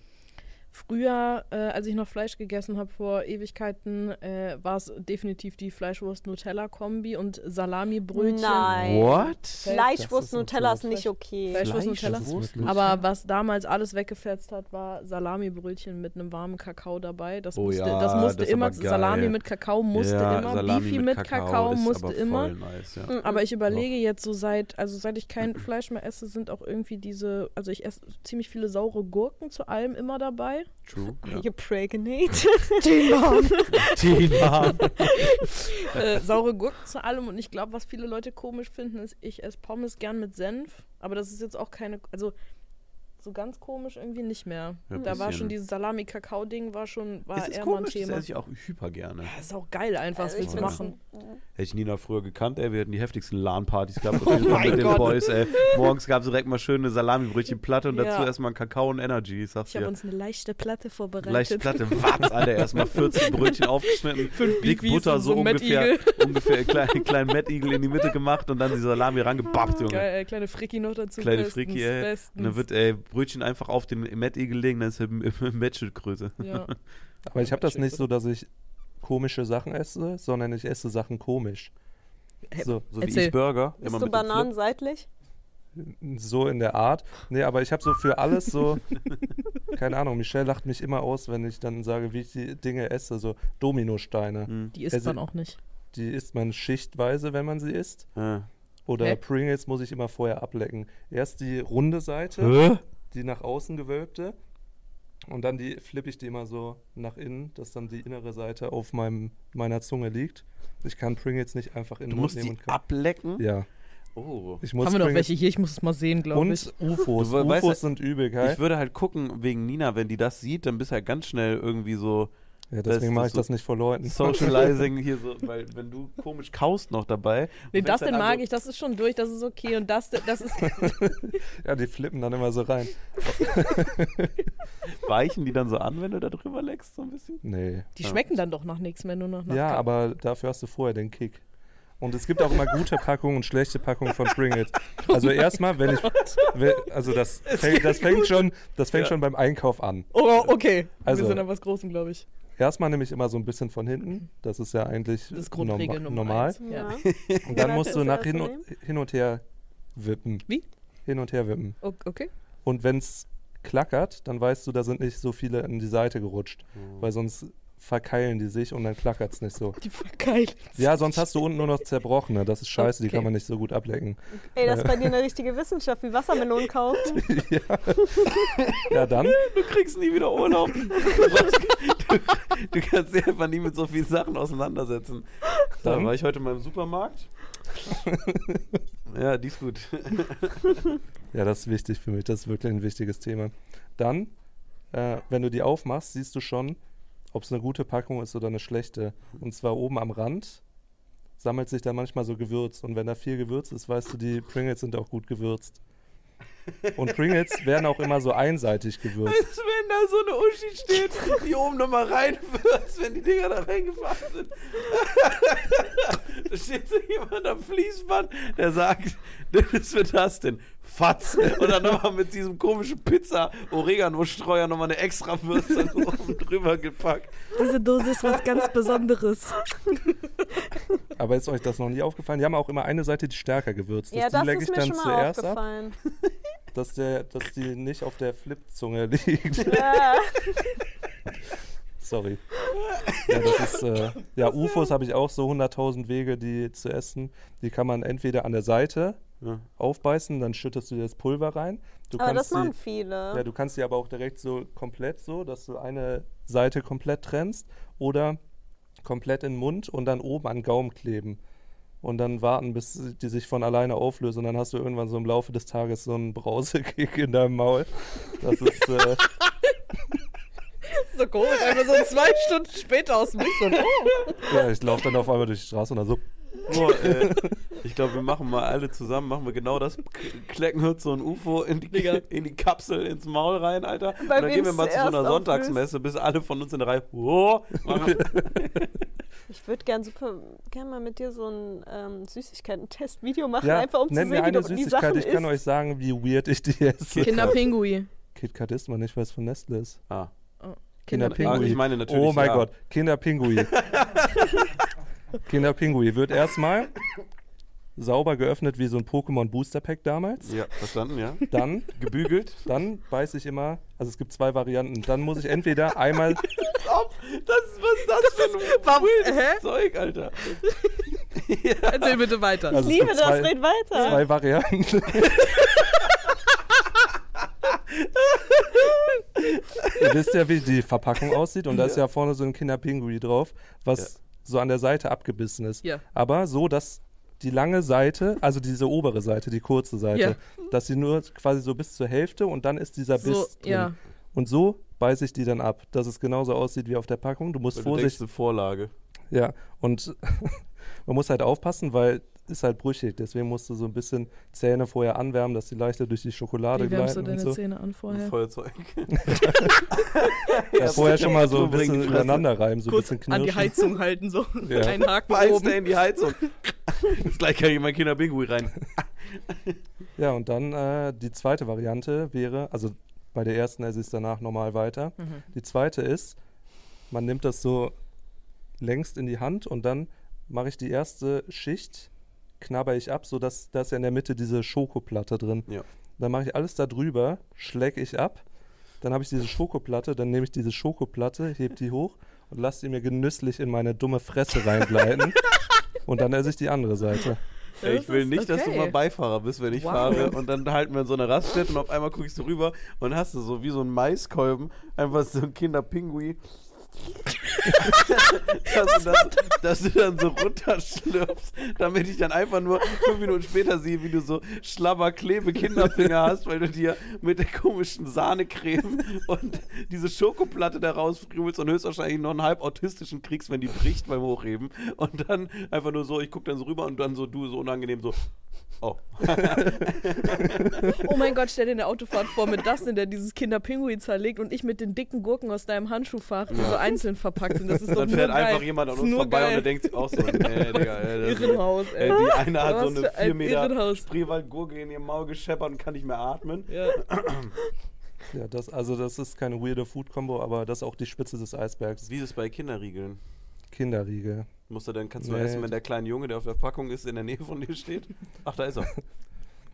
Früher, äh, als ich noch Fleisch gegessen habe vor Ewigkeiten, äh, war es definitiv die Fleischwurst-Nutella-Kombi und Salami-Brötchen. Nein. What? Das Fleischwurst ist Nutella ist natürlich- nicht okay. Fleischwurst Nutella. Fleischwurst Nutella. Aber was damals alles weggefetzt hat, war Salami-Brötchen mit einem warmen Kakao dabei. Das Oh musste, ja, das musste das immer. Salami mit Kakao musste ja, immer, Salami Beefy mit Kakao, ist musste aber immer. Nice, ja. Mhm. Aber ich überlege jetzt so seit, also seit ich kein Fleisch mehr esse, sind auch irgendwie diese, also ich esse ziemlich viele saure Gurken zu allem immer dabei. True. Are Ja. you pregnant? Tina. äh, saure Gurken zu allem und ich glaube, was viele Leute komisch finden, ist, ich esse Pommes gern mit Senf, aber das ist jetzt auch keine, also so ganz komisch irgendwie nicht mehr. Ja, da war schon dieses Salami-Kakao-Ding, war schon, war Es ist eher mal ein komisch, das Thema. esse ich auch hyper gerne. Ja, ist auch geil einfach, was Also ich willst du machen? Hätte ich Nina früher gekannt, ey, wir hätten die heftigsten LAN-Partys gehabt mein mit den Gott. Boys, ey. Morgens gab es direkt mal schöne Salami-Brötchen-Platte und dazu Ja. erstmal ein Kakao und Energy, ich sag's Ich habe uns eine leichte Platte vorbereitet. Leichte Platte, was, Alter, erstmal 14 Brötchen aufgeschnitten, dick Beefies Butter so so ungefähr, ungefähr einen kleinen, kleinen Mettigel in die Mitte gemacht und dann die Salami rangebappt, Junge. Geil, äh, kleine Fricki noch dazu. Kleine bestens, Fricki, ey. bestens. Und dann wird ey, Brötchen einfach auf den Mettigel legen, dann ist er Matschgröße. ja. Aber ich habe das nicht so, dass ich komische Sachen esse, sondern ich esse Sachen komisch. So, So wie ich Burger. Bist immer du dem. Bananen seitlich? so in der Art. Nee, aber ich habe so für alles so, keine Ahnung, Michelle lacht mich immer aus, wenn ich dann sage, wie ich die Dinge esse, so Dominosteine. Hm. Die isst Also- man auch nicht. Die isst man schichtweise, wenn man sie isst. Ja. Oder Hä? Pringles muss ich immer vorher ablecken. Erst die runde Seite, Hä? Die nach außen gewölbte. Und dann die flippe ich die immer so nach innen, dass dann die innere Seite auf meinem, meiner Zunge liegt. Ich kann Pringles nicht einfach in Du den Mund musst nehmen die und kann. ablecken? Ja, Oh. ich muss Haben wir noch welche hier? Ich muss es mal sehen, glaube ich. Und UFOs. Du weißt UFOs ja, sind übel geil. Ich würde halt gucken, wegen Nina, wenn die das sieht, dann bist du halt ganz schnell irgendwie so Ja, deswegen mache ich das nicht vor Leuten. Socializing hier so, weil wenn du komisch kaust noch dabei. Nee, das denn mag so- ich, das ist schon durch, das ist okay. Und das, das ist. ja, die flippen dann immer so rein. Weichen die dann so an, wenn du da drüber leckst, so ein bisschen? Nee. Die Ja. schmecken dann doch nach nichts mehr, nur noch nach Ja, aber dafür hast du vorher den Kick. Und es gibt auch immer gute Packungen und schlechte Packungen von Pringles. Also erstmal, wenn ich, also das, fängt, das fängt schon, das fängt Ja. schon beim Einkauf an. Oh, okay. Also- wir sind an was Großem, glaube ich. Erstmal nehme ich immer so ein bisschen von hinten. Das ist ja eigentlich Das ist norma Grundregel Nummer normal. eins. Ja. Und dann musst du nach hin und, hin und her wippen. Wie? Hin und her wippen. Okay. Und wenn es klackert, dann weißt du, da sind nicht so viele an die Seite gerutscht. Mhm. Weil sonst verkeilen die sich und dann klackert es nicht so. Die verkeilen. Ja, sonst hast du unten nur noch zerbrochene. Das ist scheiße, die Okay. kann man nicht so gut ablecken. Ey, das ist bei dir eine richtige Wissenschaft, wie Wassermelonen kaufen. ja. ja, dann. Du kriegst nie wieder Urlaub. Du, brauchst- du, kannst dich einfach nie mit so vielen Sachen auseinandersetzen. Da war ich heute mal im Supermarkt. ja, die ist gut. Ja, das ist wichtig für mich. Das ist wirklich ein wichtiges Thema. Dann, äh, wenn du die aufmachst, siehst du schon, ob es eine gute Packung ist oder eine schlechte. Und zwar oben am Rand sammelt sich da manchmal so Gewürz. Und wenn da viel Gewürz ist, weißt du, die Pringles sind auch gut gewürzt. Und Pringles werden auch immer so einseitig gewürzt. Als wenn da so eine Uschi steht, die oben nochmal reinwirft, wenn die Dinger da reingefahren sind. Da steht so jemand am Fließband, der sagt, das ist für das denn? Fatz. Und dann nochmal mit diesem komischen Pizza-Oregano-Streuer nochmal eine extra Würze oben drüber gepackt. Diese Dose ist was ganz Besonderes. Aber ist euch das noch nie aufgefallen? Die haben auch immer eine Seite, die stärker gewürzt ist. Ja, die das ist ich mir dann schon mal zuerst ab, aufgefallen. dass, der, dass die nicht auf der Flipzunge liegt. Ja. Sorry. Ja, das ist, äh, ja, UFOs habe ich auch so 100.000 Wege, die zu essen. Die kann man entweder an der Seite Ja. aufbeißen, dann schüttest du dir das Pulver rein. Du Aber das kannst machen die, viele. ja, du kannst die aber auch direkt so komplett so, dass du eine Seite komplett trennst oder komplett in den Mund und dann oben an den Gaumen kleben. Und dann warten, bis die sich von alleine auflösen. Und dann hast du irgendwann so im Laufe des Tages so einen Brausekick in deinem Maul. Das ist, äh, So komisch, einfach so zwei Stunden später aus dem Nichts und oh. ja, ich laufe dann auf einmal durch die Straße und dann so, Boah, äh, ich glaube, wir machen mal alle zusammen, machen wir genau das. Klecken uns so ein UFO in die, in die Kapsel ins Maul rein, Alter. Bei und dann gehen wir mal zu so einer Sonntagsmesse, bis alle von uns in der Reihe. Oh. Ich würde gern super gern mal mit dir so ein ähm, Süßigkeiten-Test-Video machen, ja, einfach um zu sehen, mir wie eine du die Süßigkeit. Sachen Ich kann isst. euch sagen, wie weird ich die esse. Kinderpingui. KitKat isst man nicht, weil es von Nestle ist. Ah. Kinderpingui. Ah, ich meine natürlich, Oh mein ja. Gott, Kinderpingui. Kinderpingui wird erstmal sauber geöffnet wie so ein Pokémon Booster Pack damals. Ja, verstanden, ja. Dann, Gebügelt. dann beiße ich immer, also es gibt zwei Varianten. Dann muss ich entweder einmal, Ob, das ist, was ist das, für ein Warum- weirdes hä? Zeug, Alter. Erzähl bitte weiter. also es Liebe das, zwei, red weiter. zwei Varianten. Ihr wisst ja, wie die Verpackung aussieht und da ist ja vorne so ein Kinderpingui drauf, was so an der Seite abgebissen ist. Ja. Aber so, dass die lange Seite, also diese obere Seite, die kurze Seite, Ja. dass sie nur quasi so bis zur Hälfte und dann ist dieser So, Biss drin. ja. Und so beiße ich die dann ab, dass es genauso aussieht wie auf der Packung. Du musst Weil du denkst, vorsichtig, eine Vorlage. ja, und man muss halt aufpassen, weil ist halt brüchig. Deswegen musst du so ein bisschen Zähne vorher anwärmen, dass die leichter durch die Schokolade Wie wärmst du gleiten und deine so. Zähne an vorher? Feuerzeug. Ja, vorher schon mal so ein bisschen übereinander reiben, so ein bisschen an die knirschen. Heizung halten, so Ja. einen Haken Beißt oben. in die Heizung. Jetzt gleich kann ich mein Kinderpingui rein. Ja, und dann äh, die zweite Variante wäre, also bei der ersten esse ich es danach normal weiter. Mhm. Die zweite ist, man nimmt das so längst in die Hand und dann mache ich die erste Schicht, knabber ich ab, sodass da ist ja in der Mitte diese Schokoplatte drin. Ja. Dann mache ich alles da drüber, schläge ich ab, dann habe ich diese Schokoplatte, dann nehme ich diese Schokoplatte, heb die hoch und lasse die mir genüsslich in meine dumme Fresse reingleiten. und dann esse ich die andere Seite. Ey, ich will nicht, dass du okay. mal Beifahrer bist, wenn ich Wow. fahre und dann halten wir in so einer Raststätte und auf einmal guckst du rüber und hast du so wie so ein Maiskolben, einfach so ein Kinderpingui. dass, du dann, dass du dann so runterschlürfst, damit ich dann einfach nur fünf Minuten später sehe, wie du so schlabber klebe Kinderfinger hast, weil du dir mit der komischen Sahnecreme und diese Schokoplatte da rausfrümelst und höchstwahrscheinlich noch einen halb autistischen kriegst, wenn die bricht beim Hochheben. Und dann einfach nur so, ich guck dann so rüber und dann so du so unangenehm so, oh. Oh mein Gott, stell dir eine Autofahrt vor mit das, in der dieses Kinderpinguin zerlegt und ich mit den dicken Gurken aus deinem Handschuhfach, die so einzeln verpackt sind. Das ist dann fährt geil. einfach jemand an Ist uns nur vorbei geil. und der denkt sich auch so, nee, Digga, ey, das Irrenhaus, ey. Ey, die eine hat so eine für ein 4 Meter. Spreewaldgurke in ihrem Maul gescheppert und kann nicht mehr atmen. Ja. Ja, das, also das ist keine weirde Food-Combo, aber das ist auch die Spitze des Eisbergs. Wie ist es bei Kinderriegeln? Kinderriegel. Musst du dann, kannst du Nee. essen, wenn der kleine Junge, der auf der Packung ist, in der Nähe von dir steht? Ach, da ist er.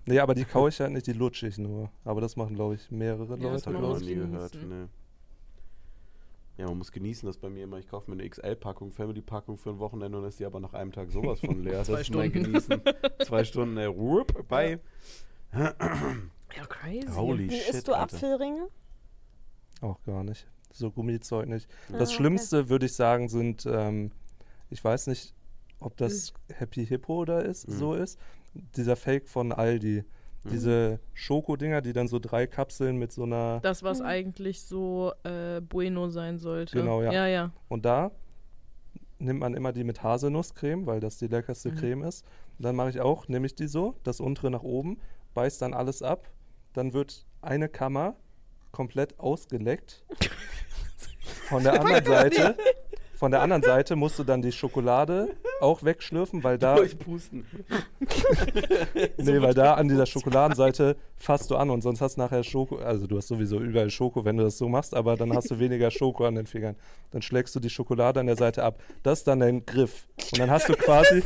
Nee, aber die kaue ich halt nicht, die lutsche ich nur. Aber das machen, glaube ich, mehrere Ja, das Das Leute. habe man ich noch muss nie gehört. genießen. Nee. Ja, man muss genießen, das bei mir immer. Ich kaufe mir eine XL-Packung, Family-Packung für ein Wochenende und ist die aber nach einem Tag sowas von leer. Zwei das Stunden. Genießen. Zwei Stunden, ey, whoop, bye. Ja, crazy. Holy Wie shit, isst du Alter. Apfelringe? Auch gar nicht. So Gummizeug nicht. Ah, Das okay. Schlimmste, würde ich sagen, sind, ähm, ich weiß nicht, ob das Happy Hippo da ist, Mhm. so ist. Dieser Fake von Aldi. Mhm. Diese Schokodinger, die dann so drei Kapseln mit so einer. Das, was Mhm. eigentlich so äh, Bueno sein sollte. Genau, ja. Ja, ja. Und da nimmt man immer die mit Haselnusscreme, weil das die leckerste Mhm. Creme ist. Und dann mache ich auch, nehme ich die so, das untere nach oben, beiß dann alles ab. Dann wird eine Kammer komplett ausgeleckt. Von der anderen Seite. Von der anderen Seite musst du dann die Schokolade auch wegschlürfen, weil da, Durchpusten. nee, weil da an dieser Schokoladenseite fasst du an und sonst hast du nachher Schoko, also du hast sowieso überall Schoko, wenn du das so machst, aber dann hast du weniger Schoko an den Fingern. Dann schlägst du die Schokolade an der Seite ab. Das ist dann dein Griff. Und dann hast du quasi,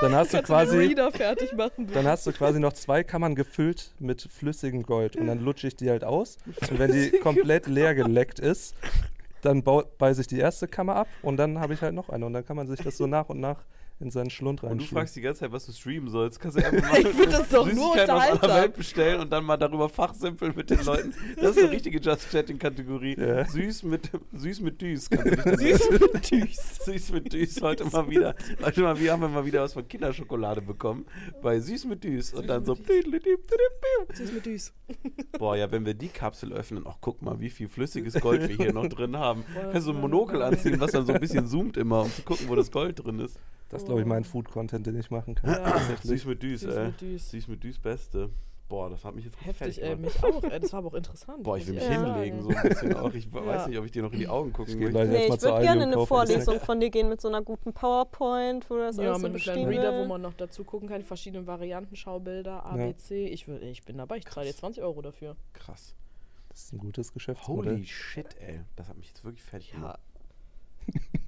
dann hast du Kannst du den quasi, Reader fertig machen. dann hast du quasi noch zwei Kammern gefüllt mit flüssigem Gold und dann lutsche ich die halt aus. Und wenn die komplett leer geleckt ist, dann bau- beiße ich die erste Kammer ab und dann habe ich halt noch eine. Und dann kann man sich das so nach und nach in seinen Schlund Und du fragst die ganze Zeit, was du streamen sollst. Kannst du einfach mal Ich find das doch nur Süßigkeiten aus aller. Welt bestellen und dann mal darüber fachsimpeln mit den Leuten. Das ist eine richtige Just Chatting-Kategorie. Ja. Süß mit süß mit Düs. Süß mit Düs. Süß mit Düs. Heute mal wieder. Heute mal wieder haben wir mal wieder was von Kinderschokolade bekommen. Bei Süß mit Düs. Und dann so. Süß mit Düs. Boah, ja, wenn wir die Kapsel öffnen, ach guck mal, wie viel flüssiges Gold wir hier noch drin haben. Kannst du ein war Monokel anziehen, was dann so ein bisschen zoomt immer, um zu gucken, wo das Gold drin ist. Das ist, glaube ich, mein Food-Content, den ich machen kann. Ja. Süß mit Düs, Süß ey. mit Düs. Süß mit Düs, Beste. Boah, das hat mich jetzt Heftig, ey. gemacht. Mich auch, ey. Das war aber auch interessant. Boah, ich will mich ehrlich hinlegen, so ein bisschen auch. Ich weiß Ja. nicht, ob ich dir noch in die Augen gucken möchte. Nee, ich würde gerne eine. Vorlesung von dir gehen mit so einer guten PowerPoint, wo das Ja, alles mit so einem kleinen Reader, wo man noch dazu gucken kann, die verschiedenen Varianten, Schaubilder, A, Ja. B, C. Ich, will, ich bin dabei, ich zahle dir 20 Euro dafür. Krass. Das ist ein gutes Geschäftsmodell. Holy shit, ey. Das hat mich jetzt wirklich fertig Ja,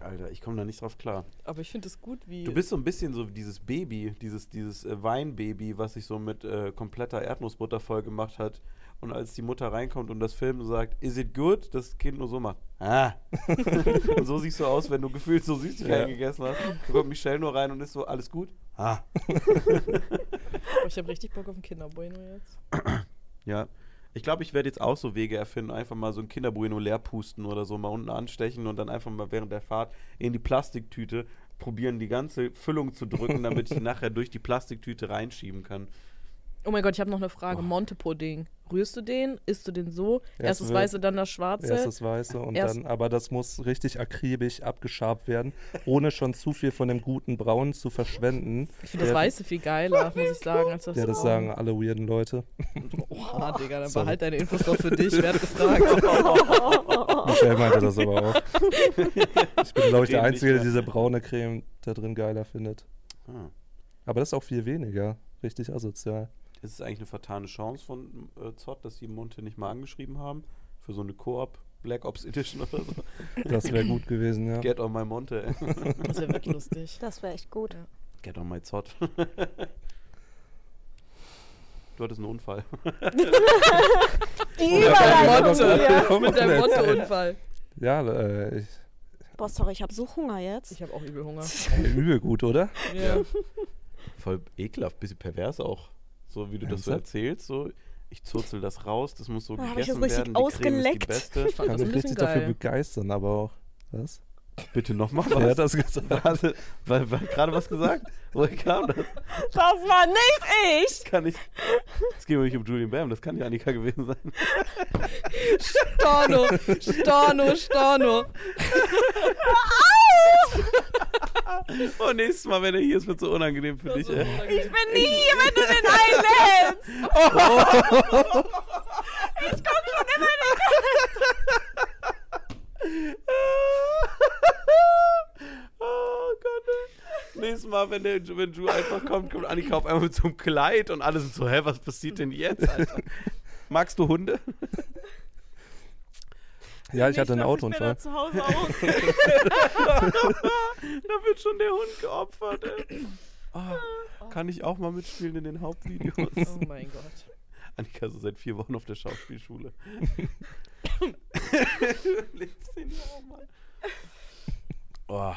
Alter, ich komme da nicht drauf klar. aber ich finde es gut, wie. Du bist so ein bisschen so wie dieses Baby, dieses, dieses äh, Weinbaby, was sich so mit äh, kompletter Erdnussbutter voll gemacht hat. Und als die Mutter reinkommt und das filmt und sagt, is it good? Das Kind nur so macht, ah. und so siehst du aus, wenn du gefühlt so Süßigkeiten Ja. gegessen hast. Da kommt Michelle nur rein und ist so, alles gut? Ah. Ich habe richtig Bock auf ein Kinderbueno jetzt. Ja. Ich glaube, ich werde jetzt auch so Wege erfinden, einfach mal so ein Kinderbueno leer pusten oder so, mal unten anstechen und dann einfach mal während der Fahrt in die Plastiktüte probieren, die ganze Füllung zu drücken, damit ich nachher durch die Plastiktüte reinschieben kann. Oh mein Gott, ich habe noch eine Frage. Boah. Monte-Pudding. Rührst du den? Isst du den so? Erst das wird- Weiße, dann das Schwarze? Erst das Weiße und Erst- dann, aber das muss richtig akribisch abgeschabt werden, ohne schon zu viel von dem guten Braun zu verschwenden. ich finde das Weiße viel geiler, muss ich sagen, als das Ja, das sagen alle weirden Leute. Oha, Digga, dann Sorry. behalt deine Infos doch für dich. Wer hat gefragt? Michelle meinte das aber auch. Ich bin, glaube ich, der Einzige, der diese braune Creme da drin geiler findet. Ah. Aber das ist auch viel weniger. Richtig asozial. Ist es eigentlich eine vertane Chance von äh, Zott, dass die Monte nicht mal angeschrieben haben? Für so eine Koop Black Ops Edition oder so? Das wäre gut gewesen, ja. Get on my Monte. ey. Das wäre wirklich lustig. Das wäre echt gut. Ja. Get on my Zott. Du hattest einen Unfall. Die Überleitung. Mit deinem Monte-Unfall. Ja, äh, ich, Boah, sorry, ich habe so Hunger jetzt. Ich habe auch übel Hunger. übel gut, oder? Ja. Voll ekelhaft, bisschen pervers auch. So wie du das so erzählst, so ich zurzel das raus, das muss so ich gegessen das richtig werden. Die Creme ausgeleckt. ist die beste. Ich Kann mich richtig dafür geil. begeistern, aber auch. Was? Bitte nochmal Wer hat was. das gesagt? Warte, gerade was gesagt? Woher kam das? Das war nicht ich! Kann ich. Es geht mir nicht um Julian Bam, das kann ja Annika gewesen sein. Storno, Storno, Storno. Oh, nächstes Mal, wenn er hier ist, wird so unangenehm für dich, ey. Ich bin nie hier, wenn du den einlädst! Ich komm schon immer oh Gott. Nächstes Mal, wenn, der, wenn Ju einfach kommt, kommt Annika auf einmal mit so einem Kleid und alle sind so, hä, was passiert denn jetzt, Alter? Magst du Hunde? Ja, ich hatte einen Autounfall. Zu Hause auch. da wird schon der Hund geopfert, ey. Oh, kann ich auch mal mitspielen in den Hauptvideos? Oh mein Gott. Annika so seit vier Wochen auf der Schauspielschule. Legst den auch mal. Oh.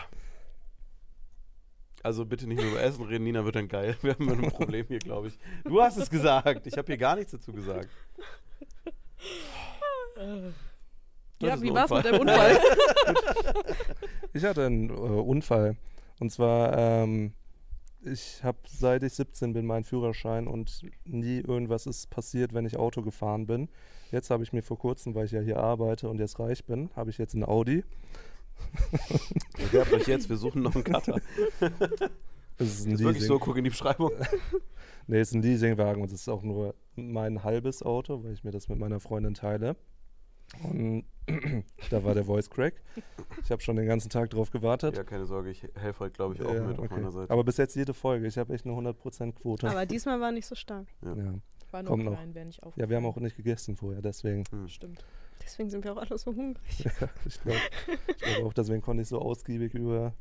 Also bitte nicht nur über Essen reden, Nina wird dann geil. Wir haben ein Problem hier, glaube ich. Du hast es gesagt. Ich habe hier gar nichts dazu gesagt. Das Ja, wie ein war's mit deinem Unfall? Ich hatte einen äh, Unfall. Und zwar, ähm, ich habe seit ich 17 bin meinen Führerschein und nie irgendwas ist passiert, wenn ich Auto gefahren bin. Jetzt habe ich mir vor kurzem, weil ich ja hier arbeite und jetzt reich bin, habe ich jetzt einen Audi. Bewerbt euch jetzt, wir suchen noch einen Cutter. Das ist ein Ist wirklich so, guck in die Beschreibung. Nee, ist ein Leasingwagen und es ist auch nur mein halbes Auto, weil ich mir das mit meiner Freundin teile. Und da war der Voice Crack. Ich habe schon den ganzen Tag drauf gewartet. Ja, keine Sorge, ich helfe heute, glaube ich, auch Ja, mit auf okay. meiner Seite. Aber bis jetzt jede Folge. Ich habe echt eine 100% Quote. Aber diesmal war nicht so stark. ja. War nur Kommt noch. klein, nicht auf. ja, wir haben auch nicht gegessen vorher, deswegen. Stimmt. Deswegen sind wir auch alle so hungrig. ich glaube ich glaub auch, deswegen konnte ich so ausgiebig über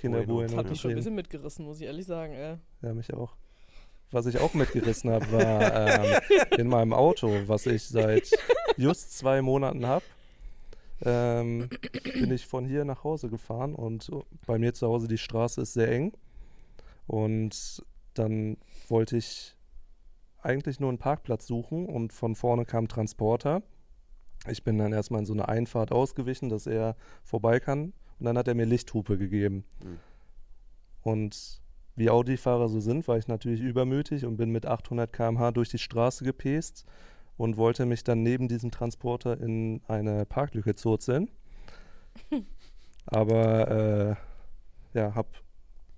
Kinder Bueno. Das hat mich schon ein bisschen mitgerissen, muss ich ehrlich sagen. Äh. Ja, mich auch. Was ich auch mitgerissen habe, war ähm, in meinem Auto, was ich seit just zwei Monaten habe, ähm, bin ich von hier nach Hause gefahren und bei mir zu Hause die Straße ist sehr eng. Und dann wollte ich eigentlich nur einen Parkplatz suchen und von vorne kam Transporter. Ich bin dann erstmal in so eine Einfahrt ausgewichen, dass er vorbei kann. Und dann hat er mir Lichthupe gegeben. Mhm. Und wie Audi-Fahrer so sind, war ich natürlich übermütig und bin mit 800 km/h durch die Straße gepäst und wollte mich dann neben diesem Transporter in eine Parklücke zurzeln. Aber äh, ja, habe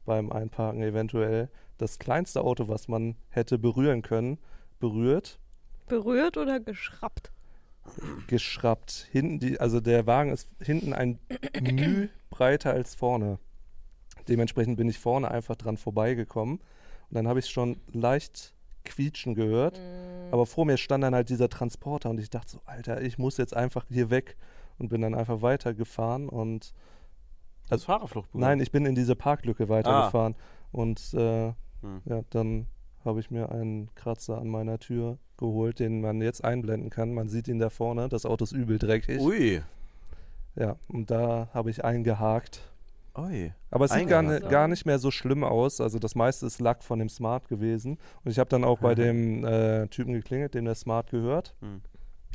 beim Einparken eventuell das kleinste Auto, was man hätte berühren können, berührt, Berührt oder geschrappt? geschraubt. Hinten die, also der Wagen ist hinten ein Müh breiter als vorne. Dementsprechend bin ich vorne einfach dran vorbeigekommen. Und dann habe ich schon leicht quietschen gehört. Aber vor mir stand dann halt dieser Transporter und ich dachte so, Alter, ich muss jetzt einfach hier weg und bin dann einfach weitergefahren und Als Fahrerflucht nein, ich bin in diese Parklücke weitergefahren und äh, Hm. ja, dann habe ich mir einen Kratzer an meiner Tür geholt, den man jetzt einblenden kann. Man sieht ihn da vorne, das Auto ist übel dreckig. Ui. Ja, und da habe ich eingehakt. Ui. Aber es sieht gar, ni- gar nicht mehr so schlimm aus. Also das meiste ist Lack von dem Smart gewesen. Und ich habe dann auch bei dem äh, Typen geklingelt, dem der Smart gehört. Hm.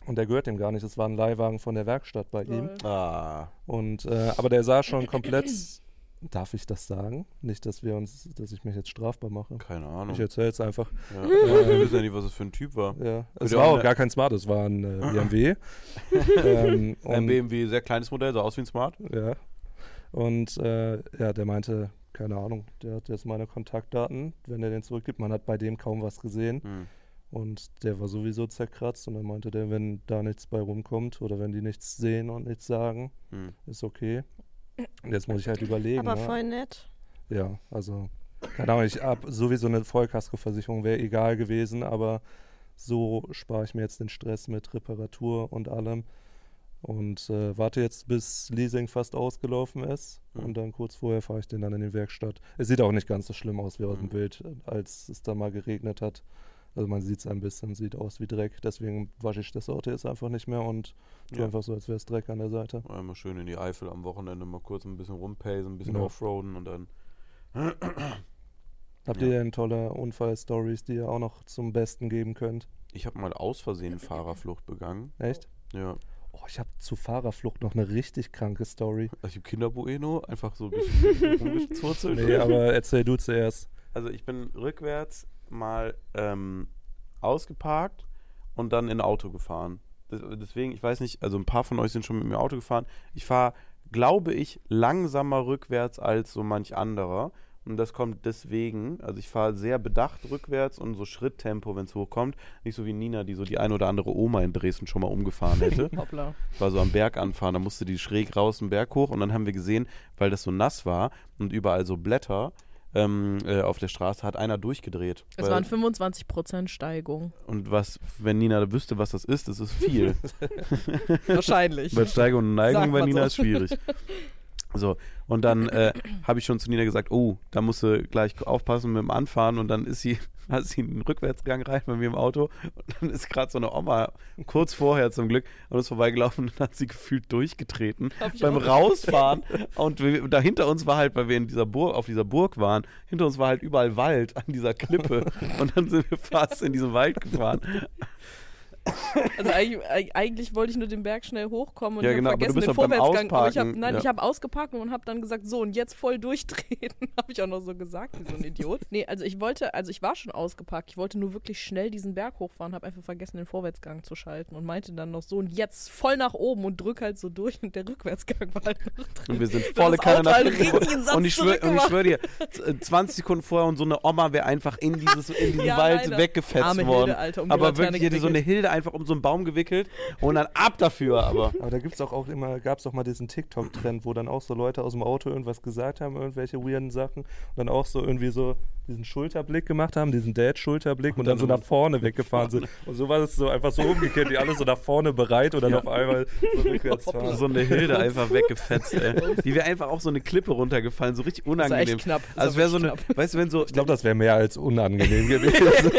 Und der gehört dem gar nicht. Das war ein Leihwagen von der Werkstatt bei ihm. Ah. Und äh, aber der sah schon komplett. Darf ich das sagen? Nicht, dass wir uns, dass ich mich jetzt strafbar mache. Keine Ahnung. Ich erzähle es einfach. Ja. Wir wissen ja nicht, was es für ein Typ war. Ja. Es war auch gar kein Smart, es war ein äh, BMW. ähm, Ein BMW, sehr kleines Modell, sah aus wie ein Smart. Ja. Und äh, ja, der meinte, keine Ahnung, der hat jetzt meine Kontaktdaten, wenn er den zurückgibt. Man hat bei dem kaum was gesehen. Hm. Und der war sowieso zerkratzt. Und dann meinte der, wenn da nichts bei rumkommt oder wenn die nichts sehen und nichts sagen, Hm. ist okay. Und jetzt muss ich halt überlegen. Aber ne? voll nett. Ja, also, keine Ahnung, ich ab sowieso eine Vollkaskoversicherung wäre egal gewesen, aber so spare ich mir jetzt den Stress mit Reparatur und allem. Und äh, warte jetzt, bis Leasing fast ausgelaufen ist. Mhm. Und dann kurz vorher fahre ich den dann in die Werkstatt. Es sieht auch nicht ganz so schlimm aus wie aus Mhm. dem Bild, als es da mal geregnet hat. Also man sieht es ein bisschen, sieht aus wie Dreck. Deswegen wasche ich das Auto jetzt einfach nicht mehr und tue Ja. einfach so, als wäre es Dreck an der Seite. Einmal schön in die Eifel am Wochenende mal kurz ein bisschen rumpacen, ein bisschen Ja. offroaden und dann. Habt Ja. ihr denn tolle Unfallstories, die ihr auch noch zum Besten geben könnt? Ich habe mal aus Versehen Fahrerflucht begangen. Echt? Ja. Oh, ich habe zu Fahrerflucht noch eine richtig kranke Story. Also ich habe Kinderbueno, einfach so ein bisschen rumgezurzelt. Nee, aber erzähl du zuerst. Also ich bin rückwärts mal ähm, ausgeparkt und dann in ein Auto gefahren. Das, deswegen, ich weiß nicht, also ein paar von euch sind schon mit mir Auto gefahren. Ich fahre, glaube ich, langsamer rückwärts als so manch anderer. Und das kommt deswegen, also ich fahre sehr bedacht rückwärts und so Schritttempo, wenn es hochkommt. Nicht so wie Nina, die so die ein oder andere Oma in Dresden schon mal umgefahren hätte. Hoppla. war so am Berg anfahren, da musste die schräg raus den Berg hoch und dann haben wir gesehen, weil das so nass war und überall so Blätter ähm, äh, auf der Straße, hat einer durchgedreht. Es Weil- waren 25% Steigung. und was, wenn Nina wüsste, was das ist, das ist viel. Wahrscheinlich. Bei Steigung und Neigung Sagt bei Nina so. ist schwierig. So, und dann äh, habe ich schon zu Nina gesagt, oh, da musst du gleich aufpassen mit dem Anfahren. Und dann ist sie, hat sie einen Rückwärtsgang rein bei mir im Auto. Und dann ist gerade so eine Oma kurz vorher zum Glück und ist vorbeigelaufen und hat sie gefühlt durchgetreten beim. Rausfahren. und wir, da hinter uns war halt, weil wir in dieser Burg, auf dieser Burg waren, hinter uns war halt überall Wald an dieser Klippe. und dann sind wir fast in diesen Wald gefahren. Also eigentlich, eig- eigentlich wollte ich nur den Berg schnell hochkommen und Ja, genau, vergessen den Vorwärtsgang. Aber ich Ausparken, nein, ja. ich habe ausgepackt und habe dann gesagt, so und jetzt voll durchtreten. habe ich auch noch so gesagt, wie so ein Idiot. Nee, also ich wollte, also ich war schon ausgepackt. Ich wollte nur wirklich schnell diesen Berg hochfahren, habe einfach vergessen, den Vorwärtsgang zu schalten und meinte dann noch so und jetzt voll nach oben und drück halt so durch und der Rückwärtsgang war halt noch drin. Und wir sind volle Kanne nach halt Und ich schwöre schwör dir, z- äh, 20 Sekunden vorher und so eine Oma wäre einfach in, dieses, in diesen Ja, Wald leider. weggefetzt Arme worden. Hilde, Alter, um aber wirklich, hätte so eine. Hilde einfach um so einen Baum gewickelt und dann ab dafür. Aber Aber da gibt's auch, auch immer, gab es auch mal diesen TikTok-Trend, wo dann auch so Leute aus dem Auto irgendwas gesagt haben, irgendwelche weirden Sachen und dann auch so irgendwie so diesen Schulterblick gemacht haben, diesen Dad-Schulterblick und, dann so nach vorne weggefahren sind. Und so war es so einfach so umgekehrt, die alle so nach vorne bereit und dann Ja. auf einmal so rückwärts fahren. so eine Hilde einfach weggefetzt, ey. Die wäre einfach auch so eine Klippe runtergefallen, so richtig Das unangenehm. echt knapp. Das Also wäre so eine, weißt du, wenn so, Ich glaube, das wäre mehr als unangenehm gewesen.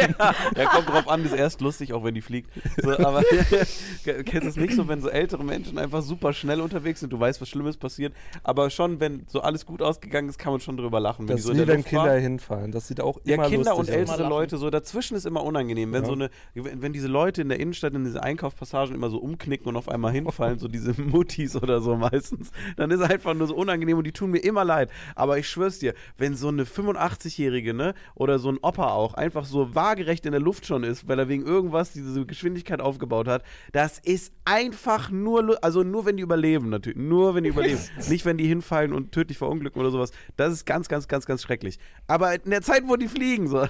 ja, kommt drauf an, ist erst lustig, auch wenn die fliegt. So, aber kennst du es nicht so, wenn so ältere Menschen einfach super schnell unterwegs sind, du weißt, was Schlimmes passiert, aber schon, wenn so alles gut ausgegangen ist, kann man schon drüber lachen. Wenn Das die so ist wie wenn Kinder fahren. hinfallen. Das sieht auch Ja, immer Kinder und lustig aus. ältere. Leute, so dazwischen ist immer unangenehm. Wenn Ja. so eine, wenn, wenn diese Leute in der Innenstadt in diese Einkaufspassagen immer so umknicken und auf einmal hinfallen, so diese Muttis oder so meistens, dann ist einfach nur so unangenehm und die tun mir immer leid. Aber ich schwör's dir, wenn so eine 85-Jährige, ne, oder so ein Opa auch, einfach so waagerecht in der Luft schon ist, weil er wegen irgendwas diese Geschwindigkeit aufgebaut hat, das ist einfach nur, also nur wenn die überleben natürlich, nur wenn die überleben. Nicht wenn die hinfallen und tödlich verunglücken oder sowas. Das ist ganz, ganz, ganz, ganz schrecklich. Aber in der Zeit, wo die fliegen, so,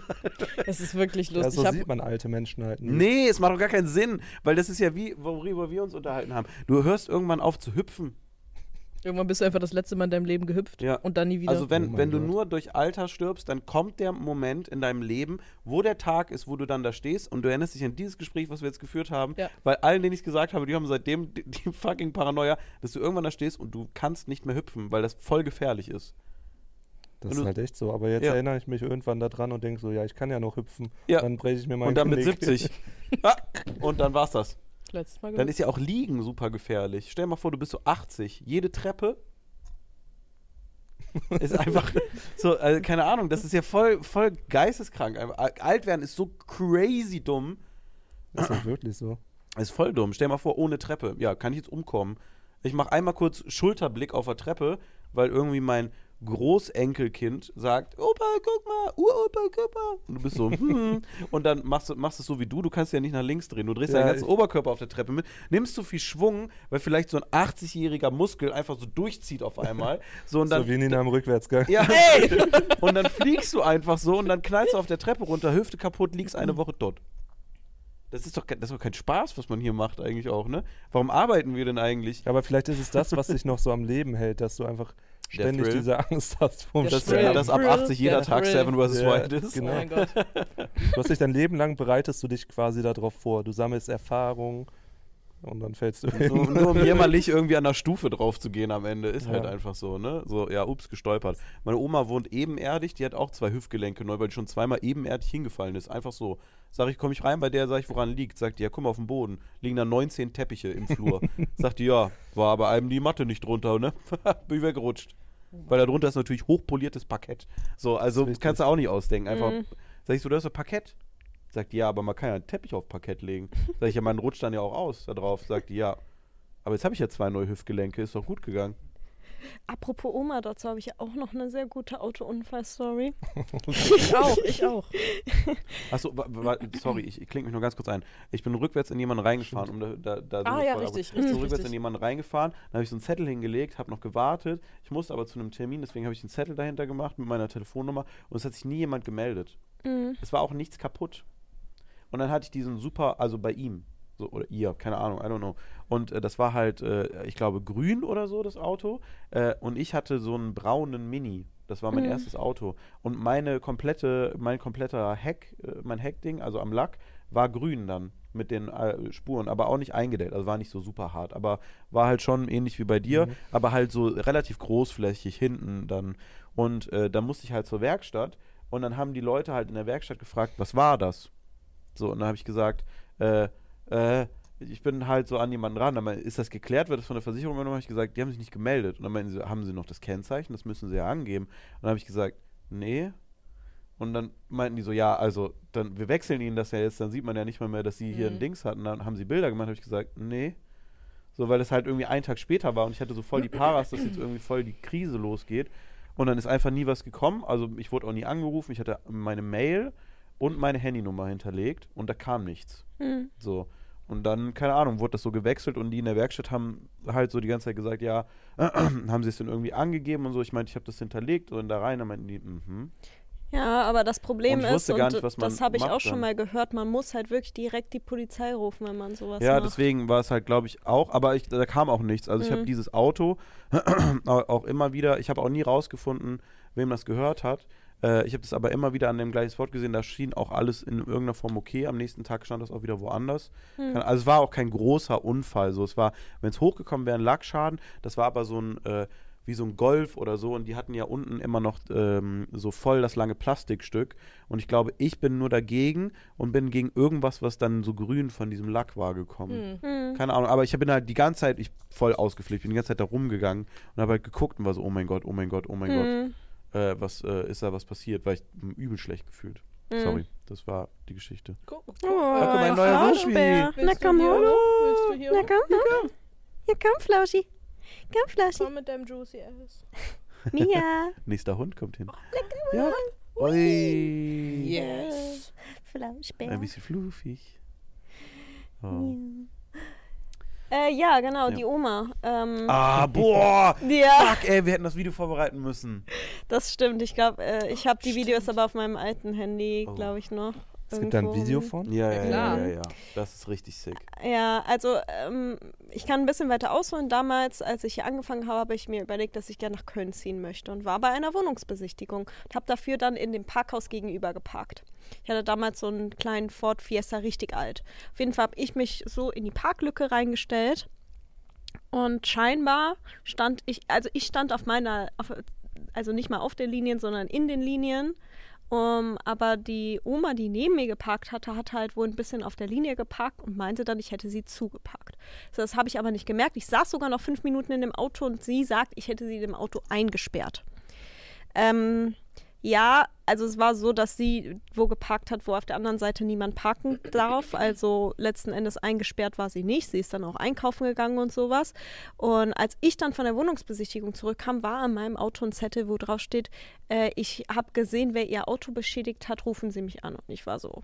Es ist wirklich Ja, lustig. so ich hab, sieht man alte Menschen halt nicht. Nee, es macht doch gar keinen Sinn, weil das ist ja wie, worüber wir uns unterhalten haben. Du hörst irgendwann auf zu hüpfen. Irgendwann bist du einfach das letzte Mal in deinem Leben gehüpft Ja. und dann nie wieder. Also wenn, Oh wenn du Gott. nur durch Alter stirbst, dann kommt der Moment in deinem Leben, wo der Tag ist, wo du dann da stehst und du erinnerst dich an dieses Gespräch, was wir jetzt geführt haben, Ja. weil allen, denen ich es gesagt habe, die haben seitdem die, die fucking Paranoia, dass du irgendwann da stehst und du kannst nicht mehr hüpfen, weil das voll gefährlich ist. Das Und ist du- halt echt so. Aber jetzt Ja. erinnere ich mich irgendwann daran und denke so, ja, ich kann ja noch hüpfen. Ja. Dann breche ich mir meinen und dann mit Knick. 70. ah, und dann war's das. Letztes Mal Dann ist ja auch Liegen super gefährlich. Stell dir mal vor, du bist so 80. Jede Treppe ist einfach so, also keine Ahnung, das ist ja voll, voll geisteskrank. Alt werden ist so crazy dumm. Das ist halt wirklich so. Ist voll dumm. Stell dir mal vor, ohne Treppe. Ja, kann ich jetzt umkommen. Ich mache einmal kurz Schulterblick auf der Treppe, weil irgendwie mein Großenkelkind sagt, Opa, guck mal, Uropa, guck mal. Und du bist so, hm. Und dann machst du machst es so wie du, du kannst ja nicht nach links drehen. Du drehst Ja, deinen ganzen Oberkörper auf der Treppe mit, nimmst so viel Schwung, weil vielleicht so ein 80-jähriger Muskel einfach so durchzieht auf einmal. So, und dann, so wie Nina im Rückwärtsgang. ja, und dann fliegst du einfach so und dann knallst du auf der Treppe runter, Hüfte kaputt, liegst eine Woche tot. Das ist doch, das ist doch kein Spaß, was man hier macht eigentlich auch, ne? Warum arbeiten wir denn eigentlich? Aber vielleicht ist es das, was dich noch so am Leben hält, dass du einfach ständig Thrill. diese Angst hast vom Dass, Thrill. Sterben. dass ab Thrill. 80 jeder Der Tag Thrill. Seven vs. Ja, Wild ist. Oh genau. mein Gott. Du hast dich dein Leben lang bereitest du dich quasi darauf vor. Du sammelst Erfahrung und dann fällst du hin. Nur, um jämmerlich irgendwie an der Stufe drauf zu gehen am Ende. Ist halt Ja. einfach so, ne? So, ja, ups, gestolpert. Meine Oma wohnt ebenerdig, die hat auch zwei Hüftgelenke neu, weil die schon zweimal ebenerdig hingefallen ist. Einfach so. Sag ich, komme ich rein bei der, sag ich, woran liegt? Sagt die, ja, guck mal auf den Boden. Liegen da 19 Teppiche im Flur. Sagt die, ja, war bei einem die Matte nicht drunter, ne? Bin ich weggerutscht. Weil da drunter ist natürlich hochpoliertes Parkett. So, also Richtig. kannst du auch nicht ausdenken. Einfach, Mhm. sag ich so, du hast doch Parkett. Sagt die, ja, aber man kann ja einen Teppich auf Parkett legen. Sag ich, ja, man rutscht dann ja auch aus da drauf. Sagt die, ja. Aber jetzt habe ich ja zwei neue Hüftgelenke, ist doch gut gegangen. Apropos Oma, dazu habe ich ja auch noch eine sehr gute Autounfall-Story. Ich auch, ich auch. Achso, sorry, ich, ich klinge mich nur ganz kurz ein. Ich bin rückwärts in jemanden reingefahren. Um da, da, da Ah, ja, voll- richtig, ich bin richtig, rückwärts richtig. in jemanden reingefahren, dann habe ich so einen Zettel hingelegt, habe noch gewartet. Ich musste aber zu einem Termin, deswegen habe ich einen Zettel dahinter gemacht mit meiner Telefonnummer und es hat sich nie jemand gemeldet. Mhm. Es war auch nichts kaputt. Und dann hatte ich diesen super, also bei ihm, so, oder ihr, keine Ahnung, I don't know. Und äh, das war halt, äh, ich glaube, grün oder so, das Auto. Äh, und ich hatte so einen braunen Mini. Das war mein Mhm. erstes Auto. Und meine komplette, mein kompletter Heck, äh, mein Heckding, also am Lack, war grün dann mit den äh, Spuren, aber auch nicht eingedeckt, also war nicht so super hart, aber war halt schon ähnlich wie bei dir, Mhm. aber halt so relativ großflächig hinten dann. Und äh, da musste ich halt zur Werkstatt und dann haben die Leute halt in der Werkstatt gefragt, was war das? So, und dann habe ich gesagt, äh, äh, ich bin halt so an jemanden ran. Dann ist das geklärt? Wird das von der Versicherung übernommen? habe ich gesagt, die haben sich nicht gemeldet. Und dann meinten sie, haben sie noch das Kennzeichen? Das müssen sie ja angeben. Und dann habe ich gesagt, nee. Und dann meinten die so, ja, also dann wir wechseln ihnen das ja jetzt, dann sieht man ja nicht mal mehr, dass sie hier ein Mhm. Dings hatten. Dann haben sie Bilder gemacht, habe ich gesagt, nee. So, weil das halt irgendwie einen Tag später war und ich hatte so voll die Paras, dass jetzt irgendwie voll die Krise losgeht. Und dann ist einfach nie was gekommen. Also ich wurde auch nie angerufen. Ich hatte meine Mail und meine Handynummer hinterlegt und da kam nichts. Hm. So. Und dann, keine Ahnung, wurde das so gewechselt und die in der Werkstatt haben halt so die ganze Zeit gesagt, ja, haben sie es denn irgendwie angegeben und so. Ich meinte, ich habe das hinterlegt und da rein, dann meinten die, mhm. Ja, aber das Problem ist, nicht, das habe ich auch schon dann. mal gehört, man muss halt wirklich direkt die Polizei rufen, wenn man sowas Ja, macht. deswegen war es halt, glaube ich, auch, aber ich, da kam auch nichts. Also ich habe Mhm. dieses Auto au- auch immer wieder, ich habe auch nie rausgefunden, wem das gehört hat. Äh, ich habe das aber immer wieder an dem gleichen Spot gesehen, da schien auch alles in irgendeiner Form okay. Am nächsten Tag stand das auch wieder woanders. Hm. Kann, also es war auch kein großer Unfall. So, es war, wenn es hochgekommen wäre, ein Lackschaden. Das war aber so ein, äh, wie so ein Golf oder so. Und die hatten ja unten immer noch ähm, so voll das lange Plastikstück. Und ich glaube, ich bin nur dagegen und bin gegen irgendwas, was dann so grün von diesem Lack war, gekommen. Hm. Hm. Keine Ahnung, aber ich bin halt die ganze Zeit, ich voll ausgeflippt, bin die ganze Zeit da rumgegangen und habe halt geguckt und war so, oh mein Gott, oh mein Gott, oh mein Gott, Hm. Äh, was äh, ist da was passiert, weil ich übel schlecht gefühlt. Hm. Sorry, das war die Geschichte. Guck, guck. Oh, guck mal, ein neuer Flauschbär. Wurfi. Na komm, hier Na komm, komm. Ja, komm, Flauschi. Komm, Flauschi. Komm mit deinem Juicy Ass. Mia. Nächster Hund kommt hin. Lecker. Ja. Ui. Yes. Flauschbär. Ein bisschen fluffig. Oh. Äh, ja, genau, Ja. die Oma. Ähm, Ah, boah! Ja, Fuck, ey, wir hätten das Video vorbereiten müssen. das stimmt. Ich glaube, äh, ich habe die Videos aber auf meinem alten Handy, Oh. glaube ich, noch. Es gibt da ein Video von? Ja, Ja, ja, ja, ja. Das ist richtig sick. Ja, also ähm, ich kann ein bisschen weiter ausholen. Damals, als ich hier angefangen habe, habe ich mir überlegt, dass ich gerne nach Köln ziehen möchte und war bei einer Wohnungsbesichtigung und habe dafür dann in dem Parkhaus gegenüber geparkt. Ich hatte damals so einen kleinen Ford Fiesta, richtig alt. Auf jeden Fall habe ich mich so in die Parklücke reingestellt und scheinbar stand ich, also ich stand auf meiner, auf, also nicht mal auf der Linie, sondern in den Linien. Um, aber die Oma, die neben mir geparkt hatte, hat halt wohl ein bisschen auf der Linie geparkt und meinte dann, ich hätte sie zugeparkt. So, das habe ich aber nicht gemerkt. Ich saß sogar noch fünf Minuten in dem Auto und sie sagt, ich hätte sie dem Auto eingesperrt. Ähm, ja, also es war so, dass sie wo geparkt hat, wo auf der anderen Seite niemand parken darf. Also letzten Endes eingesperrt war sie nicht. Sie ist dann auch einkaufen gegangen und sowas. Und als ich dann von der Wohnungsbesichtigung zurückkam, war an meinem Auto ein Zettel, wo drauf steht, äh, ich habe gesehen, wer ihr Auto beschädigt hat, rufen Sie mich an. Und ich war so,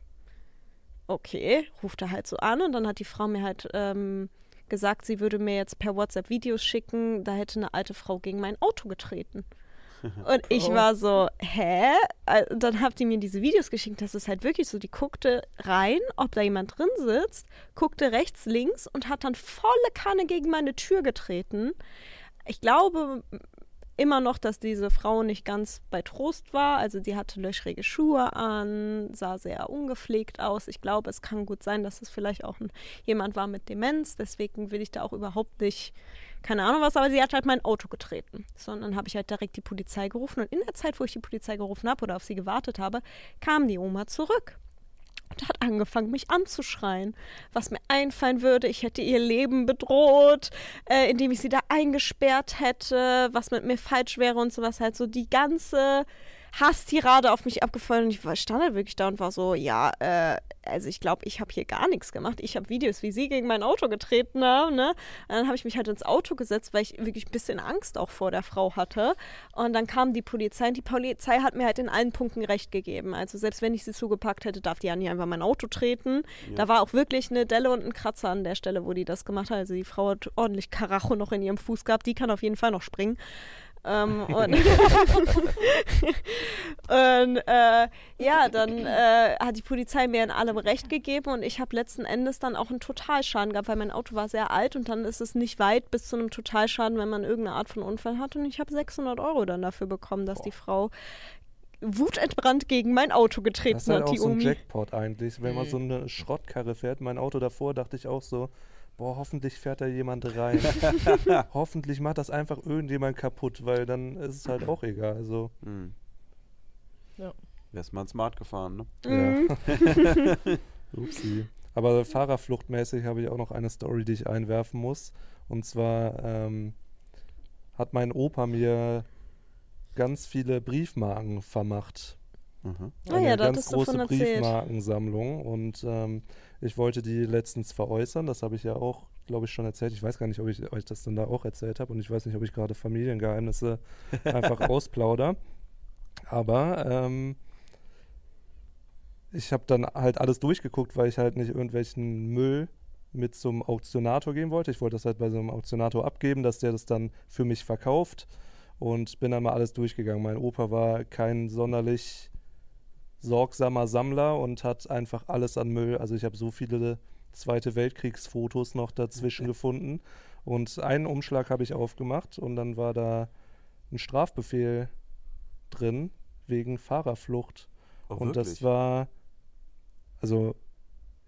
okay, rufte halt so an. Und dann hat die Frau mir halt ähm, gesagt, sie würde mir jetzt per WhatsApp Videos schicken. Da hätte eine alte Frau gegen mein Auto getreten. Und ich war so, hä? Äh, Dann habt ihr mir diese Videos geschickt. Das ist halt wirklich so, die guckte rein, ob da jemand drin sitzt, guckte rechts, links und hat dann volle Kanne gegen meine Tür getreten. Ich glaube immer noch, dass diese Frau nicht ganz bei Trost war. Also die hatte löchrige Schuhe an, sah sehr ungepflegt aus. Ich glaube, es kann gut sein, dass es vielleicht auch ein, jemand war mit Demenz. Deswegen will ich da auch überhaupt nicht, keine Ahnung was, aber sie hat halt mein Auto getreten. So, und dann habe ich halt direkt die Polizei gerufen. Und in der Zeit, wo ich die Polizei gerufen habe oder auf sie gewartet habe, kam die Oma zurück und hat angefangen, mich anzuschreien, was mir einfallen würde. Ich hätte ihr Leben bedroht, äh, indem ich sie da eingesperrt hätte, was mit mir falsch wäre und sowas. Halt so die ganze Hasstirade auf mich abgefeuert und ich war- stand halt wirklich da und war so, ja, äh, also ich glaube, ich habe hier gar nichts gemacht. Ich habe Videos, wie sie gegen mein Auto getreten haben, ne? Und dann habe ich mich halt ins Auto gesetzt, weil ich wirklich ein bisschen Angst auch vor der Frau hatte. Und dann kam die Polizei und die Polizei hat mir halt in allen Punkten recht gegeben. Also selbst wenn ich sie zugepackt hätte, darf die ja nicht einfach mein Auto treten. Da war auch wirklich eine Delle und ein Kratzer an der Stelle, wo die das gemacht hat. Also die Frau hat ordentlich Karacho noch in ihrem Fuß gehabt. Die kann auf jeden Fall noch springen. Ähm, und und äh, ja, dann äh, hat die Polizei mir in allem recht gegeben und ich habe letzten Endes dann auch einen Totalschaden gehabt, weil mein Auto war sehr alt und dann ist es nicht weit bis zu einem Totalschaden, wenn man irgendeine Art von Unfall hat und ich habe 600 Euro dann dafür bekommen, dass die Frau wutentbrannt gegen mein Auto getreten Das ist halt hat, auch die so ein. Jackpot eigentlich. Wenn man Mhm. so eine Schrottkarre fährt, mein Auto davor, dachte ich auch so, boah, hoffentlich fährt da jemand rein. hoffentlich macht das einfach irgendjemand kaputt, weil dann ist es halt auch egal. Also, Hm. Ja. Wär's mal smart gefahren, ne? Mhm. ja. Upsi. Aber fahrerfluchtmäßig habe ich auch noch eine Story, die ich einwerfen muss. Und zwar ähm, hat mein Opa mir ganz viele Briefmarken vermacht. Mhm. Ah eine ja, da ganz große. Briefmarkensammlung und ähm, ich wollte die letztens veräußern. Das habe ich ja auch, glaube ich, schon erzählt. Ich weiß gar nicht, ob ich euch das dann da auch erzählt habe und ich weiß nicht, ob ich gerade Familiengeheimnisse einfach ausplauder. Aber ähm, ich habe dann halt alles durchgeguckt, weil ich halt nicht irgendwelchen Müll mit zum Auktionator gehen wollte. Ich wollte das halt bei so einem Auktionator abgeben, dass der das dann für mich verkauft und bin dann mal alles durchgegangen. Mein Opa war kein sonderlich sorgsamer Sammler und hat einfach alles an Müll. Also ich habe so viele Zweite Weltkriegsfotos noch dazwischen gefunden. Und einen Umschlag habe ich aufgemacht und dann war da ein Strafbefehl drin wegen Fahrerflucht. Oh, und das war, also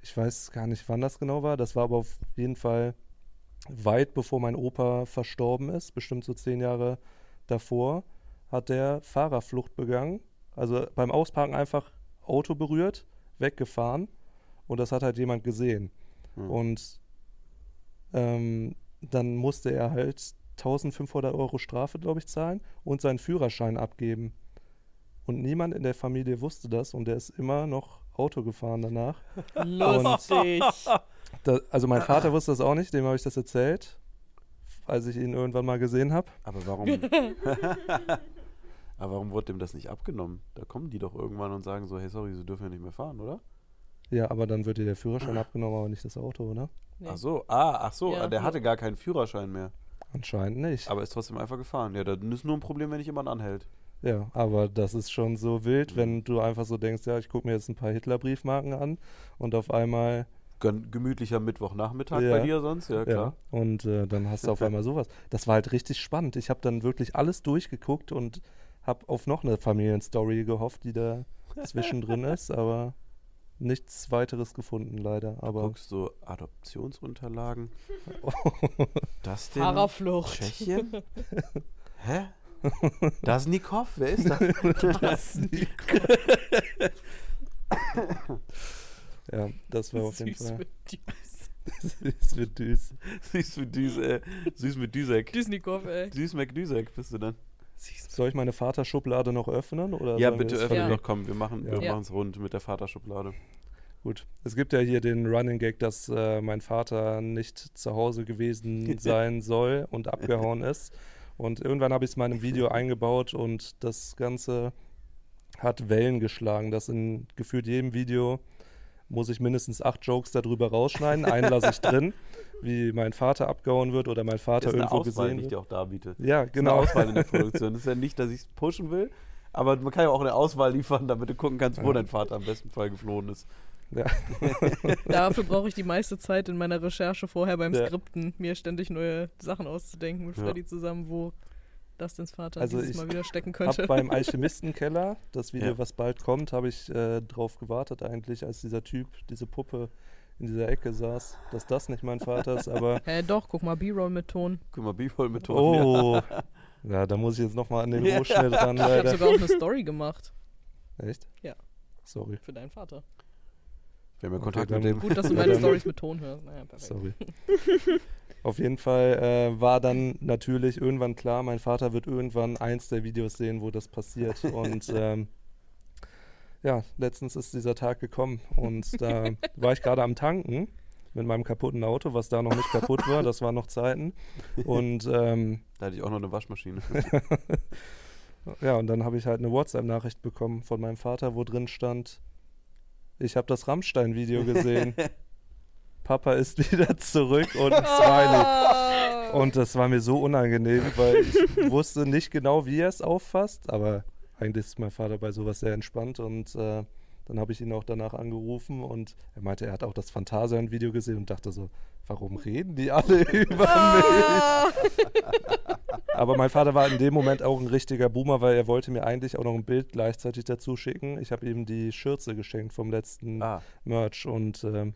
ich weiß gar nicht, wann das genau war. Das war aber auf jeden Fall weit bevor mein Opa verstorben ist, bestimmt so zehn Jahre davor, hat der Fahrerflucht begangen. Also beim Ausparken einfach Auto berührt, weggefahren und das hat halt jemand gesehen. Hm. Und ähm, dann musste er halt 1500 Euro Strafe, glaube ich, zahlen und seinen Führerschein abgeben. Und niemand in der Familie wusste das und der ist immer noch Auto gefahren danach. Lustig. Da, also mein Vater wusste das auch nicht, dem habe ich das erzählt, als ich ihn irgendwann mal gesehen habe. Aber warum? Aber warum wurde dem das nicht abgenommen? Da kommen die doch irgendwann und sagen so, hey, sorry, sie dürfen ja nicht mehr fahren, oder? Ja, aber dann wird dir der Führerschein abgenommen, aber nicht das Auto, oder? Nee. Ach so, ah, ach so, Ja. der hatte gar keinen Führerschein mehr. Anscheinend nicht. Aber ist trotzdem einfach gefahren. Ja, dann ist nur ein Problem, wenn dich jemand anhält. Ja, aber das ist schon so wild, wenn du einfach so denkst, ja, ich gucke mir jetzt ein paar Hitler-Briefmarken an und auf einmal, gemütlicher Mittwochnachmittag Ja. bei dir sonst, ja ja, klar. und äh, dann hast du auf einmal sowas. Das war halt richtig spannend. Ich habe dann wirklich alles durchgeguckt und habe auf noch eine Familienstory gehofft, die da zwischendrin ist, aber nichts weiteres gefunden, leider. Aber Guckst du Adoptionsunterlagen? Das denn? Fahrerflucht. Tschechien? Hä? Das ist Nikov? Wer ist das? das Ja, das war auf jeden Süß Fall. mit Düs. Süß wird düs. Süß mit Düse, äh, süß mit Düsek. Düsnikow, ey. Süß McDüsek bist du dann. Soll ich meine Vaterschublade noch öffnen? Oder Ja, bitte das öffne verlegen? doch, komm, wir machen Ja. wir Ja. machen's rund mit der Vaterschublade. Gut. Es gibt ja hier den Running Gag, dass äh, mein Vater nicht zu Hause gewesen sein soll und abgehauen ist. Und irgendwann habe ich es mal in einem Video eingebaut und das Ganze hat Wellen geschlagen, dass in gefühlt jedem Video muss ich mindestens acht Jokes darüber rausschneiden. Einen lasse ich drin, wie mein Vater abgehauen wird oder mein Vater Das ist eine irgendwo Auswahl, die gesehen ich dir wird. auch darbiete. Ja, Genau. genau. Eine Auswahl in der Produktion. Das ist ja nicht, dass ich es pushen will, aber man kann ja auch eine Auswahl liefern, damit du gucken kannst, wo Ja. dein Vater am besten Fall geflohen ist. Ja. Dafür brauche ich die meiste Zeit in meiner Recherche vorher beim Ja. Skripten, mir ständig neue Sachen auszudenken mit Ja. Freddy zusammen, wo Dustins Vater Also dieses ich Mal wieder stecken Hab könnte. beim Alchemistenkeller, das Video, Ja. was bald kommt, habe ich äh, drauf gewartet eigentlich, als dieser Typ, diese Puppe in dieser Ecke saß, dass das nicht mein Vater ist, aber Hä, doch, guck mal, B-Roll mit Ton. Guck mal, B-Roll mit Ton. Ja. oh, ja, da muss ich jetzt nochmal an den Ja. Rohschnitt ran, Ich habe sogar auch eine Story gemacht Echt? Ja. Sorry, für deinen Vater. Wir haben ja Okay, Kontakt dann- mit dem. Gut, dass du Ja, meine Stories mit Ton hörst. Naja, perfekt. sorry. Auf jeden Fall äh, war dann natürlich irgendwann klar, mein Vater wird irgendwann eins der Videos sehen, wo das passiert. Und ähm, ja, letztens ist dieser Tag gekommen und da war ich gerade am Tanken mit meinem kaputten Auto, was da noch nicht kaputt war, das waren noch Zeiten. Und ähm, Da hatte ich auch noch eine Waschmaschine. ja, und dann habe ich halt eine WhatsApp-Nachricht bekommen von meinem Vater, wo drin stand, ich habe das Rammstein-Video gesehen. Papa ist wieder zurück und ein Smiley. Und das war mir so unangenehm, weil ich wusste nicht genau, wie er es auffasst, aber eigentlich ist mein Vater bei sowas sehr entspannt und äh, Dann habe ich ihn auch danach angerufen und er meinte, er hat auch das Phantasian-Video gesehen und dachte so, warum reden die alle über mich? Aber mein Vater war in dem Moment auch ein richtiger Boomer, weil er wollte mir eigentlich auch noch ein Bild gleichzeitig dazu schicken. Ich habe ihm die Schürze geschenkt vom letzten Ah, Merch und ähm,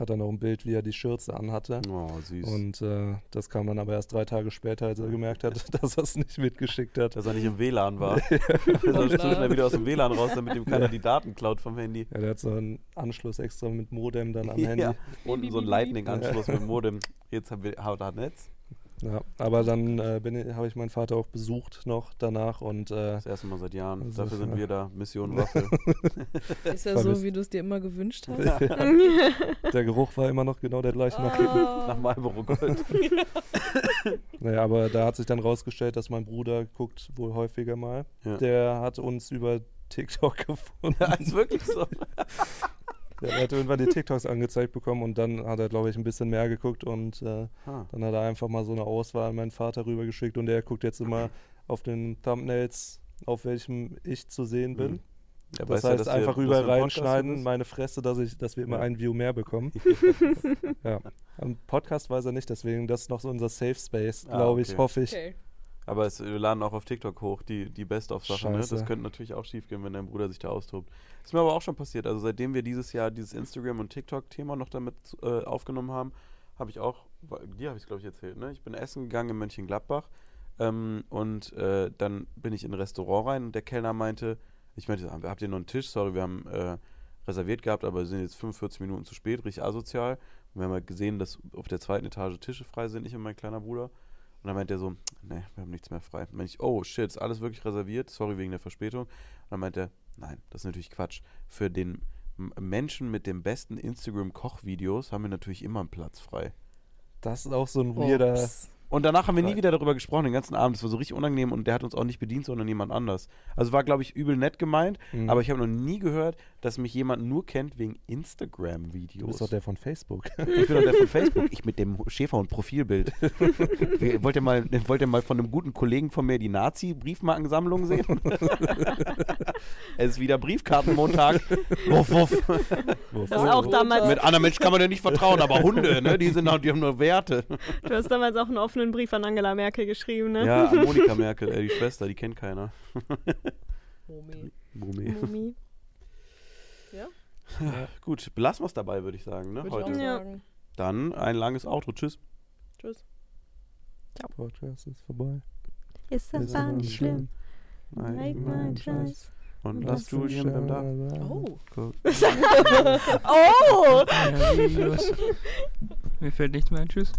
hat dann noch ein Bild, wie er die Schürze anhatte. oh, süß. Und äh, das kam dann aber erst drei Tage später, als er gemerkt hat, dass er es nicht mitgeschickt hat. Dass er nicht im WLAN war. ist er so schnell wieder aus dem WLAN raus, damit ihm keiner die Daten klaut vom Handy. Ja, der hat so einen Anschluss extra mit Modem dann am Ja, Handy. unten so ein Lightning-Anschluss mit Modem. Jetzt haben wir haut Netz. Ja, aber dann äh, habe ich meinen Vater auch besucht noch danach und äh, Das erste Mal seit Jahren. Also, Dafür sind ja. wir da. Mission Waffel. Ist ja so, wie du es dir immer gewünscht hast. der Geruch war immer noch genau der gleiche nach Nach Marlboro Gold. Naja, aber da hat sich dann rausgestellt, dass mein Bruder guckt wohl häufiger mal. Ja. Der hat uns über TikTok gefunden. Ja, ist wirklich so. Der hat irgendwann die TikToks angezeigt bekommen und dann hat er, glaube ich, ein bisschen mehr geguckt und äh, Ah. dann hat er einfach mal so eine Auswahl an meinen Vater rübergeschickt und der guckt jetzt immer auf den Thumbnails, auf welchem ich zu sehen bin. Mhm. Ja, Das ja, heißt, wir- einfach wir Podcast reinschneiden, meine Fresse, dass, ich, dass wir immer Ja. ein View mehr bekommen. ja. Am Podcast weiß er nicht, deswegen das ist noch so unser Safe Space, Ah, glaube ich, okay. hoffe ich. Okay. Aber es, wir laden auch auf TikTok hoch, die, die Best-of-Sachen. Ne? Das könnte natürlich auch schief gehen, wenn dein Bruder sich da austobt. Ist mir aber auch schon passiert. Also seitdem wir dieses Jahr dieses Instagram- und TikTok-Thema noch damit äh, aufgenommen haben, habe ich auch, dir habe ich es glaube ich erzählt, ne? Ich bin essen gegangen in Mönchengladbach ähm, und äh, dann bin ich in ein Restaurant rein und der Kellner meinte, ich meinte, habt ihr noch einen Tisch? Sorry, wir haben äh, reserviert gehabt, aber wir sind jetzt 45 Minuten zu spät, richtig asozial. Und wir haben halt gesehen, dass auf der zweiten Etage Tische frei sind, ich und mein kleiner Bruder. Und dann meint er so, nee, wir haben nichts mehr frei. Dann meinte ich, oh shit, ist alles wirklich reserviert? Sorry wegen der Verspätung. Und dann meint er, nein, das ist natürlich Quatsch. Für den Menschen mit den besten Instagram-Kochvideos haben wir natürlich immer einen Platz frei. Das ist auch so ein weirder. Ups. Und danach haben wir nie wieder darüber gesprochen, den ganzen Abend. Das war so richtig unangenehm und der hat uns auch nicht bedient, sondern jemand anders. Also war, glaube ich, übel nett gemeint, Mhm. aber ich habe noch nie gehört, dass mich jemand nur kennt wegen Du Instagram-Videos. bist doch der von Facebook. Ich bin doch der von Facebook. Ich mit dem Schäferhund-Profilbild. Wir- wollt, ihr mal, wollt ihr mal von einem guten Kollegen von mir die Nazi-Briefmarkensammlung sehen? es ist wieder Briefkartenmontag. Wuff, wuff. Das auch damals, Mit anderen Menschen kann man ja nicht vertrauen, aber Hunde, ne, die, sind, halt- die haben nur Werte. du hast damals auch einen offenen Brief an Angela Merkel geschrieben, ne? Ja, an Monika Merkel, äh, die Schwester, die kennt keiner. Omi. Bumi. Mumi. Gut, belassen wir es dabei, würde ich sagen, ne, Würde ich auch heute. Ja. sagen. Dann ein langes Outro. Tschüss. Tschüss. Podcast ist vorbei. Ist Ist aber aber nicht schlimm. Nein, Like nein, my choice. Und Das lass Julian beim da. Oh. Guck. Oh! Ja? Mir fällt nichts mehr ein. Tschüss.